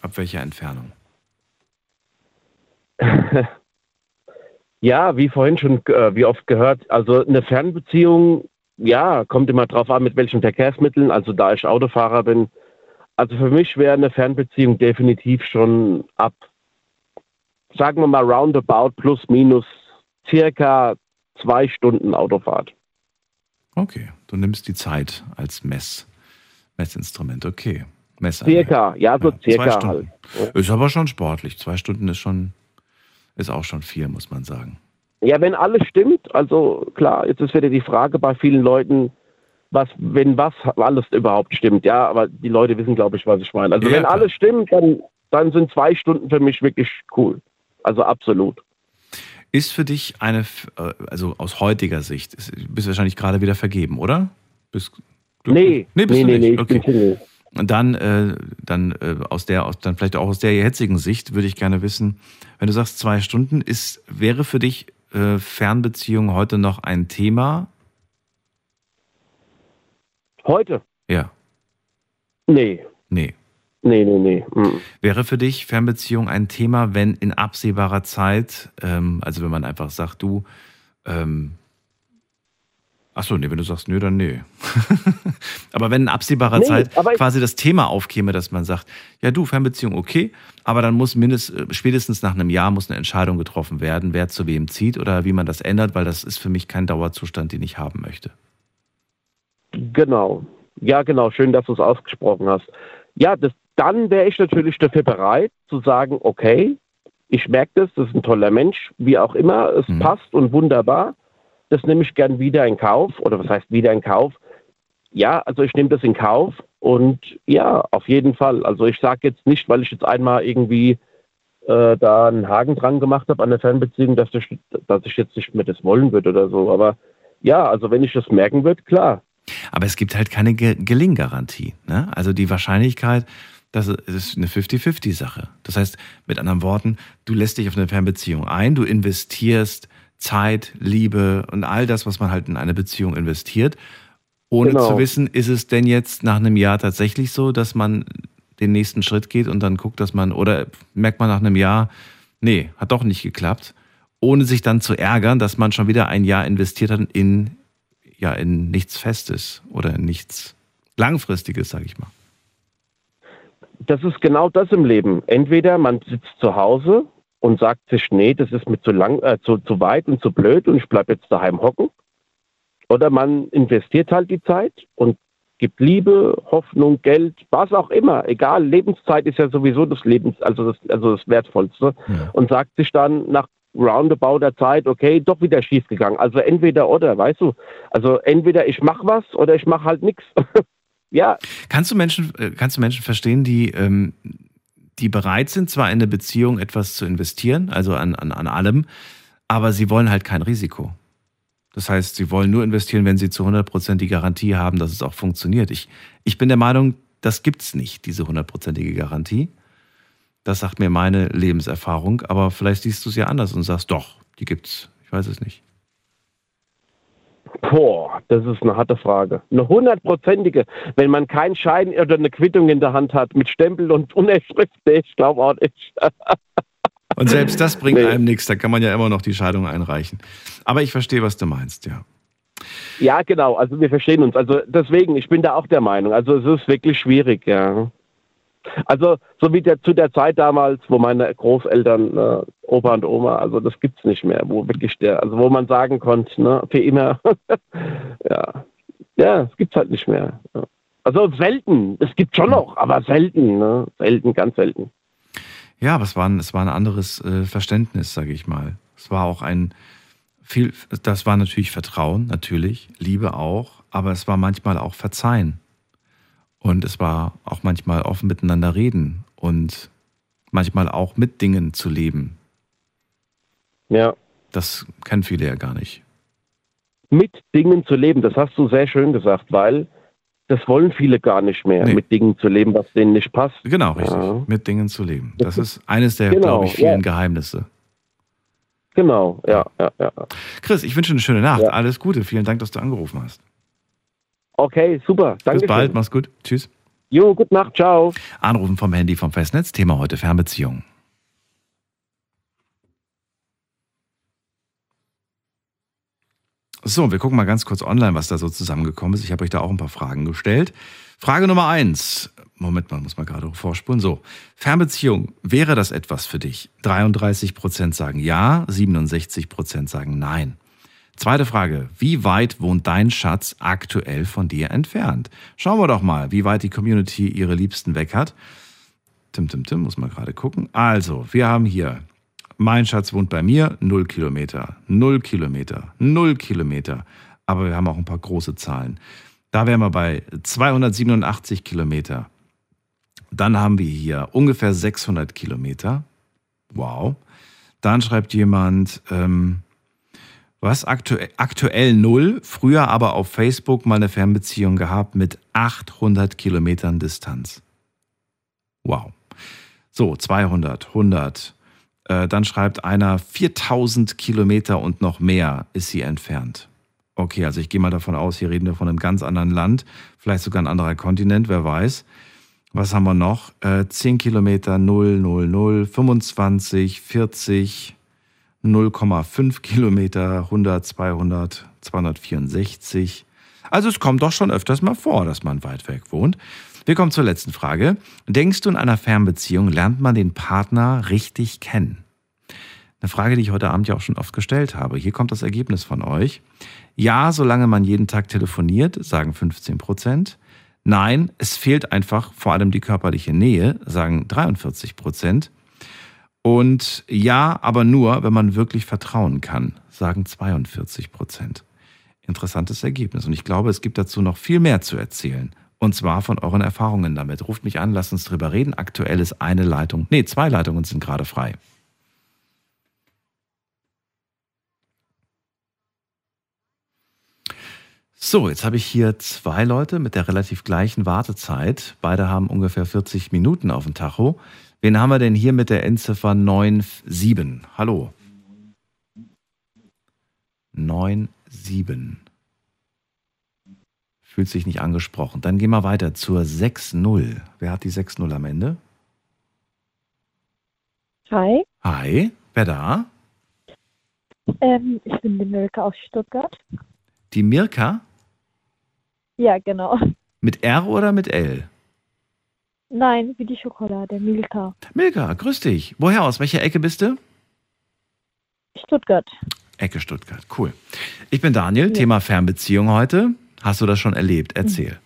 [SPEAKER 1] Ab welcher Entfernung?
[SPEAKER 7] ja, wie vorhin schon, äh, wie oft gehört, also eine Fernbeziehung, ja, kommt immer drauf an, mit welchen Verkehrsmitteln. Also da ich Autofahrer bin, Also für mich wäre eine Fernbeziehung definitiv schon ab, sagen wir mal roundabout plus minus circa zwei Stunden Autofahrt.
[SPEAKER 1] Okay, du nimmst die Zeit als Mess, Messinstrument. Okay.
[SPEAKER 7] Circa, ja, so ja, circa halt.
[SPEAKER 1] Ist aber schon sportlich. Zwei Stunden ist schon, ist auch schon viel, muss man sagen.
[SPEAKER 7] Ja, wenn alles stimmt, also klar, jetzt ist wieder die Frage bei vielen Leuten, was, wenn was alles überhaupt stimmt. Ja, aber die Leute wissen, glaube ich, was ich meine. Also ja, wenn klar. alles stimmt, dann, dann sind zwei Stunden für mich wirklich cool. Also absolut.
[SPEAKER 1] Ist für dich eine, äh, also aus heutiger Sicht, bist du wahrscheinlich gerade wieder vergeben, oder?
[SPEAKER 7] Bist nee, nee, bist nee, nee, nee, okay.
[SPEAKER 1] Und dann, äh, dann äh, aus der, aus, dann vielleicht auch aus der jetzigen Sicht würde ich gerne wissen, wenn du sagst zwei Stunden, ist, wäre für dich äh, Fernbeziehung heute noch ein Thema?
[SPEAKER 7] Heute?
[SPEAKER 1] Ja.
[SPEAKER 7] Nee.
[SPEAKER 1] Nee.
[SPEAKER 7] Nee, nee, nee. Mhm.
[SPEAKER 1] Wäre für dich Fernbeziehung ein Thema, wenn in absehbarer Zeit, ähm, also wenn man einfach sagt, du, ähm, Achso, nee, wenn du sagst, nö, dann nee. aber wenn in absehbarer nee, Zeit quasi das Thema aufkäme, dass man sagt, ja du, Fernbeziehung okay, aber dann muss mindestens, spätestens nach einem Jahr muss eine Entscheidung getroffen werden, wer zu wem zieht oder wie man das ändert, weil das ist für mich kein Dauerzustand, den ich haben möchte.
[SPEAKER 7] Genau. Ja, genau. Schön, dass du es ausgesprochen hast. Ja, das, dann wäre ich natürlich dafür bereit zu sagen, okay, ich merke das, das ist ein toller Mensch, wie auch immer, es mhm. passt und wunderbar. Das nehme ich gern wieder in Kauf. Oder was heißt wieder in Kauf? Ja, also ich nehme das in Kauf und ja, auf jeden Fall. Also ich sage jetzt nicht, weil ich jetzt einmal irgendwie äh, da einen Haken dran gemacht habe an der Fernbeziehung, dass ich, dass ich jetzt nicht mehr das wollen würde oder so. Aber ja, also wenn ich das merken würde, klar.
[SPEAKER 1] Aber es gibt halt keine Ge Gelinggarantie. Ne? Also die Wahrscheinlichkeit, das ist eine 50-50-Sache. Das heißt, mit anderen Worten, du lässt dich auf eine Fernbeziehung ein, du investierst Zeit, Liebe und all das, was man halt in eine Beziehung investiert, ohne genau. zu wissen, ist es denn jetzt nach einem Jahr tatsächlich so, dass man den nächsten Schritt geht und dann guckt, dass man, oder merkt man nach einem Jahr, nee, hat doch nicht geklappt, ohne sich dann zu ärgern, dass man schon wieder ein Jahr investiert hat in, ja, in nichts Festes oder in nichts Langfristiges, sage ich mal
[SPEAKER 7] das ist genau das im Leben. Entweder man sitzt zu Hause und sagt sich, nee, das ist mir zu lang, äh, zu, zu weit und zu blöd und ich bleibe jetzt daheim hocken. Oder man investiert halt die Zeit und gibt Liebe, Hoffnung, Geld, was auch immer, egal. Lebenszeit ist ja sowieso das Lebens, also das, also das Wertvollste. Ja. Und sagt sich dann nach roundabout der Zeit, okay, doch wieder schief gegangen. Also entweder oder, weißt du. Also entweder ich mache was oder ich mache halt nichts. ja.
[SPEAKER 1] Kannst du Menschen, äh, kannst du Menschen verstehen, die, ähm, die bereit sind, zwar in eine Beziehung etwas zu investieren, also an, an, an allem, aber sie wollen halt kein Risiko. Das heißt, sie wollen nur investieren, wenn sie zu 100% die Garantie haben, dass es auch funktioniert. Ich, ich bin der Meinung, das gibt es nicht, diese hundertprozentige Garantie. Das sagt mir meine Lebenserfahrung, aber vielleicht siehst du es ja anders und sagst, doch, die gibt's. Ich weiß es nicht.
[SPEAKER 7] Boah, das ist eine harte Frage. Eine hundertprozentige. Wenn man keinen Schein oder eine Quittung in der Hand hat mit Stempel und Unterschrift, ich glaube auch nicht.
[SPEAKER 1] und selbst das bringt nee. einem nichts. Da kann man ja immer noch die Scheidung einreichen. Aber ich verstehe, was du meinst, ja.
[SPEAKER 7] Ja, genau. Also wir verstehen uns. Also deswegen, ich bin da auch der Meinung. Also es ist wirklich schwierig, ja. Also so wie der, zu der Zeit damals, wo meine Großeltern, äh, Opa und Oma, also das gibt es nicht mehr, wo wirklich der, also wo man sagen konnte, ne, für immer, ja, ja, es gibt es halt nicht mehr. Also selten, es gibt schon noch, aber selten, ne? selten, ganz selten.
[SPEAKER 1] Ja, aber es war ein, es war ein anderes äh, Verständnis, sage ich mal. Es war auch ein viel, das war natürlich Vertrauen, natürlich, Liebe auch, aber es war manchmal auch Verzeihen. Und es war auch manchmal offen miteinander reden und manchmal auch mit Dingen zu leben.
[SPEAKER 7] Ja.
[SPEAKER 1] Das kennen viele ja gar nicht.
[SPEAKER 7] Mit Dingen zu leben, das hast du sehr schön gesagt, weil das wollen viele gar nicht mehr, nee. mit Dingen zu leben, was denen nicht passt.
[SPEAKER 1] Genau, richtig. Ja. Mit Dingen zu leben. Das ist eines der, genau, glaube ich, vielen ja. Geheimnisse.
[SPEAKER 7] Genau, ja, ja, ja.
[SPEAKER 1] Chris, ich wünsche eine schöne Nacht. Ja. Alles Gute. Vielen Dank, dass du angerufen hast.
[SPEAKER 7] Okay, super.
[SPEAKER 1] Danke. Bis bald, mach's gut. Tschüss.
[SPEAKER 7] Jo, gute Nacht, ciao.
[SPEAKER 1] Anrufen vom Handy vom Festnetz. Thema heute Fernbeziehung. So, wir gucken mal ganz kurz online, was da so zusammengekommen ist. Ich habe euch da auch ein paar Fragen gestellt. Frage Nummer eins. Moment mal, muss man gerade vorspulen. So, Fernbeziehung, wäre das etwas für dich? 33 Prozent sagen ja, 67 Prozent sagen nein. Zweite Frage, wie weit wohnt dein Schatz aktuell von dir entfernt? Schauen wir doch mal, wie weit die Community ihre Liebsten weg hat. Tim, Tim, Tim, muss man gerade gucken. Also, wir haben hier, mein Schatz wohnt bei mir, 0 Kilometer, 0 Kilometer, 0 Kilometer. Aber wir haben auch ein paar große Zahlen. Da wären wir bei 287 Kilometer. Dann haben wir hier ungefähr 600 Kilometer. Wow. Dann schreibt jemand, ähm, was aktuell, aktuell null, früher aber auf Facebook mal eine Fernbeziehung gehabt mit 800 Kilometern Distanz. Wow. So, 200, 100. Äh, dann schreibt einer, 4000 Kilometer und noch mehr ist sie entfernt. Okay, also ich gehe mal davon aus, hier reden wir von einem ganz anderen Land, vielleicht sogar ein anderer Kontinent, wer weiß. Was haben wir noch? Äh, 10 Kilometer, 0, 0, 0, 25, 40, 0,5 Kilometer, 100, 200, 264. Also es kommt doch schon öfters mal vor, dass man weit weg wohnt. Wir kommen zur letzten Frage. Denkst du, in einer Fernbeziehung lernt man den Partner richtig kennen? Eine Frage, die ich heute Abend ja auch schon oft gestellt habe. Hier kommt das Ergebnis von euch. Ja, solange man jeden Tag telefoniert, sagen 15 Prozent. Nein, es fehlt einfach vor allem die körperliche Nähe, sagen 43 Prozent. Und ja, aber nur, wenn man wirklich vertrauen kann, sagen 42 Prozent. Interessantes Ergebnis. Und ich glaube, es gibt dazu noch viel mehr zu erzählen. Und zwar von euren Erfahrungen damit. Ruft mich an, lasst uns drüber reden. Aktuell ist eine Leitung, nee, zwei Leitungen sind gerade frei. So, jetzt habe ich hier zwei Leute mit der relativ gleichen Wartezeit. Beide haben ungefähr 40 Minuten auf dem Tacho. Wen haben wir denn hier mit der Endziffer 97? Hallo. 97. Fühlt sich nicht angesprochen. Dann gehen wir weiter zur 6-0. Wer hat die 6-0 am Ende?
[SPEAKER 10] Hi.
[SPEAKER 1] Hi. Wer da?
[SPEAKER 10] Ähm, ich bin die Milka aus Stuttgart.
[SPEAKER 1] Die Mirka?
[SPEAKER 10] Ja, genau.
[SPEAKER 1] Mit R oder mit L?
[SPEAKER 10] Nein, wie die Schokolade, Milka.
[SPEAKER 1] Milka, grüß dich. Woher aus? Welcher Ecke bist du?
[SPEAKER 10] Stuttgart.
[SPEAKER 1] Ecke Stuttgart, cool. Ich bin Daniel, ja. Thema Fernbeziehung heute. Hast du das schon erlebt? Erzähl.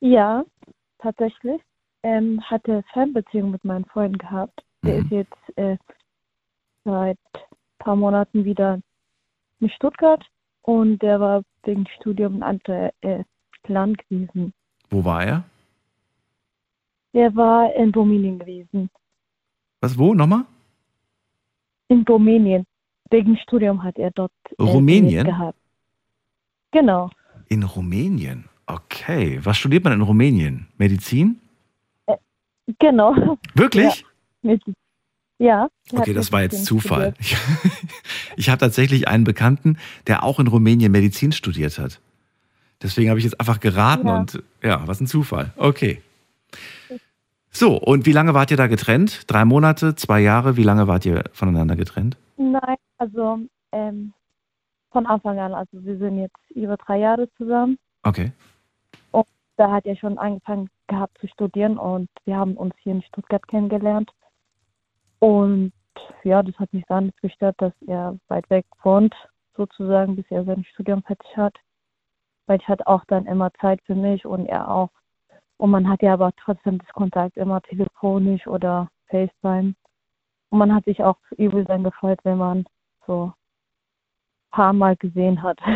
[SPEAKER 10] Ja, tatsächlich. Ähm, hatte Fernbeziehung mit meinem Freund gehabt. Der mhm. ist jetzt äh, seit ein paar Monaten wieder in Stuttgart und der war wegen Studium in anderes äh, Land gewesen.
[SPEAKER 1] Wo war er?
[SPEAKER 10] Der war in Rumänien gewesen.
[SPEAKER 1] Was, wo? Nochmal?
[SPEAKER 10] In Rumänien. Wegen Studium hat er dort
[SPEAKER 1] äh, Rumänien
[SPEAKER 10] gehabt. Genau.
[SPEAKER 1] In Rumänien? Okay. Was studiert man in Rumänien? Medizin?
[SPEAKER 10] Äh, genau.
[SPEAKER 1] Wirklich?
[SPEAKER 10] Ja. Medizin. Ja.
[SPEAKER 1] Okay, das war jetzt Zufall. Ich, ich habe tatsächlich einen Bekannten, der auch in Rumänien Medizin studiert hat. Deswegen habe ich jetzt einfach geraten ja. und ja, was ein Zufall. Okay. So, und wie lange wart ihr da getrennt? Drei Monate, zwei Jahre? Wie lange wart ihr voneinander getrennt?
[SPEAKER 10] Nein, also ähm, von Anfang an. Also wir sind jetzt über drei Jahre zusammen.
[SPEAKER 1] Okay.
[SPEAKER 10] Und da hat er schon angefangen gehabt zu studieren und wir haben uns hier in Stuttgart kennengelernt. Und ja, das hat mich gar nicht gestört, dass er weit weg wohnt, sozusagen, bis er sein Studium fertig hat. Weil ich hatte auch dann immer Zeit für mich und er auch. Und man hat ja aber trotzdem das Kontakt immer telefonisch oder FaceTime. Und man hat sich auch übel dann gefreut, wenn man so ein paar Mal gesehen hat.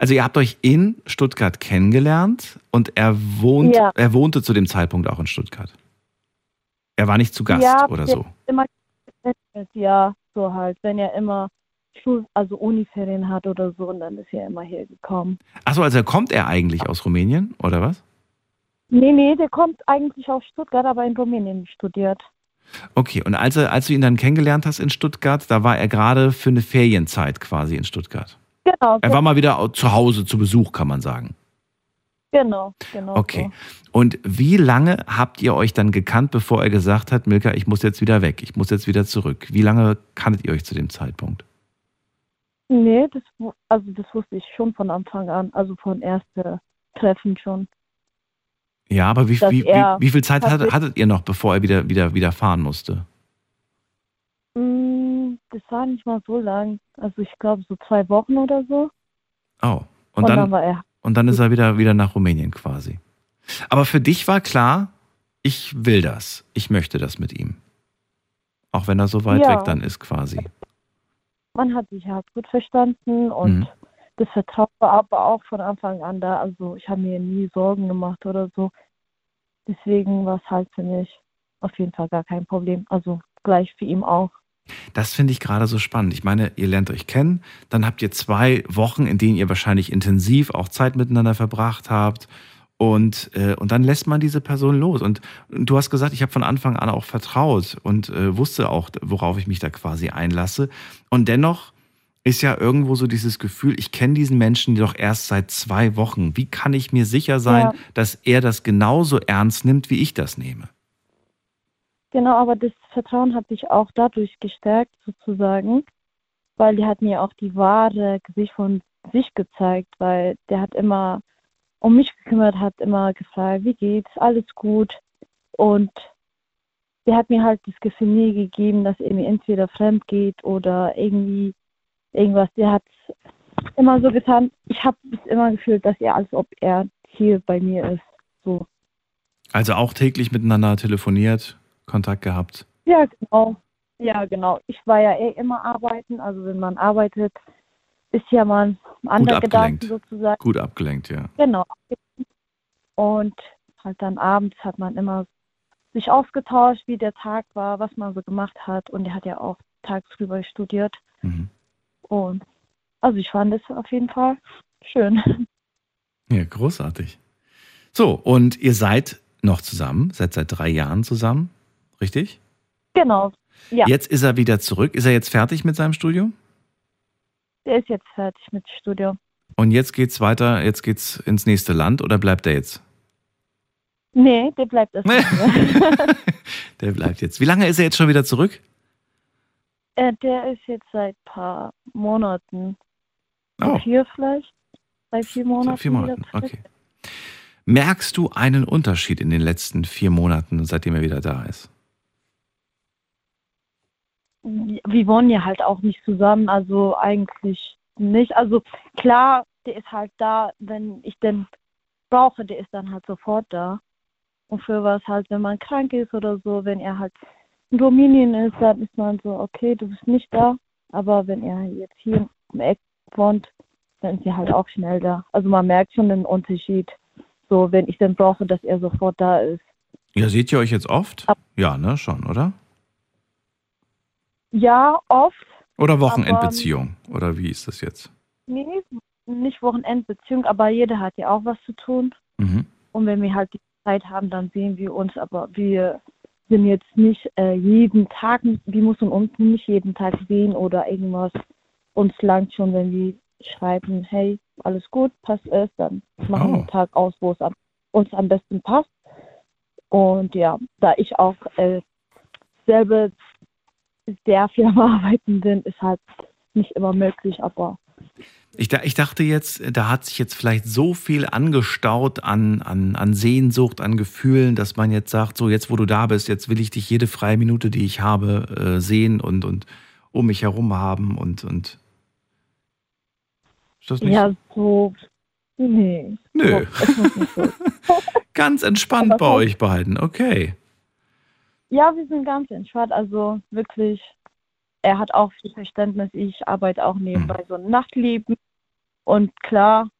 [SPEAKER 1] Also ihr habt euch in Stuttgart kennengelernt und er wohnt, ja. er wohnte zu dem Zeitpunkt auch in Stuttgart. Er war nicht zu Gast
[SPEAKER 10] ja,
[SPEAKER 1] oder so.
[SPEAKER 10] Immer, ja, so halt. Wenn er immer Schul also Uniferien hat oder so, und dann ist er immer hier gekommen.
[SPEAKER 1] Achso, also kommt er eigentlich aus Rumänien oder was?
[SPEAKER 10] Nee, nee, der kommt eigentlich aus Stuttgart, aber in Rumänien studiert.
[SPEAKER 1] Okay, und als, er, als du ihn dann kennengelernt hast in Stuttgart, da war er gerade für eine Ferienzeit quasi in Stuttgart.
[SPEAKER 10] Genau.
[SPEAKER 1] Er war mal wieder zu Hause zu Besuch, kann man sagen.
[SPEAKER 10] Genau, genau.
[SPEAKER 1] Okay. So. Und wie lange habt ihr euch dann gekannt, bevor er gesagt hat, Milka, ich muss jetzt wieder weg, ich muss jetzt wieder zurück? Wie lange kanntet ihr euch zu dem Zeitpunkt?
[SPEAKER 10] Nee, das, also das wusste ich schon von Anfang an, also von ersten Treffen schon.
[SPEAKER 1] Ja, aber wie, wie, wie, wie viel Zeit hattet,
[SPEAKER 10] tatsächlich-
[SPEAKER 1] hattet ihr noch, bevor er wieder, wieder, wieder fahren musste?
[SPEAKER 10] Mm, Das war nicht mal so lang. Also ich glaube so zwei Wochen oder so.
[SPEAKER 1] Oh.
[SPEAKER 10] Und,
[SPEAKER 1] Und
[SPEAKER 10] dann,
[SPEAKER 1] dann,
[SPEAKER 10] war er.
[SPEAKER 1] und dann ist er wieder, wieder nach Rumänien quasi. Aber für dich war klar, ich will das. Ich möchte das mit ihm. Auch wenn er so weit
[SPEAKER 10] Ja.
[SPEAKER 1] weg dann ist quasi.
[SPEAKER 10] Man hat sich halt gut verstanden und
[SPEAKER 1] Mhm.
[SPEAKER 10] Das Vertrauen war aber auch von Anfang an da. Also ich habe mir nie Sorgen gemacht oder so. Deswegen war es halt für mich auf jeden Fall gar kein Problem. Also gleich für ihn auch.
[SPEAKER 1] Das finde ich gerade so spannend. Ich meine, ihr lernt euch kennen, dann habt ihr zwei Wochen, in denen ihr wahrscheinlich intensiv auch Zeit miteinander verbracht habt. Und, äh, und dann lässt man diese Person los. Und, und du hast gesagt, ich habe von Anfang an auch vertraut und äh, wusste auch, worauf ich mich da quasi einlasse. Und dennoch ist ja irgendwo so dieses Gefühl, ich kenne diesen Menschen doch erst seit zwei Wochen. Wie kann ich mir sicher sein,
[SPEAKER 10] Ja.
[SPEAKER 1] dass er das genauso ernst nimmt, wie ich das nehme?
[SPEAKER 10] Genau, aber das Vertrauen hat sich auch dadurch gestärkt, sozusagen, weil der hat mir auch die wahre Gesicht von sich gezeigt, weil der hat immer um mich gekümmert, hat immer gefragt, wie geht's, alles gut. Und der hat mir halt das Gefühl nie gegeben, dass er mir entweder fremd geht oder irgendwie irgendwas. Der hat immer so getan, ich habe es immer gefühlt, dass er, als ob er hier bei mir ist. So.
[SPEAKER 1] Also auch täglich miteinander telefoniert, Kontakt gehabt.
[SPEAKER 10] Ja, genau. Ja, genau. Ich war ja eh immer arbeiten. Also wenn man arbeitet, ist ja man andere
[SPEAKER 1] abgelenkt.
[SPEAKER 10] Gedanken sozusagen.
[SPEAKER 1] Gut abgelenkt, ja.
[SPEAKER 10] Genau. Und halt dann abends hat man immer sich ausgetauscht, wie der Tag war, was man so gemacht hat. Und er hat ja auch tagsüber studiert.
[SPEAKER 1] Mhm.
[SPEAKER 10] Und also ich fand es auf jeden Fall schön.
[SPEAKER 1] Ja, großartig. So, und ihr seid noch zusammen, seid seit drei Jahren zusammen, richtig?
[SPEAKER 10] Genau. Ja,
[SPEAKER 1] Jetzt ist er wieder zurück. Ist er jetzt fertig mit seinem Studium?
[SPEAKER 10] der ist jetzt fertig mit Studium.
[SPEAKER 1] Und jetzt geht's weiter, jetzt geht's ins nächste Land oder bleibt er jetzt?
[SPEAKER 10] Nee, der bleibt erst mit mir.
[SPEAKER 1] Der bleibt jetzt. Wie lange ist er jetzt schon wieder zurück?
[SPEAKER 10] Äh, der ist jetzt seit paar Monaten.
[SPEAKER 1] Oh,
[SPEAKER 10] Vier vielleicht? Seit vier Monaten.
[SPEAKER 1] seit vier Monaten. Okay. Merkst du einen Unterschied in den letzten vier Monaten, seitdem er wieder da ist?
[SPEAKER 10] Wir wohnen ja halt auch nicht zusammen, also eigentlich nicht. Also klar, der ist halt da, wenn ich den brauche, der ist dann halt sofort da. Und für was halt, wenn man krank ist oder so, wenn er halt in Rumänien ist, dann ist man so, okay, du bist nicht da. Aber wenn er jetzt hier im Eck wohnt, dann ist er halt auch schnell da. Also man merkt schon den Unterschied. So, wenn ich den brauche, dass er sofort da ist.
[SPEAKER 1] Ja, seht ihr euch jetzt oft?
[SPEAKER 10] Ab-
[SPEAKER 1] Ja, ne, schon, oder?
[SPEAKER 10] Ja, oft.
[SPEAKER 1] Oder Wochenendbeziehung? Oder wie ist das jetzt?
[SPEAKER 10] Nee, nicht Wochenendbeziehung, aber jeder hat ja auch was zu tun.
[SPEAKER 1] Mhm.
[SPEAKER 10] Und wenn wir halt die Zeit haben, dann sehen wir uns. Aber wir sind jetzt nicht äh, jeden Tag, wir müssen uns nicht jeden Tag sehen oder irgendwas. Uns langt schon, wenn wir schreiben, hey, alles gut, passt es, dann machen wir
[SPEAKER 1] Oh.
[SPEAKER 10] einen Tag aus, wo es am, uns am besten passt. Und ja, da ich auch äh, selber sehr viel am Arbeiten bin, ist halt nicht immer möglich, aber
[SPEAKER 1] Ich, ich dachte jetzt, da hat sich jetzt vielleicht so viel angestaut an, an, an Sehnsucht, an Gefühlen, dass man jetzt sagt, so jetzt wo du da bist, jetzt will ich dich jede freie Minute, die ich habe, äh, sehen und, und um mich herum haben und, und ist das nicht
[SPEAKER 10] ja, so, nee.
[SPEAKER 1] Nö.
[SPEAKER 10] So.
[SPEAKER 1] ganz entspannt bei euch beiden? Okay.
[SPEAKER 10] Ja, wir sind ganz entspannt. Also wirklich, er hat auch viel Verständnis. Ich arbeite auch nebenbei so ein Nachtleben. Und klar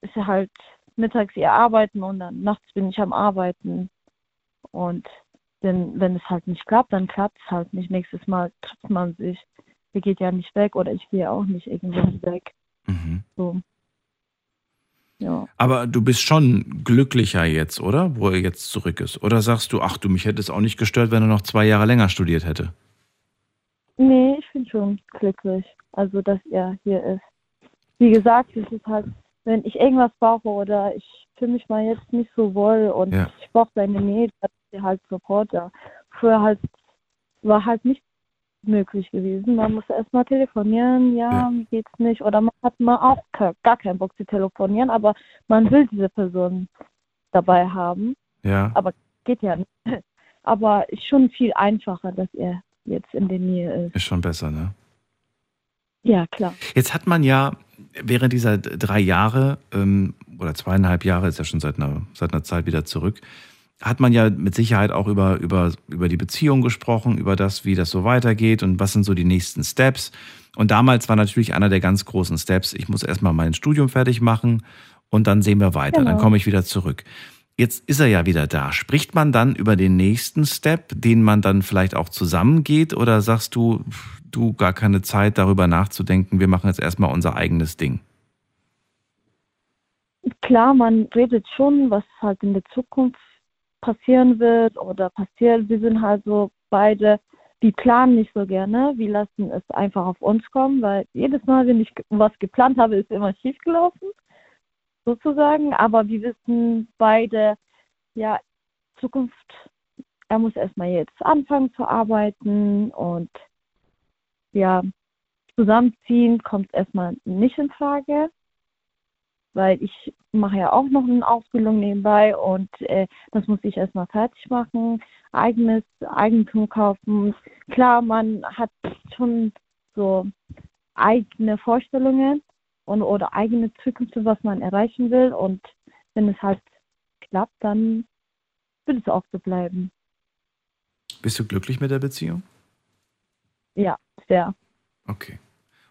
[SPEAKER 10] ist er halt mittags eher arbeiten und dann nachts bin ich am Arbeiten. Und denn, wenn es halt nicht klappt, dann klappt es halt nicht. Nächstes Mal trifft man sich. Er geht ja nicht weg oder ich gehe auch nicht irgendwo weg.
[SPEAKER 1] Mhm.
[SPEAKER 10] So. Ja.
[SPEAKER 1] Aber du bist schon glücklicher jetzt, oder? Wo er jetzt zurück ist. Oder sagst du, ach du, mich hätte es auch nicht gestört, wenn er noch zwei Jahre länger studiert hätte?
[SPEAKER 10] Nee, ich bin schon glücklich, also dass er hier ist. Wie gesagt, es ist halt, wenn ich irgendwas brauche oder ich fühle mich mal jetzt nicht so wohl und
[SPEAKER 1] Ja.
[SPEAKER 10] ich brauche seine Nähe, dann ist er halt sofort da. Früher halt war halt nicht möglich gewesen. Man musste erstmal telefonieren, ja,
[SPEAKER 1] Ja.
[SPEAKER 10] mir geht's nicht. Oder man hat mal auch gar keinen Bock zu telefonieren, aber man will diese Person dabei haben.
[SPEAKER 1] Ja.
[SPEAKER 10] Aber geht ja nicht. Aber ist schon viel einfacher, dass er jetzt in der Nähe ist.
[SPEAKER 1] Ist schon besser, ne?
[SPEAKER 10] Ja, klar.
[SPEAKER 1] Jetzt hat man ja während dieser drei Jahre ähm, oder zweieinhalb Jahre, ist ja schon seit einer, seit einer Zeit wieder zurück, hat man ja mit Sicherheit auch über, über, über die Beziehung gesprochen, über das, wie das so weitergeht und was sind so die nächsten Steps. Und damals war natürlich einer der ganz großen Steps, ich muss erstmal mein Studium fertig machen und dann sehen wir weiter,
[SPEAKER 10] Genau.
[SPEAKER 1] dann komme ich wieder zurück. Jetzt ist er ja wieder da. Spricht man dann über den nächsten Step, den man dann vielleicht auch zusammengeht oder sagst du, du gar keine Zeit darüber nachzudenken, wir machen jetzt erstmal unser eigenes Ding?
[SPEAKER 10] Klar, man redet schon, was halt in der Zukunft passieren wird oder passiert. Wir sind halt so beide, wir planen nicht so gerne. Wir lassen es einfach auf uns kommen, weil jedes Mal, wenn ich was geplant habe, ist immer schief gelaufen, sozusagen. Aber wir wissen beide, ja, Zukunft, er muss erstmal jetzt anfangen zu arbeiten und ja, zusammenziehen kommt erstmal nicht in Frage weil ich mache ja auch noch eine Ausbildung nebenbei und äh, das muss ich erstmal fertig machen, eigenes Eigentum kaufen. Klar, man hat schon so eigene Vorstellungen und oder eigene Zukünfte, was man erreichen will und wenn es halt klappt, dann wird es auch so bleiben.
[SPEAKER 1] Bist du glücklich mit der Beziehung?
[SPEAKER 10] Ja, sehr.
[SPEAKER 1] Okay.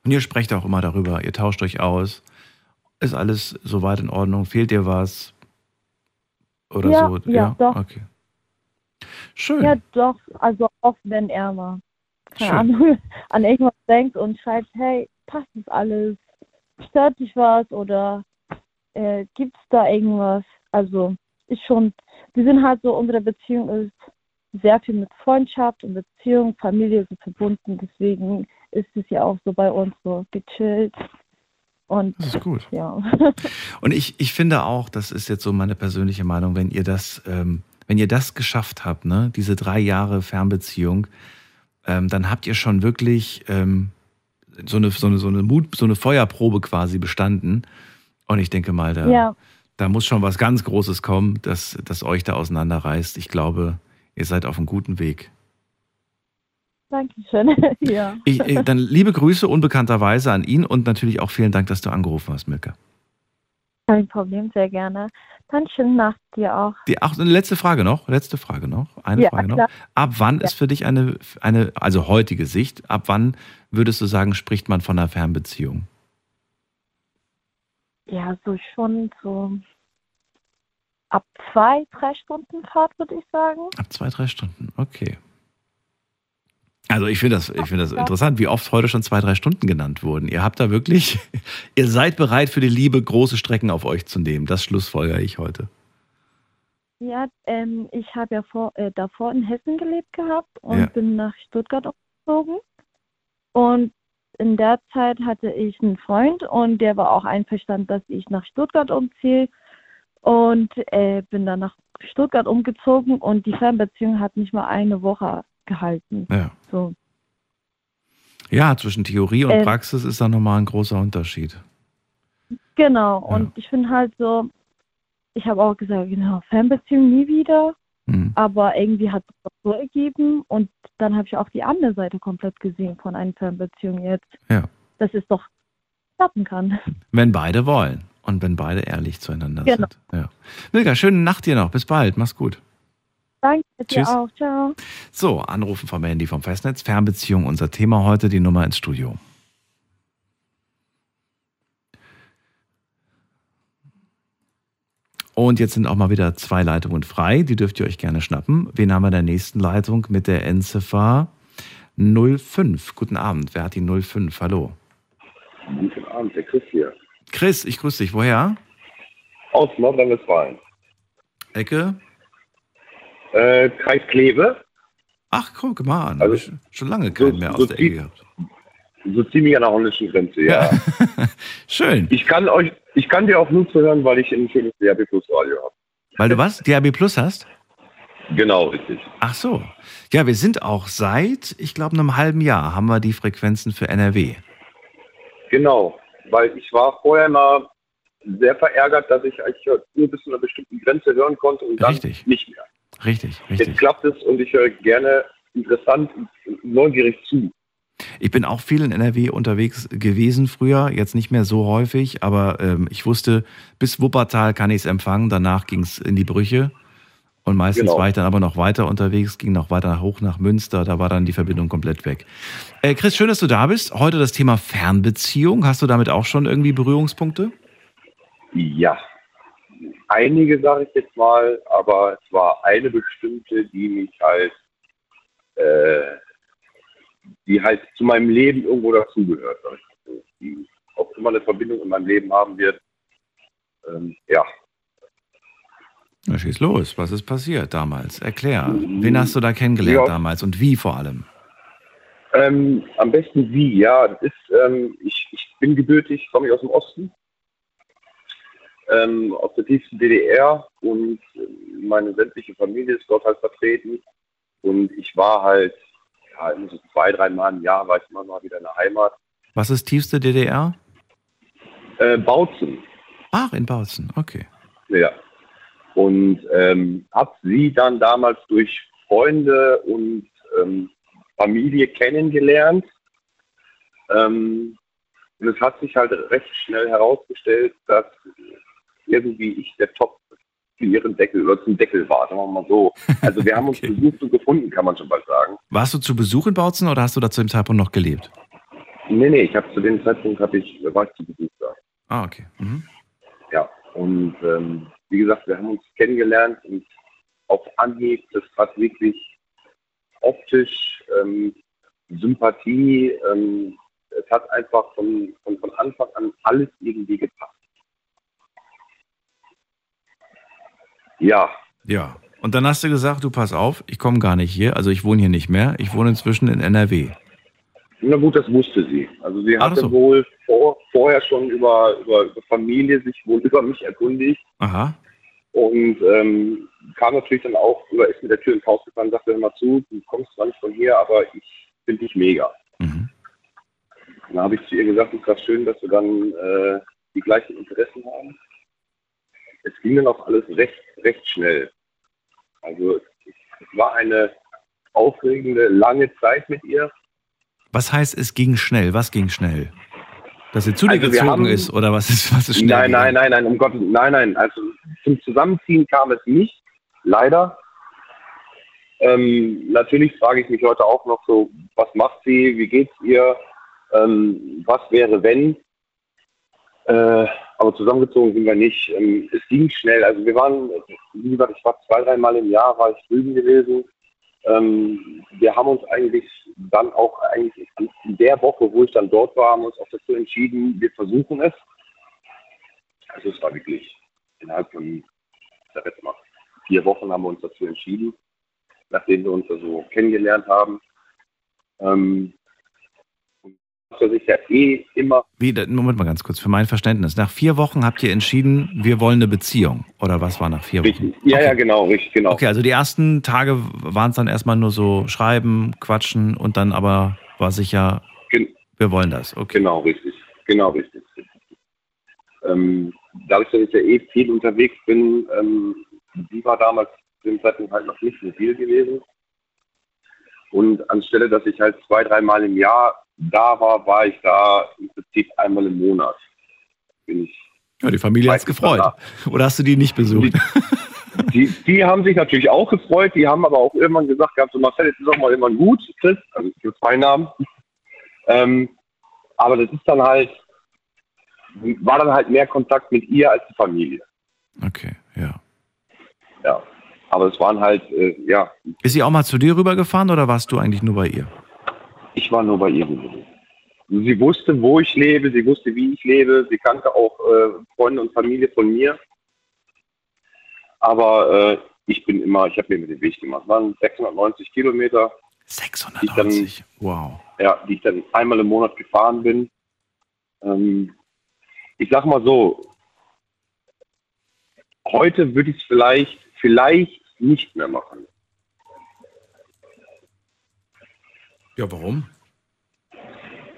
[SPEAKER 1] Und ihr sprecht auch immer darüber, ihr tauscht euch aus. Ist alles soweit in Ordnung? Fehlt dir was? Oder
[SPEAKER 10] Ja,
[SPEAKER 1] so?
[SPEAKER 10] ja, doch.
[SPEAKER 1] Okay. Schön.
[SPEAKER 10] Ja, doch, also oft, wenn er mal, keine
[SPEAKER 1] Schön.
[SPEAKER 10] Ahnung, an irgendwas denkt und schreibt, hey, passt das alles? Stört dich was oder äh, gibt's da irgendwas? Also ist schon, wir sind halt so, unsere Beziehung ist sehr viel mit Freundschaft und Beziehung, Familie so verbunden, deswegen ist es ja auch so bei uns so gechillt. Und
[SPEAKER 1] Das ist gut.
[SPEAKER 10] ja.
[SPEAKER 1] Und ich, ich finde auch, das ist jetzt so meine persönliche Meinung, wenn ihr das, ähm, wenn ihr das geschafft habt, ne, diese drei Jahre Fernbeziehung, ähm, dann habt ihr schon wirklich ähm, so eine, so eine, so eine Mut, so eine Feuerprobe quasi bestanden. Und ich denke mal, da,
[SPEAKER 10] Ja.
[SPEAKER 1] da muss schon was ganz Großes kommen, dass, dass euch da auseinanderreißt. Ich glaube, ihr seid auf einem guten Weg.
[SPEAKER 10] Dankeschön. ja.
[SPEAKER 1] Ich, dann liebe Grüße unbekannterweise an ihn und natürlich auch vielen Dank, dass du angerufen hast, Mirka.
[SPEAKER 10] Kein Problem, sehr gerne. Dann schöne Nacht dir auch.
[SPEAKER 1] Die, ach, eine letzte Frage noch, letzte Frage noch, eine
[SPEAKER 10] Ja,
[SPEAKER 1] Frage noch.
[SPEAKER 10] klar.
[SPEAKER 1] Ab wann ist für dich eine, eine, also heutige Sicht, ab wann würdest du sagen, spricht man von einer Fernbeziehung?
[SPEAKER 10] Ja, so schon so ab zwei, drei Stunden Fahrt, würde ich sagen.
[SPEAKER 1] Ab zwei, drei Stunden, okay. Also ich finde das, ich finde das interessant, wie oft heute schon zwei, drei Stunden genannt wurden. Ihr habt da wirklich, ihr seid bereit für die Liebe, große Strecken auf euch zu nehmen. Das schlussfolgere ich heute.
[SPEAKER 10] Ja, ähm, ich habe ja vor, äh, davor in Hessen gelebt gehabt und
[SPEAKER 1] Ja.
[SPEAKER 10] bin nach Stuttgart umgezogen. Und in der Zeit hatte ich einen Freund und der war auch einverstanden, dass ich nach Stuttgart umziehe. Und äh, bin dann nach Stuttgart umgezogen und die Fernbeziehung hat nicht mal eine Woche gehalten.
[SPEAKER 1] Ja.
[SPEAKER 10] So.
[SPEAKER 1] Ja, zwischen Theorie und
[SPEAKER 10] Ähm.
[SPEAKER 1] Praxis ist da nochmal ein großer Unterschied.
[SPEAKER 10] Genau, und ich finde halt so, ich habe auch gesagt, genau, Fernbeziehung nie wieder,
[SPEAKER 1] Mhm.
[SPEAKER 10] aber irgendwie hat es doch so ergeben und dann habe ich auch die andere Seite komplett gesehen von einer Fernbeziehung jetzt,
[SPEAKER 1] Ja.
[SPEAKER 10] dass es doch klappen kann.
[SPEAKER 1] Wenn beide wollen und wenn beide ehrlich zueinander
[SPEAKER 10] Genau.
[SPEAKER 1] sind. Ja. Milka, schöne Nacht dir noch. Bis bald. Mach's gut.
[SPEAKER 10] Danke dir
[SPEAKER 1] Tschüss.
[SPEAKER 10] auch, ciao.
[SPEAKER 1] So, Anrufen vom Handy vom Festnetz. Fernbeziehung, unser Thema heute, die Nummer ins Studio. Und jetzt sind auch mal wieder zwei Leitungen frei. Die dürft ihr euch gerne schnappen. Wen haben wir in der nächsten Leitung mit der Endziffer 05? Guten Abend. Wer hat die 05? Hallo.
[SPEAKER 11] Guten Abend, der Chris hier.
[SPEAKER 1] Chris, ich grüße dich. Woher?
[SPEAKER 11] Aus Nordrhein-Westfalen.
[SPEAKER 1] Ecke?
[SPEAKER 11] Äh, Kreis Kleve.
[SPEAKER 1] Ach, guck mal an.
[SPEAKER 11] Also,
[SPEAKER 1] schon lange keinen mehr aus
[SPEAKER 11] so
[SPEAKER 1] der Ecke gehabt.
[SPEAKER 11] So ziemlich an der holländischen Grenze, ja.
[SPEAKER 1] Schön.
[SPEAKER 11] Ich kann euch, ich kann dir auch nur zuhören, weil ich ein schönes DRB Plus Radio habe.
[SPEAKER 1] Weil du was? DAB Plus hast?
[SPEAKER 11] Genau, richtig.
[SPEAKER 1] Ach so. Ja, wir sind auch seit, ich glaube, einem halben Jahr haben wir die Frequenzen für NRW.
[SPEAKER 11] Genau, weil ich war vorher mal sehr verärgert, dass ich eigentlich nur bis zu einer bestimmten Grenze hören konnte und dann
[SPEAKER 1] Richtig.
[SPEAKER 11] nicht mehr.
[SPEAKER 1] Richtig,
[SPEAKER 11] Jetzt
[SPEAKER 1] richtig.
[SPEAKER 11] klappt es und ich höre gerne interessant und neugierig zu.
[SPEAKER 1] Ich bin auch viel in NRW unterwegs gewesen früher, jetzt nicht mehr so häufig, aber ähm, ich wusste, bis Wuppertal kann ich es empfangen, danach ging es in die Brüche. Und meistens
[SPEAKER 11] Genau.
[SPEAKER 1] war ich dann aber noch weiter unterwegs, ging noch weiter hoch nach Münster, da war dann die Verbindung komplett weg. Äh, Chris, schön, dass du da bist. Heute das Thema Fernbeziehung. Hast du damit auch schon irgendwie Berührungspunkte?
[SPEAKER 11] Ja, einige sage ich jetzt mal, aber es war eine bestimmte, die mich halt, äh, die halt zu meinem Leben irgendwo dazugehört, die auch immer eine Verbindung in meinem Leben haben wird. Ähm, ja,
[SPEAKER 1] Na, schieß los. Was ist passiert damals? Erklär. Wen hast du da kennengelernt
[SPEAKER 11] Ja.
[SPEAKER 1] damals und wie vor allem?
[SPEAKER 11] Ähm, am besten wie, ja. Das ist, ähm, ich, ich bin gebürtig, komme ich aus dem Osten, ähm, aus der tiefsten DDR und meine sämtliche Familie ist dort halt vertreten. Und ich war halt, ja, so zwei, drei Mal im Jahr war ich immer mal wieder in der Heimat.
[SPEAKER 1] Was ist tiefste DDR?
[SPEAKER 11] Äh, Bautzen,
[SPEAKER 1] Ach, in Bautzen. Okay.
[SPEAKER 11] ja. Und ähm, habe sie dann damals durch Freunde und ähm, Familie kennengelernt. Ähm, und es hat sich halt recht schnell herausgestellt, dass irgendwie ich der Top für ihren Deckel oder zum Deckel war, sagen wir mal so. Also wir haben uns gesucht und gefunden, kann man schon bald sagen.
[SPEAKER 1] Warst du zu Besuch in Bautzen oder hast du da zu dem Zeitpunkt noch gelebt?
[SPEAKER 11] Nee, nee, ich habe zu dem Zeitpunkt hab ich, war ich zu Besuch da.
[SPEAKER 1] Ah, okay. Mhm.
[SPEAKER 11] Ja, und ähm, wie gesagt, wir haben uns kennengelernt und auf Anhieb, das hat wirklich optisch ähm, Sympathie, ähm, es hat einfach von, von, von Anfang an alles irgendwie gepasst. Ja,
[SPEAKER 1] Ja. Und dann hast du gesagt, du pass auf, ich komme gar nicht hier, also ich wohne hier nicht mehr, ich wohne inzwischen in NRW.
[SPEAKER 11] na gut, das wusste sie. Also sie hatte
[SPEAKER 1] so.
[SPEAKER 11] wohl vor, vorher schon über, über, über Familie sich wohl über mich erkundigt
[SPEAKER 1] Aha.
[SPEAKER 11] und ähm, kam natürlich dann auch, oder ist mit der Tür ins Haus gefahren und sagte, hör mal zu, du kommst zwar nicht von hier, aber ich finde dich mega.
[SPEAKER 1] Mhm.
[SPEAKER 11] Dann habe ich zu ihr gesagt, es ist das schön, dass wir dann äh, die gleichen Interessen haben. Es ging dann auch alles recht, recht schnell. Also es war eine aufregende, lange Zeit mit ihr.
[SPEAKER 1] Was heißt, es ging schnell? Was ging schnell? Dass sie zu dir
[SPEAKER 11] Also wir
[SPEAKER 1] gezogen
[SPEAKER 11] haben-
[SPEAKER 1] ist oder was ist, was ist schnell?
[SPEAKER 11] Nein, nein, nein, nein, um Gottes nein, nein. Also zum Zusammenziehen kam es nicht, leider. Ähm, natürlich frage ich mich heute auch noch so, was macht sie, wie geht's ihr, ähm, was wäre wenn. Äh, aber zusammengezogen sind wir nicht. Ähm, es ging schnell. Also wir waren, wie gesagt, ich war zwei, dreimal im Jahr, war ich drüben gewesen. Ähm, wir haben uns eigentlich dann auch eigentlich in der Woche, wo ich dann dort war, haben uns auch dazu entschieden, wir versuchen es. Also es war wirklich innerhalb von, mal, vier Wochen haben wir uns dazu entschieden, nachdem wir uns da so kennengelernt haben. Ähm, was sich ja eh immer
[SPEAKER 1] Wie, Moment mal ganz kurz, für mein Verständnis. Nach vier Wochen habt ihr entschieden, wir wollen eine Beziehung. Oder was war nach vier Wochen?
[SPEAKER 11] richtig, ja, ja, genau, richtig, genau.
[SPEAKER 1] Okay, also die ersten Tage waren es dann erstmal nur so schreiben, quatschen und dann aber war sicher,
[SPEAKER 11] Gen
[SPEAKER 1] wir wollen das. Okay.
[SPEAKER 11] Genau, richtig. Genau, richtig. Ähm, dadurch, dass ich ja eh viel unterwegs bin, ähm, sie war damals zu dem Zeitpunkt halt noch nicht mobil gewesen. Und anstelle, dass ich halt zwei, dreimal im Jahr da war, war ich da im Prinzip einmal im Monat. Bin ich.
[SPEAKER 1] Ja, die Familie hat's
[SPEAKER 11] Meistens
[SPEAKER 1] gefreut. Oder hast du die nicht besucht?
[SPEAKER 11] Die, die haben sich natürlich auch gefreut, die haben aber auch irgendwann gesagt gehabt, so Marcel, jetzt ist auch mal irgendwann gut, Chris, also für zwei Namen. Ähm, aber das ist dann halt, war dann halt mehr Kontakt mit ihr als die Familie.
[SPEAKER 1] Okay, ja.
[SPEAKER 11] Ja. Aber es waren halt, äh, ja,
[SPEAKER 1] Ist sie auch mal zu dir rübergefahren oder warst du eigentlich nur bei ihr?
[SPEAKER 11] Ich war nur bei ihr gewesen. Sie wusste, wo ich lebe, sie wusste, wie ich lebe, sie kannte auch äh, Freunde und Familie von mir. Aber äh, ich bin immer, ich habe mir mit dem Weg gemacht. Es waren 690 Kilometer.
[SPEAKER 1] 690, wow.
[SPEAKER 11] Ja, die ich dann einmal im Monat gefahren bin. Ähm, ich sag mal so, heute würde ich es vielleicht, vielleicht nicht mehr machen.
[SPEAKER 1] Ja, warum?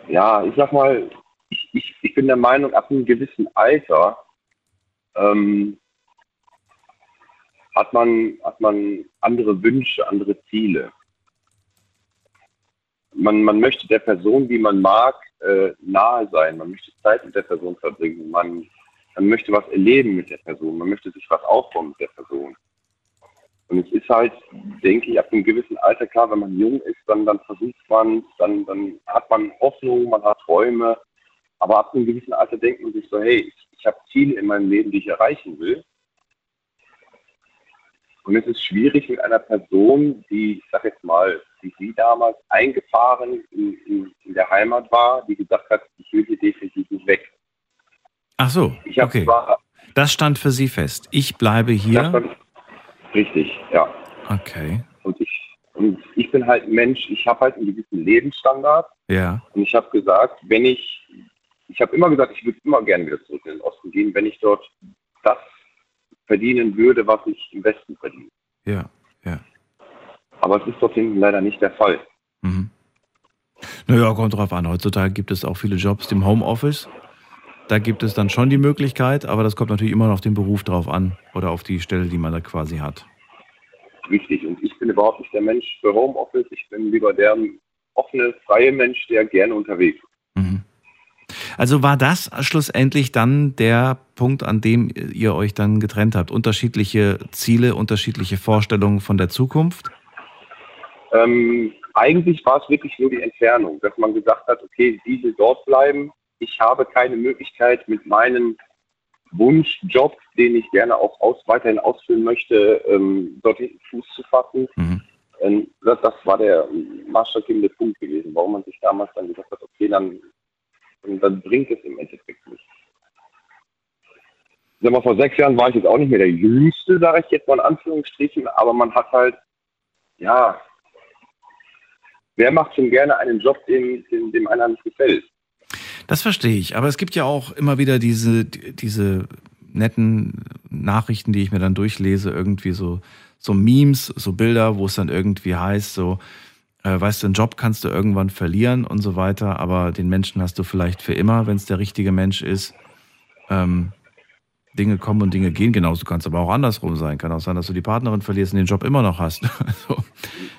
[SPEAKER 11] Ja, ich sag mal, ich, ich, ich bin der Meinung, ab einem gewissen Alter ähm, hat man, hat man andere Wünsche, andere Ziele. Man, man möchte der Person, die man mag, äh, nahe sein. Man möchte Zeit mit der Person verbringen. Man, man möchte was erleben mit der Person. Man möchte sich was aufbauen mit der Person. Und es ist halt, denke ich, ab einem gewissen Alter klar, wenn man jung ist, dann, dann versucht man, dann, dann hat man Hoffnung, man hat Träume. Aber ab einem gewissen Alter denkt man sich so, hey, ich, ich habe Ziele in meinem Leben, die ich erreichen will. Und es ist schwierig mit einer Person, die, ich sag jetzt mal, wie sie damals eingefahren in, in, in der Heimat war, die gesagt hat, ich will hier definitiv nicht weg.
[SPEAKER 1] Ach so, okay. Zwar, das stand für Sie fest. Ich bleibe hier. Stand,
[SPEAKER 11] richtig, ja.
[SPEAKER 1] Okay.
[SPEAKER 11] Und ich, und ich bin halt ein Mensch, ich habe halt einen gewissen Lebensstandard.
[SPEAKER 1] Ja.
[SPEAKER 11] Und ich habe gesagt, wenn ich, ich habe immer gesagt, ich würde immer gerne wieder zurück in den Osten gehen, wenn ich dort das verdienen würde, was ich im Westen verdiene.
[SPEAKER 1] Ja, ja.
[SPEAKER 11] Aber es ist dort hinten leider nicht der Fall.
[SPEAKER 1] Mhm. Naja, kommt drauf an. Heutzutage gibt es auch viele Jobs im Homeoffice. Da gibt es dann schon die Möglichkeit, aber das kommt natürlich immer noch auf den Beruf drauf an oder auf die Stelle, die man da quasi hat.
[SPEAKER 11] Richtig. Und ich bin überhaupt nicht der Mensch für Homeoffice. Ich bin lieber der offene, freie Mensch, der gerne unterwegs ist.
[SPEAKER 1] Mhm. Also war das schlussendlich dann der Punkt, an dem ihr euch dann getrennt habt? Unterschiedliche Ziele, unterschiedliche Vorstellungen von der Zukunft?
[SPEAKER 11] Ähm, eigentlich war es wirklich nur die Entfernung, dass man gesagt hat, okay, sie will dort bleiben. Ich habe keine Möglichkeit mit meinem Wunschjob, den ich gerne auch aus, weiterhin ausfüllen möchte, ähm, dorthin Fuß zu fassen. Mhm. Ähm, das, das, war der maßstabgebende Punkt gewesen, warum man sich damals dann gesagt hat, okay, dann dann bringt es im Endeffekt nichts. Sag mal, vor sechs Jahren war ich jetzt auch nicht mehr der Jüngste, sage ich jetzt mal in Anführungsstrichen, aber man hat halt, ja, wer macht schon gerne einen Job, dem, dem, dem einer nicht gefällt?
[SPEAKER 1] Das verstehe ich, aber es gibt ja auch immer wieder diese, diese netten Nachrichten, die ich mir dann durchlese, irgendwie so, so Memes, so Bilder, wo es dann irgendwie heißt, so, äh, weißt du, einen Job kannst du irgendwann verlieren und so weiter, aber den Menschen hast du vielleicht für immer, wenn es der richtige Mensch ist. Ähm, Dinge kommen und Dinge gehen. Genauso kann es aber auch andersrum sein. Kann auch sein, dass du die Partnerin verlierst und den Job immer noch hast.
[SPEAKER 11] also,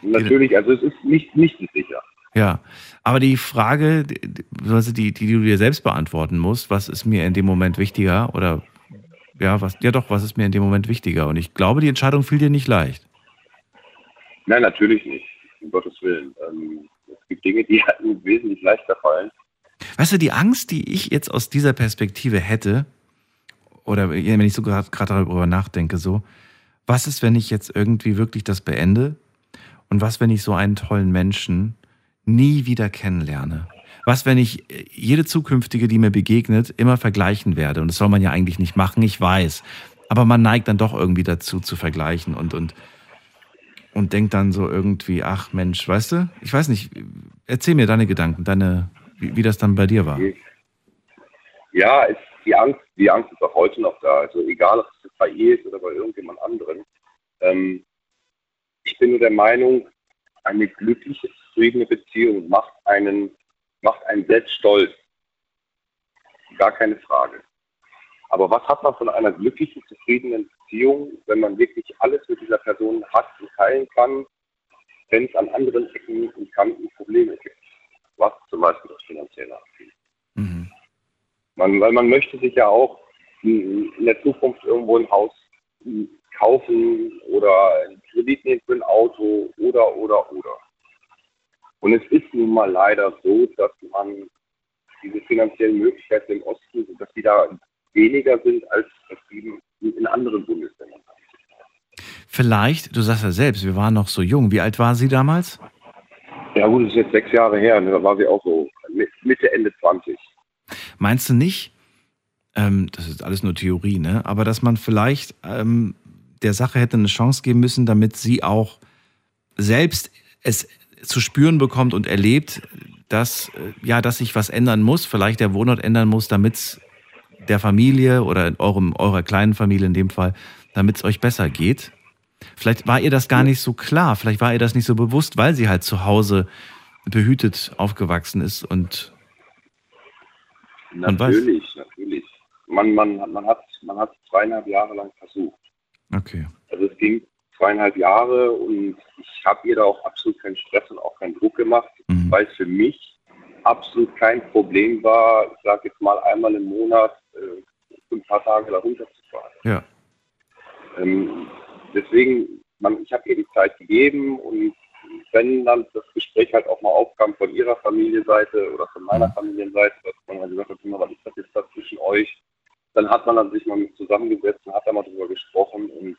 [SPEAKER 11] Natürlich, also es ist nicht, nicht sicher.
[SPEAKER 1] Ja, aber die Frage, die, die, die du dir selbst beantworten musst, was ist mir in dem Moment wichtiger oder ja, was, ja doch, was ist mir in dem Moment wichtiger? Und ich glaube, die Entscheidung fiel dir nicht leicht.
[SPEAKER 11] Nein, natürlich nicht um Gottes Willen. Ähm, es gibt Dinge, die halt wesentlich leichter fallen.
[SPEAKER 1] Weißt du, die Angst, die ich jetzt aus dieser Perspektive hätte, oder wenn ich so gerade darüber nachdenke, so, was ist, wenn ich jetzt irgendwie wirklich das beende? Und was, wenn ich so einen tollen Menschen nie wieder kennenlerne? Was, wenn ich jede zukünftige, die mir begegnet, immer vergleichen werde? Und das soll man ja eigentlich nicht machen, ich weiß. Aber man neigt dann doch irgendwie dazu zu vergleichen und, und und denkt dann so irgendwie, ach Mensch, weißt du, ich weiß nicht, erzähl mir deine Gedanken, deine, wie, wie das dann bei dir war.
[SPEAKER 11] Ja, es, die Angst, die Angst ist auch heute noch da. Also egal, ob es bei ihr ist oder bei irgendjemand anderen. Ähm, ich bin nur der Meinung, eine glückliche, zufriedene Beziehung macht einen, macht einen selbst stolz. Gar keine Frage. Aber was hat man von einer glücklichen, zufriedenen Beziehung, wenn man wirklich alles mit dieser Person hat und teilen kann, wenn es an anderen Ecken und Kanten Probleme gibt? Was zum Beispiel das Finanzielle angeht. Mhm. Man, weil man möchte sich ja auch in, in der Zukunft irgendwo ein Haus kaufen oder einen Kredit nehmen für ein Auto oder, oder, oder. Und es ist nun mal leider so, dass man diese finanziellen Möglichkeiten im Osten, dass die da weniger sind als in anderen Bundesländern.
[SPEAKER 1] Vielleicht, du sagst ja selbst, wir waren noch so jung. Wie alt war sie damals?
[SPEAKER 11] Ja gut, das ist jetzt sechs Jahre her. Da war sie auch so Mitte, Ende 20.
[SPEAKER 1] Meinst du nicht, ähm, das ist alles nur Theorie, ne? aber dass man vielleicht ähm, der Sache hätte eine Chance geben müssen, damit sie auch selbst es zu spüren bekommt und erlebt, dass, äh, ja, dass sich was ändern muss, vielleicht der Wohnort ändern muss, damit es der Familie oder in eurem, eurer kleinen Familie in dem Fall, damit es euch besser geht. Vielleicht war ihr das gar nicht so klar, vielleicht war ihr das nicht so bewusst, weil sie halt zu Hause behütet aufgewachsen ist und
[SPEAKER 11] natürlich, natürlich. Man, man, man hat man hat zweieinhalb Jahre lang versucht.
[SPEAKER 1] Okay.
[SPEAKER 11] Also es ging zweieinhalb Jahre und ich habe ihr da auch absolut keinen Stress und auch keinen Druck gemacht,
[SPEAKER 1] Mhm.
[SPEAKER 11] weil es für mich absolut kein Problem war, ich sage jetzt mal einmal im Monat äh, ein paar Tage da runterzufahren.
[SPEAKER 1] Ja.
[SPEAKER 11] Ähm, deswegen, man, ich habe ihr die Zeit gegeben und wenn dann das Gespräch halt auch mal aufkam von ihrer Familienseite oder von meiner Familienseite, dass man halt gesagt hat, "Guck mal, was ist das jetzt da zwischen euch, dann hat man dann sich mal mit zusammengesetzt und hat da mal drüber gesprochen und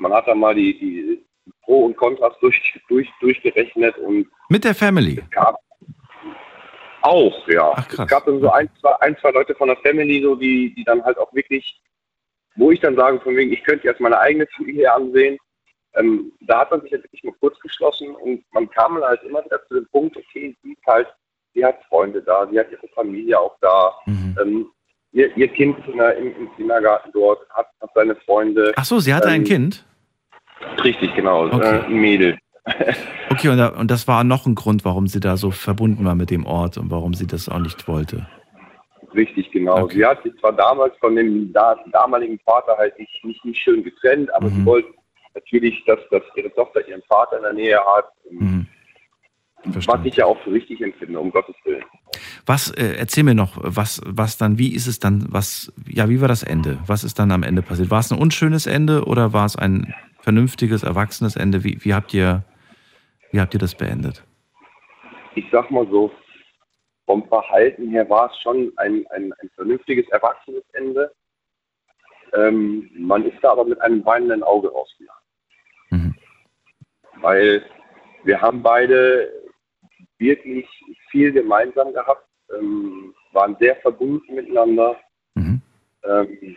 [SPEAKER 11] man hat dann mal die, die Pro und Kontras durch, durch, durchgerechnet und
[SPEAKER 1] Mit der Family.
[SPEAKER 11] gab auch, ja.
[SPEAKER 1] Ach, krass.
[SPEAKER 11] Es gab dann so ein zwei, ein, zwei Leute von der Family, so die, die dann halt auch wirklich, wo ich dann sage, von wegen, ich könnte jetzt meine eigene Familie ansehen. Ähm, da hat man sich halt wirklich mal kurz geschlossen und man kam dann halt immer wieder zu dem Punkt, okay, sie ist halt, sie hat Freunde da, sie hat ihre Familie auch da.
[SPEAKER 1] Mhm.
[SPEAKER 11] Ähm, ihr, ihr Kind ist in der, im, im Kindergarten dort, hat, hat seine Freunde.
[SPEAKER 1] Ach so, sie hatte ein
[SPEAKER 11] Ähm,
[SPEAKER 1] Kind?
[SPEAKER 11] Richtig, genau,
[SPEAKER 1] Okay.
[SPEAKER 11] äh, ein Mädel.
[SPEAKER 1] Okay, und, da, und das war noch ein Grund, warum sie da so verbunden war mit dem Ort und warum sie das auch nicht wollte.
[SPEAKER 11] Richtig, genau. Sie hat sich zwar damals von dem da, damaligen Vater halt nicht, nicht, nicht schön getrennt, aber
[SPEAKER 1] Mhm.
[SPEAKER 11] sie wollte natürlich, dass, dass ihre Tochter ihren Vater in der Nähe hat.
[SPEAKER 1] Mhm.
[SPEAKER 11] Was ich ja auch für richtig empfinde, um Gottes Willen.
[SPEAKER 1] Was, äh, erzähl mir noch, was, was dann, wie ist es dann, was, ja, wie war das Ende? Was ist dann am Ende passiert? War es ein unschönes Ende oder war es ein vernünftiges, erwachsenes Ende? Wie, wie habt ihr, wie habt ihr das beendet?
[SPEAKER 11] Ich sag mal so, vom Verhalten her war es schon ein, ein, ein vernünftiges, erwachsenes Ende. Ähm, man ist da aber mit einem weinenden Auge rausgegangen. Weil wir haben beide wirklich viel gemeinsam gehabt, ähm, waren sehr verbunden miteinander. Ähm,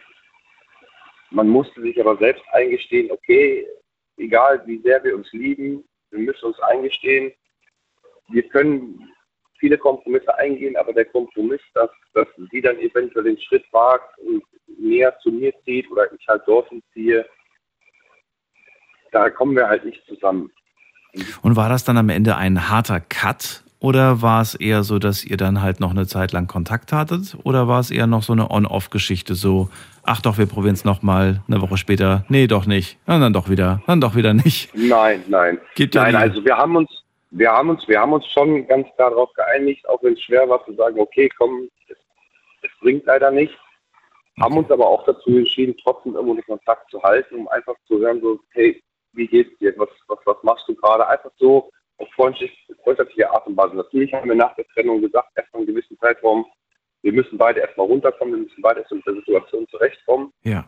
[SPEAKER 11] man musste sich aber selbst eingestehen, okay, egal wie sehr wir uns lieben, wir müssen uns eingestehen, wir können viele Kompromisse eingehen, aber der Kompromiss, dass, dass sie dann eventuell den Schritt wagt und näher zu mir zieht oder ich halt dorthin ziehe, da kommen wir halt nicht zusammen.
[SPEAKER 1] Und war das dann am Ende ein harter Cut oder war es eher so, dass ihr dann halt noch eine Zeit lang Kontakt hattet? Oder war es eher noch so eine On-Off-Geschichte, so, ach doch, wir probieren es nochmal, eine Woche später, nee, doch nicht, und dann doch wieder, dann doch wieder nicht.
[SPEAKER 11] Nein, nein.
[SPEAKER 1] Gibt
[SPEAKER 11] nein, also wir haben uns, wir haben uns, wir haben uns schon ganz klar darauf geeinigt, auch wenn es schwer war zu sagen, okay, komm, es, es bringt leider nicht. Haben uns aber auch dazu entschieden, trotzdem irgendwo den Kontakt zu halten, um einfach zu hören, so, hey, wie geht's dir? Was, was, was machst du gerade? Einfach so auf freundlich, freundschaftliche Art und Weise. Natürlich haben wir nach der Trennung gesagt, erstmal einen gewissen Zeitraum, wir müssen beide erstmal runterkommen, wir müssen beide erst mit der Situation zurechtkommen.
[SPEAKER 1] Ja.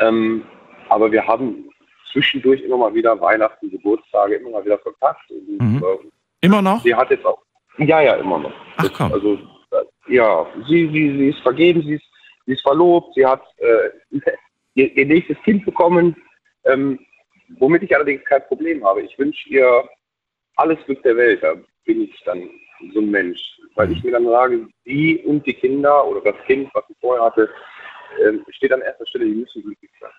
[SPEAKER 11] Ähm, aber wir haben zwischendurch immer mal wieder Weihnachten, Geburtstage, immer mal wieder Kontakt. Und,
[SPEAKER 1] Mhm.
[SPEAKER 11] äh,
[SPEAKER 1] Immer noch?
[SPEAKER 11] sie hat jetzt auch. Ja, ja, immer noch.
[SPEAKER 1] Ach komm.
[SPEAKER 11] Also, äh, ja, sie, sie, sie ist vergeben, sie ist, sie ist verlobt, sie hat äh, ihr, ihr nächstes Kind bekommen, ähm, womit ich allerdings kein Problem habe. Ich wünsche ihr alles Glück der Welt. Da bin ich dann so ein Mensch. Weil ich mir dann sage, sie und die Kinder oder das Kind, was sie vorher hatte, ähm, steht an erster Stelle, die müssen glücklich sein.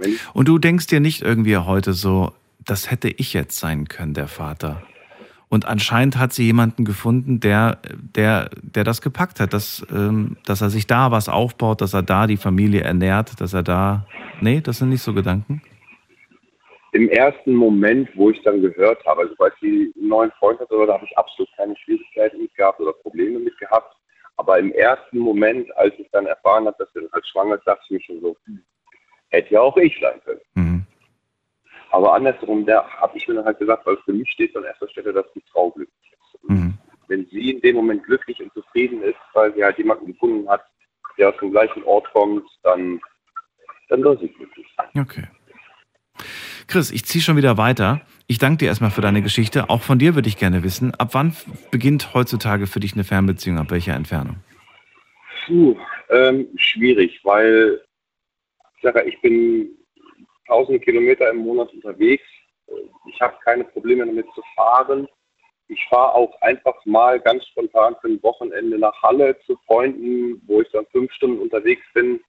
[SPEAKER 11] Ich
[SPEAKER 1] Und du denkst dir nicht irgendwie heute so, das hätte ich jetzt sein können, der Vater. Und anscheinend hat sie jemanden gefunden, der, der, der das gepackt hat, dass, ähm, dass er sich da was aufbaut, dass er da die Familie ernährt, dass er da. Nee, das sind nicht so Gedanken.
[SPEAKER 11] Im ersten Moment, wo ich dann gehört habe, also weil sie einen neuen Freund hatte, da habe ich absolut keine Schwierigkeiten mit gehabt oder Probleme mit gehabt. Aber im ersten Moment, als ich dann erfahren habe, dass sie dann halt schwanger ist, dachte ich mir schon so, hätte ja auch ich sein können.
[SPEAKER 1] Mhm.
[SPEAKER 11] Aber andersrum, da habe ich mir dann halt gesagt, weil für mich steht an erster Stelle, dass die Frau glücklich ist.
[SPEAKER 1] Mhm.
[SPEAKER 11] Wenn sie in dem Moment glücklich und zufrieden ist, weil sie halt jemanden gefunden hat, der aus dem gleichen Ort kommt, dann, dann soll sie glücklich sein.
[SPEAKER 1] Okay. Chris, ich ziehe schon wieder weiter. Ich danke dir erstmal für deine Geschichte. Auch von dir würde ich gerne wissen, ab wann beginnt heutzutage für dich eine Fernbeziehung? Ab welcher Entfernung?
[SPEAKER 11] Puh, ähm, schwierig, weil ich sage, ich bin tausende Kilometer im Monat unterwegs. Ich habe keine Probleme damit zu fahren. Ich fahre auch einfach mal ganz spontan für ein Wochenende nach Halle zu Freunden, wo ich dann fünf Stunden unterwegs bin.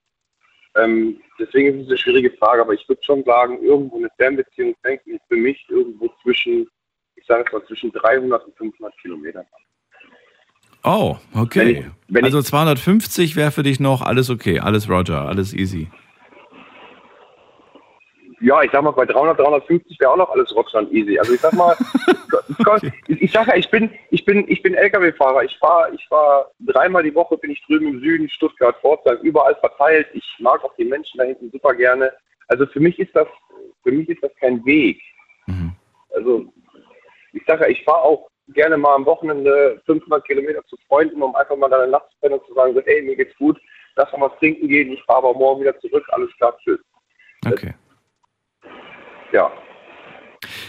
[SPEAKER 11] Ähm, deswegen ist es eine schwierige Frage, aber ich würde schon sagen, irgendwo eine Fernbeziehung fängt für mich irgendwo zwischen, ich sage es mal, zwischen 300 und 500 Kilometern an.
[SPEAKER 1] Oh, okay.
[SPEAKER 11] Wenn ich- wenn
[SPEAKER 1] also 250 wäre für dich noch alles okay, alles Roger, alles easy.
[SPEAKER 11] Ja, ich sag mal, bei 300, 350 wäre auch noch alles Rockstand easy. Also ich sag mal, ich, ich sag ja, ich bin, ich bin, ich bin LKW-Fahrer. Ich fahre, ich fahre dreimal die Woche bin ich drüben im Süden, Stuttgart, Pforzheim, überall verteilt. Ich mag auch die Menschen da hinten super gerne. Also für mich ist das, für mich ist das kein Weg. Also ich sage ja, ich fahre auch gerne mal am Wochenende 500 Kilometer zu Freunden, um einfach mal da eine Nacht zu pennen und zu sagen, so, hey, mir geht's gut, lass mal was trinken gehen, ich fahre aber morgen wieder zurück, alles klar, tschüss.
[SPEAKER 1] Okay.
[SPEAKER 11] Ja.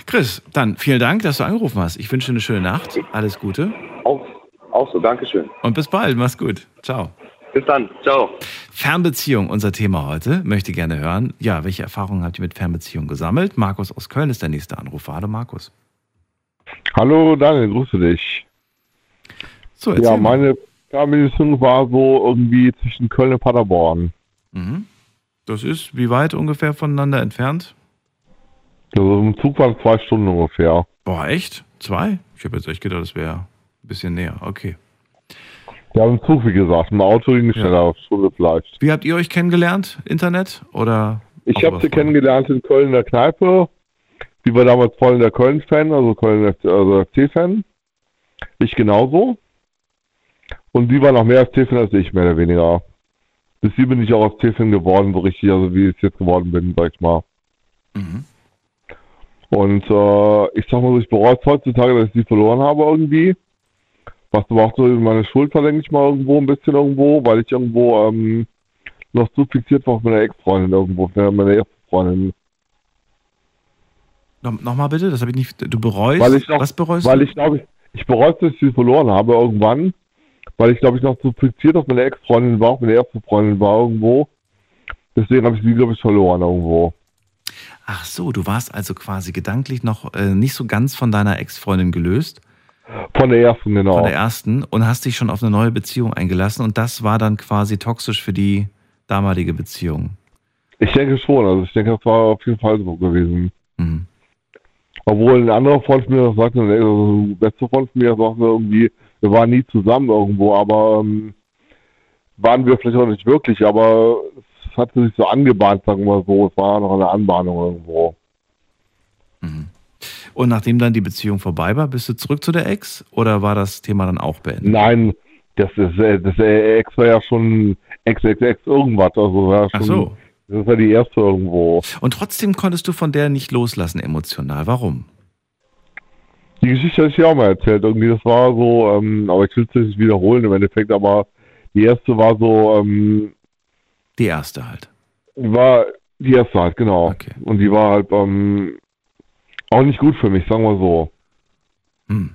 [SPEAKER 1] Chris, dann vielen Dank, dass du angerufen hast. Ich wünsche dir eine schöne Nacht. Alles Gute.
[SPEAKER 11] Auch, auch so, Dankeschön.
[SPEAKER 1] Und bis bald. Mach's gut. Ciao.
[SPEAKER 11] Bis dann. Ciao.
[SPEAKER 1] Fernbeziehung, unser Thema heute. Möchte gerne hören. Ja, welche Erfahrungen habt ihr mit Fernbeziehungen gesammelt? Markus aus Köln ist der nächste Anrufer. Hallo Markus.
[SPEAKER 12] Hallo Daniel, grüße dich.
[SPEAKER 1] So,
[SPEAKER 12] ja, meine Fernbeziehung war so irgendwie zwischen Köln und Paderborn.
[SPEAKER 1] Mhm. Das ist wie weit ungefähr voneinander entfernt?
[SPEAKER 12] Also im Zug waren zwei Stunden ungefähr.
[SPEAKER 1] Boah, echt? Zwei? Ich habe jetzt echt gedacht, das wäre ein bisschen näher. Okay.
[SPEAKER 12] Ja, im Zug, wie gesagt. Im Auto ging es schneller, Stunde vielleicht.
[SPEAKER 1] Wie habt ihr euch kennengelernt? Internet oder?
[SPEAKER 12] Ich habe sie kennengelernt in Köln in der Kneipe. Sie war damals voll in der Köln-Fan, also Köln also FC-Fan. Ich genauso. Und sie war noch mehr FC-Fan als ich, mehr oder weniger. Bis sie bin ich auch FC-Fan geworden, so richtig, also wie ich jetzt geworden bin, sag ich mal. Und äh, ich sag mal so, ich bereue es heutzutage, dass ich sie verloren habe irgendwie. Was aber auch so meine Schuld war, denke ich mal, irgendwo ein bisschen irgendwo, weil ich irgendwo ähm, noch zu fixiert war auf meine Ex-Freundin irgendwo, auf meine erste Freundin.
[SPEAKER 1] No, Nochmal bitte, das habe ich nicht. Du bereust?
[SPEAKER 12] Weil ich noch,
[SPEAKER 1] Was bereust
[SPEAKER 12] weil
[SPEAKER 1] du?
[SPEAKER 12] ich glaube, ich, ich bereue, dass ich sie verloren habe irgendwann, weil ich glaube ich noch zu fixiert auf meine Ex-Freundin war, auf meine erste Freundin war irgendwo. Deswegen habe ich sie, glaube ich, verloren irgendwo.
[SPEAKER 1] Ach so, du warst also quasi gedanklich noch äh, nicht so ganz von deiner Ex-Freundin gelöst.
[SPEAKER 12] Von der ersten, genau.
[SPEAKER 1] Von der ersten und hast dich schon auf eine neue Beziehung eingelassen und das war dann quasi toxisch für die damalige Beziehung.
[SPEAKER 12] Ich denke schon, also ich denke, das war auf jeden Fall so gewesen.
[SPEAKER 1] Mhm.
[SPEAKER 12] Obwohl ein anderer Freund von mir das sagte, also ein bester Freund von mir sagte irgendwie, wir waren nie zusammen irgendwo, aber ähm, waren wir vielleicht auch nicht wirklich, aber hatte sich so angebahnt, sagen wir so, es war noch eine Anbahnung irgendwo.
[SPEAKER 1] Und nachdem dann die Beziehung vorbei war, bist du zurück zu der Ex oder war das Thema dann auch beendet?
[SPEAKER 12] Nein, das ist äh, das äh, Ex war ja schon Ex, Ex, Ex irgendwas, also war schon,
[SPEAKER 1] Ach so.
[SPEAKER 12] das war die erste irgendwo.
[SPEAKER 1] Und trotzdem konntest du von der nicht loslassen emotional. Warum?
[SPEAKER 12] Die Geschichte hatte ich ja auch mal erzählt. Irgendwie, das war so, ähm, aber ich will es nicht wiederholen im Endeffekt, aber die erste war so, ähm,
[SPEAKER 1] Die erste halt.
[SPEAKER 12] war die erste halt, genau. Und die war halt ähm, auch nicht gut für mich, sagen wir so.
[SPEAKER 1] Hm.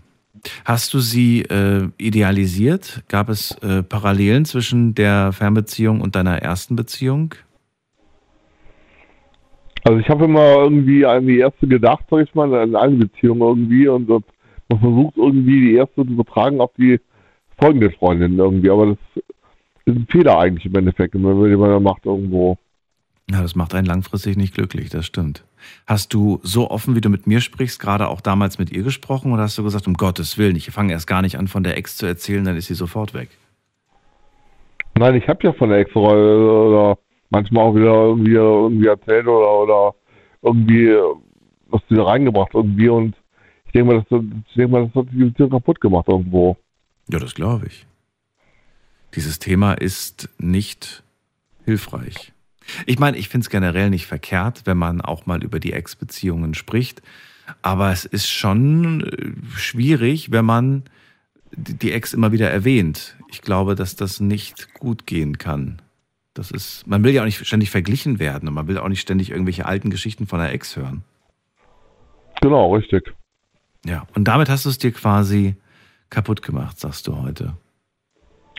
[SPEAKER 1] Hast du sie äh, idealisiert? Gab es äh, Parallelen zwischen der Fernbeziehung und deiner ersten Beziehung?
[SPEAKER 12] Also ich habe immer irgendwie an die erste gedacht, sag ich mal, in allen Beziehungen irgendwie und man versucht irgendwie die erste zu übertragen auf die folgende Freundin irgendwie, aber das ist ein Fehler eigentlich im Endeffekt, wenn man man macht irgendwo.
[SPEAKER 1] Ja, das macht einen langfristig nicht glücklich, das stimmt. Hast du so offen, wie du mit mir sprichst, gerade auch damals mit ihr gesprochen oder hast du gesagt, um Gottes Willen, ich fange erst gar nicht an, von der Ex zu erzählen, dann ist sie sofort weg?
[SPEAKER 12] Nein, ich habe ja von der Ex oder manchmal auch wieder irgendwie, irgendwie erzählt oder, oder irgendwie äh, was wieder reingebracht irgendwie und ich denke mal, das, ich denke mal, das hat die Beziehung kaputt gemacht irgendwo.
[SPEAKER 1] Ja, das glaube ich. Dieses Thema ist nicht hilfreich. Ich meine, ich finde es generell nicht verkehrt, wenn man auch mal über die Ex-Beziehungen spricht. Aber es ist schon äh, schwierig, wenn man die die Ex immer wieder erwähnt. Ich glaube, dass das nicht gut gehen kann. Das ist, man will ja auch nicht ständig verglichen werden und man will auch nicht ständig irgendwelche alten Geschichten von der Ex hören.
[SPEAKER 12] Genau, richtig.
[SPEAKER 1] Ja, und damit hast du es dir quasi kaputt gemacht, sagst du heute.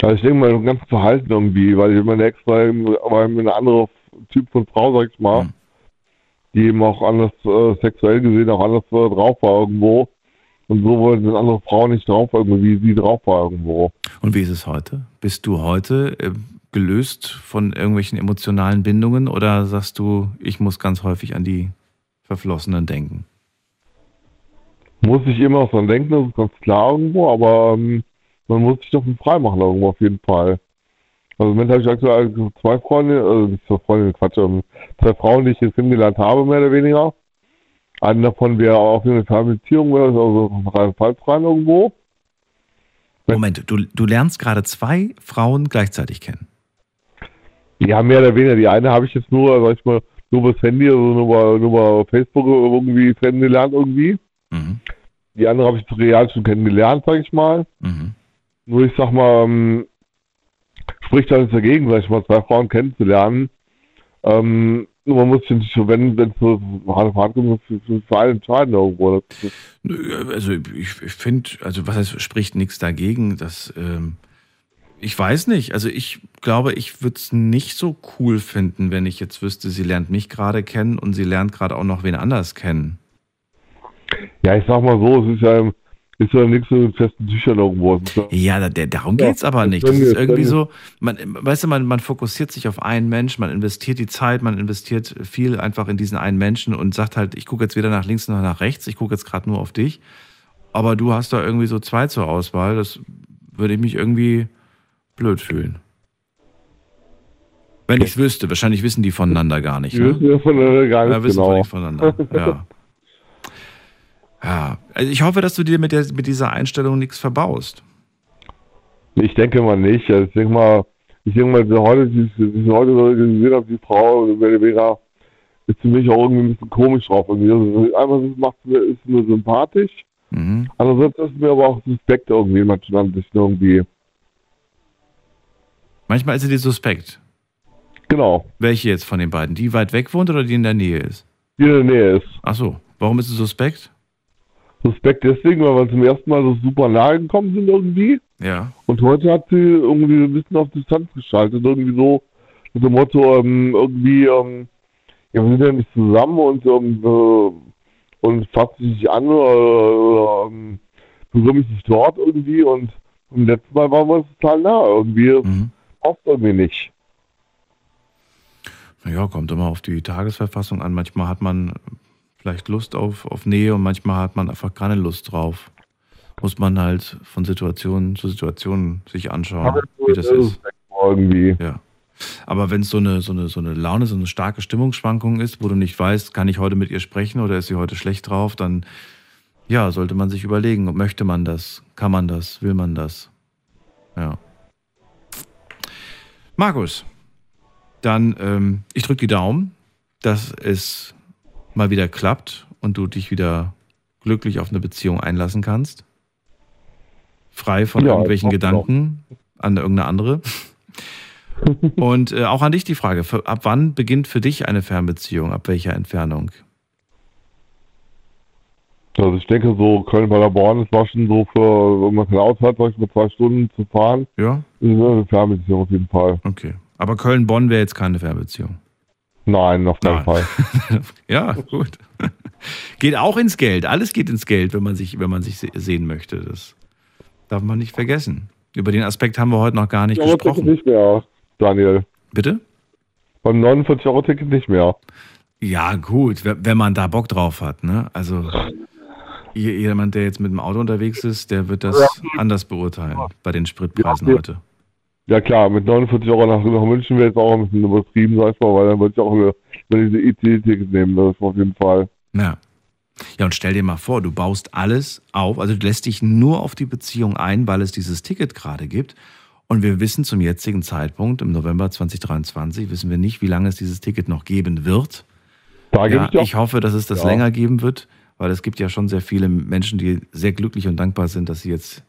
[SPEAKER 12] Also ich denke mal, im ganzen Verhalten irgendwie, weil meine Ex war, eben- war eben eine andere Typ von Frau, sag ich mal, die eben auch anders äh, sexuell gesehen auch anders äh, drauf war irgendwo. Und so wurde eine andere Frau nicht drauf irgendwie, wie sie drauf war irgendwo.
[SPEAKER 1] Und wie ist es heute? Bist du heute äh, gelöst von irgendwelchen emotionalen Bindungen oder sagst du, ich muss ganz häufig an die Verflossenen denken?
[SPEAKER 12] Muss ich immer dran denken, das ist ganz klar irgendwo, aber ähm, man muss sich doch frei machen irgendwo auf jeden Fall. Also im Moment habe ich aktuell zwei Freunde, also nicht zwei Freunde, Quatsch, ähm, zwei Frauen, die ich jetzt kennengelernt habe, mehr oder weniger. Eine davon wäre auch eine Fernbeziehung, also Rheinland-Pfalz rein irgendwo.
[SPEAKER 1] Moment, du, du lernst gerade zwei Frauen gleichzeitig kennen.
[SPEAKER 12] Ja, mehr oder weniger. Die eine habe ich jetzt nur, sag ich mal, nur über das Handy, also nur über, nur über Facebook irgendwie kennengelernt irgendwie.
[SPEAKER 1] Mhm.
[SPEAKER 12] Die andere habe ich real schon kennengelernt, sag ich mal.
[SPEAKER 1] Mhm.
[SPEAKER 12] Nur ich sag mal, ähm, spricht alles dagegen, sag ich mal, zwei Frauen kennenzulernen. Ähm, nur man muss sich nicht wenn es so hart auf hart kommt, für, einen entscheiden irgendwo.
[SPEAKER 1] Also ich, ich finde, also was heißt, spricht nichts dagegen, dass ähm, ich weiß nicht. Also ich glaube, ich würde es nicht so cool finden, wenn ich jetzt wüsste, sie lernt mich gerade kennen und sie lernt gerade auch noch wen anders kennen.
[SPEAKER 12] Ja, ich sag mal so, es ist ja, ist ja nichts so in festen Tüchern irgendwo.
[SPEAKER 1] Ja, da, darum
[SPEAKER 12] Ja,
[SPEAKER 1] geht's aber
[SPEAKER 12] das
[SPEAKER 1] nicht. Das ist irgendwie so, man, weißt du, man, man fokussiert sich auf einen Mensch, man investiert die Zeit, man investiert viel einfach in diesen einen Menschen und sagt halt, ich gucke jetzt weder nach links noch nach rechts, ich gucke jetzt gerade nur auf dich. Aber du hast da irgendwie so zwei zur Auswahl, das würde ich mich irgendwie blöd fühlen. Wenn ich es wüsste, wahrscheinlich wissen die voneinander gar nicht.
[SPEAKER 12] Die
[SPEAKER 1] Ne?
[SPEAKER 12] wissen ja voneinander gar
[SPEAKER 1] Ja,
[SPEAKER 12] nicht
[SPEAKER 1] wissen
[SPEAKER 12] genau.
[SPEAKER 1] voneinander. Ja. ja. Also ich hoffe, dass du dir mit, der, mit dieser Einstellung nichts verbaust.
[SPEAKER 12] Ich denke mal nicht. Also Ich denke mal, ich denke mal, heute, die, die heute so gesehen habe, die Frau, ist für mich auch irgendwie ein bisschen komisch drauf. Irgendwie. Also einfach, das macht mir, ist mir sympathisch.
[SPEAKER 1] Mhm.
[SPEAKER 12] Andererseits ist mir aber auch suspekt irgendwie, manchmal an sich irgendwie.
[SPEAKER 1] Manchmal ist sie dir suspekt.
[SPEAKER 12] Genau.
[SPEAKER 1] Welche jetzt von den beiden? Die weit weg wohnt oder die in der Nähe ist?
[SPEAKER 12] Die in der Nähe ist.
[SPEAKER 1] Ach so. Warum ist sie suspekt?
[SPEAKER 12] Suspekt deswegen, weil wir zum ersten Mal so super nahe gekommen sind irgendwie.
[SPEAKER 1] Ja.
[SPEAKER 12] Und heute hat sie irgendwie ein bisschen auf Distanz geschaltet. Irgendwie so mit dem Motto, ähm, irgendwie, ähm, ja, wir sind ja nicht zusammen und, ähm, äh, und fasst sich an oder, oder ähm, berühre mich nicht dort irgendwie. Und im letzten Mal waren wir total nah. Irgendwie
[SPEAKER 1] Mhm.
[SPEAKER 12] oft irgendwie nicht.
[SPEAKER 1] Ja, kommt immer auf die Tagesverfassung an. Manchmal hat man vielleicht Lust auf, auf Nähe und manchmal hat man einfach keine Lust drauf. Muss man halt von Situation zu Situation sich anschauen, wie das ist.
[SPEAKER 12] Irgendwie.
[SPEAKER 1] Ja. Aber wenn es so eine, so, eine, so eine Laune, so eine starke Stimmungsschwankung ist, wo du nicht weißt, kann ich heute mit ihr sprechen oder ist sie heute schlecht drauf, dann ja, sollte man sich überlegen, möchte man das, kann man das, will man das. Ja. Markus, dann ähm, ich drücke die Daumen, dass es mal wieder klappt und du dich wieder glücklich auf eine Beziehung einlassen kannst. Frei von
[SPEAKER 12] Ja,
[SPEAKER 1] irgendwelchen Gedanken an irgendeine andere. Und äh, auch an dich die Frage, ab wann beginnt für dich eine Fernbeziehung? Ab welcher Entfernung?
[SPEAKER 12] Also ich denke so Köln-Paderborn, das war schon so für, wenn man kein Auto hat, sag ich mal, zwei Stunden zu fahren.
[SPEAKER 1] Ja.
[SPEAKER 12] Das ist eine Fernbeziehung auf jeden Fall.
[SPEAKER 1] Okay. Aber Köln-Bonn wäre jetzt keine Fernbeziehung.
[SPEAKER 12] Nein, auf keinen. Fall.
[SPEAKER 1] ja, gut. Geht auch ins Geld. Alles geht ins Geld, wenn man sich, wenn man sich se- sehen möchte. Das darf man nicht vergessen. Über den Aspekt haben wir heute noch gar nicht
[SPEAKER 12] Ticket
[SPEAKER 1] gesprochen.
[SPEAKER 12] nicht mehr, Daniel.
[SPEAKER 1] Bitte?
[SPEAKER 12] Beim 49-Euro-Ticket nicht mehr.
[SPEAKER 1] Ja, gut, we- wenn man da Bock drauf hat. Ne? Also jemand, der jetzt mit dem Auto unterwegs ist, der wird das anders beurteilen bei den Spritpreisen
[SPEAKER 12] Ja,
[SPEAKER 1] heute.
[SPEAKER 12] Ja klar, mit 49 Euro nach, nach München wäre jetzt auch ein bisschen übertrieben, sag ich mal, weil dann würde ich auch eine, wenn diese IC-Ticket nehmen, das ist auf jeden Fall.
[SPEAKER 1] Ja. Ja, und stell dir mal vor, du baust alles auf, also du lässt dich nur auf die Beziehung ein, weil es dieses Ticket gerade gibt. Und wir wissen zum jetzigen Zeitpunkt, im November 2023, wissen wir nicht, wie lange es dieses Ticket noch geben wird.
[SPEAKER 12] Da gebe
[SPEAKER 1] Ja,
[SPEAKER 12] ich
[SPEAKER 1] hoffe, dass es das
[SPEAKER 12] Ja.
[SPEAKER 1] länger geben wird, weil es gibt ja schon sehr viele Menschen, die sehr glücklich und dankbar sind, dass sie jetzt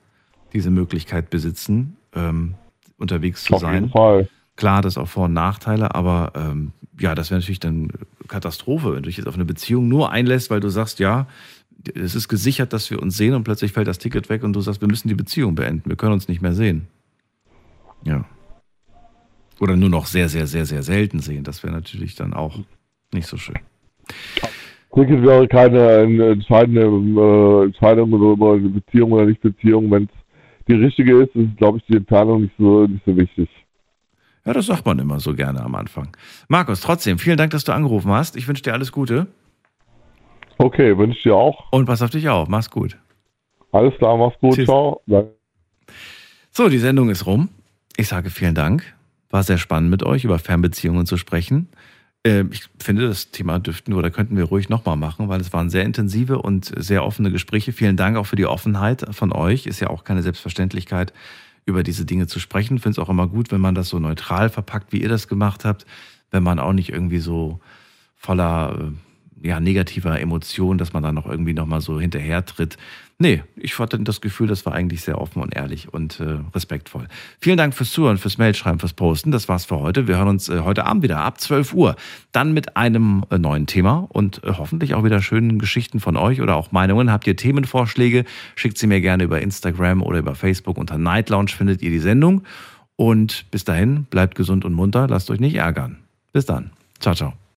[SPEAKER 1] diese Möglichkeit besitzen, ähm, unterwegs zu
[SPEAKER 12] Auf
[SPEAKER 1] sein.
[SPEAKER 12] jeden Fall.
[SPEAKER 1] Klar, das hat auch Vor- und Nachteile, aber ähm, ja, das wäre natürlich dann Katastrophe, wenn du dich jetzt auf eine Beziehung nur einlässt, weil du sagst, ja, es ist gesichert, dass wir uns sehen und plötzlich fällt das Ticket weg und du sagst, wir müssen die Beziehung beenden, wir können uns nicht mehr sehen. Ja. Oder nur noch sehr, sehr, sehr, sehr selten sehen. Das wäre natürlich dann auch nicht so schön.
[SPEAKER 12] Ticket wäre keine entscheidende äh, Entscheidung über eine Beziehung oder Nicht-Beziehung. Wenn es die richtige ist, ist, glaube ich, die Entfernung nicht so, nicht so wichtig.
[SPEAKER 1] Ja, das sagt man immer so gerne am Anfang. Markus, trotzdem, vielen Dank, dass du angerufen hast. Ich wünsche dir alles Gute.
[SPEAKER 12] Okay, wünsche ich dir auch.
[SPEAKER 1] Und pass auf dich auf. Mach's gut.
[SPEAKER 12] Alles klar, mach's gut.
[SPEAKER 1] Tschüss.
[SPEAKER 12] Ciao. Danke.
[SPEAKER 1] So, die Sendung ist rum. Ich sage vielen Dank. War sehr spannend mit euch über Fernbeziehungen zu sprechen. Ähm, ich finde, das Thema dürften oder könnten wir ruhig nochmal machen, weil es waren sehr intensive und sehr offene Gespräche. Vielen Dank auch für die Offenheit von euch. Ist ja auch keine Selbstverständlichkeit, über diese Dinge zu sprechen. Ich finde es auch immer gut, wenn man das so neutral verpackt, wie ihr das gemacht habt. Wenn man auch nicht irgendwie so voller äh, ja, negativer Emotionen, dass man dann noch irgendwie nochmal so hinterher tritt. Nee, ich hatte das Gefühl, das war eigentlich sehr offen und ehrlich und äh, respektvoll. Vielen Dank fürs Zuhören, fürs Mailschreiben, fürs Posten. Das war's für heute. Wir hören uns äh, heute Abend wieder ab 12 Uhr. Dann mit einem äh, neuen Thema und äh, hoffentlich auch wieder schönen Geschichten von euch oder auch Meinungen. Habt ihr Themenvorschläge? Schickt sie mir gerne über Instagram oder über Facebook. Unter Night Lounge findet ihr die Sendung. Und bis dahin, bleibt gesund und munter. Lasst euch nicht ärgern. Bis dann. Ciao, ciao.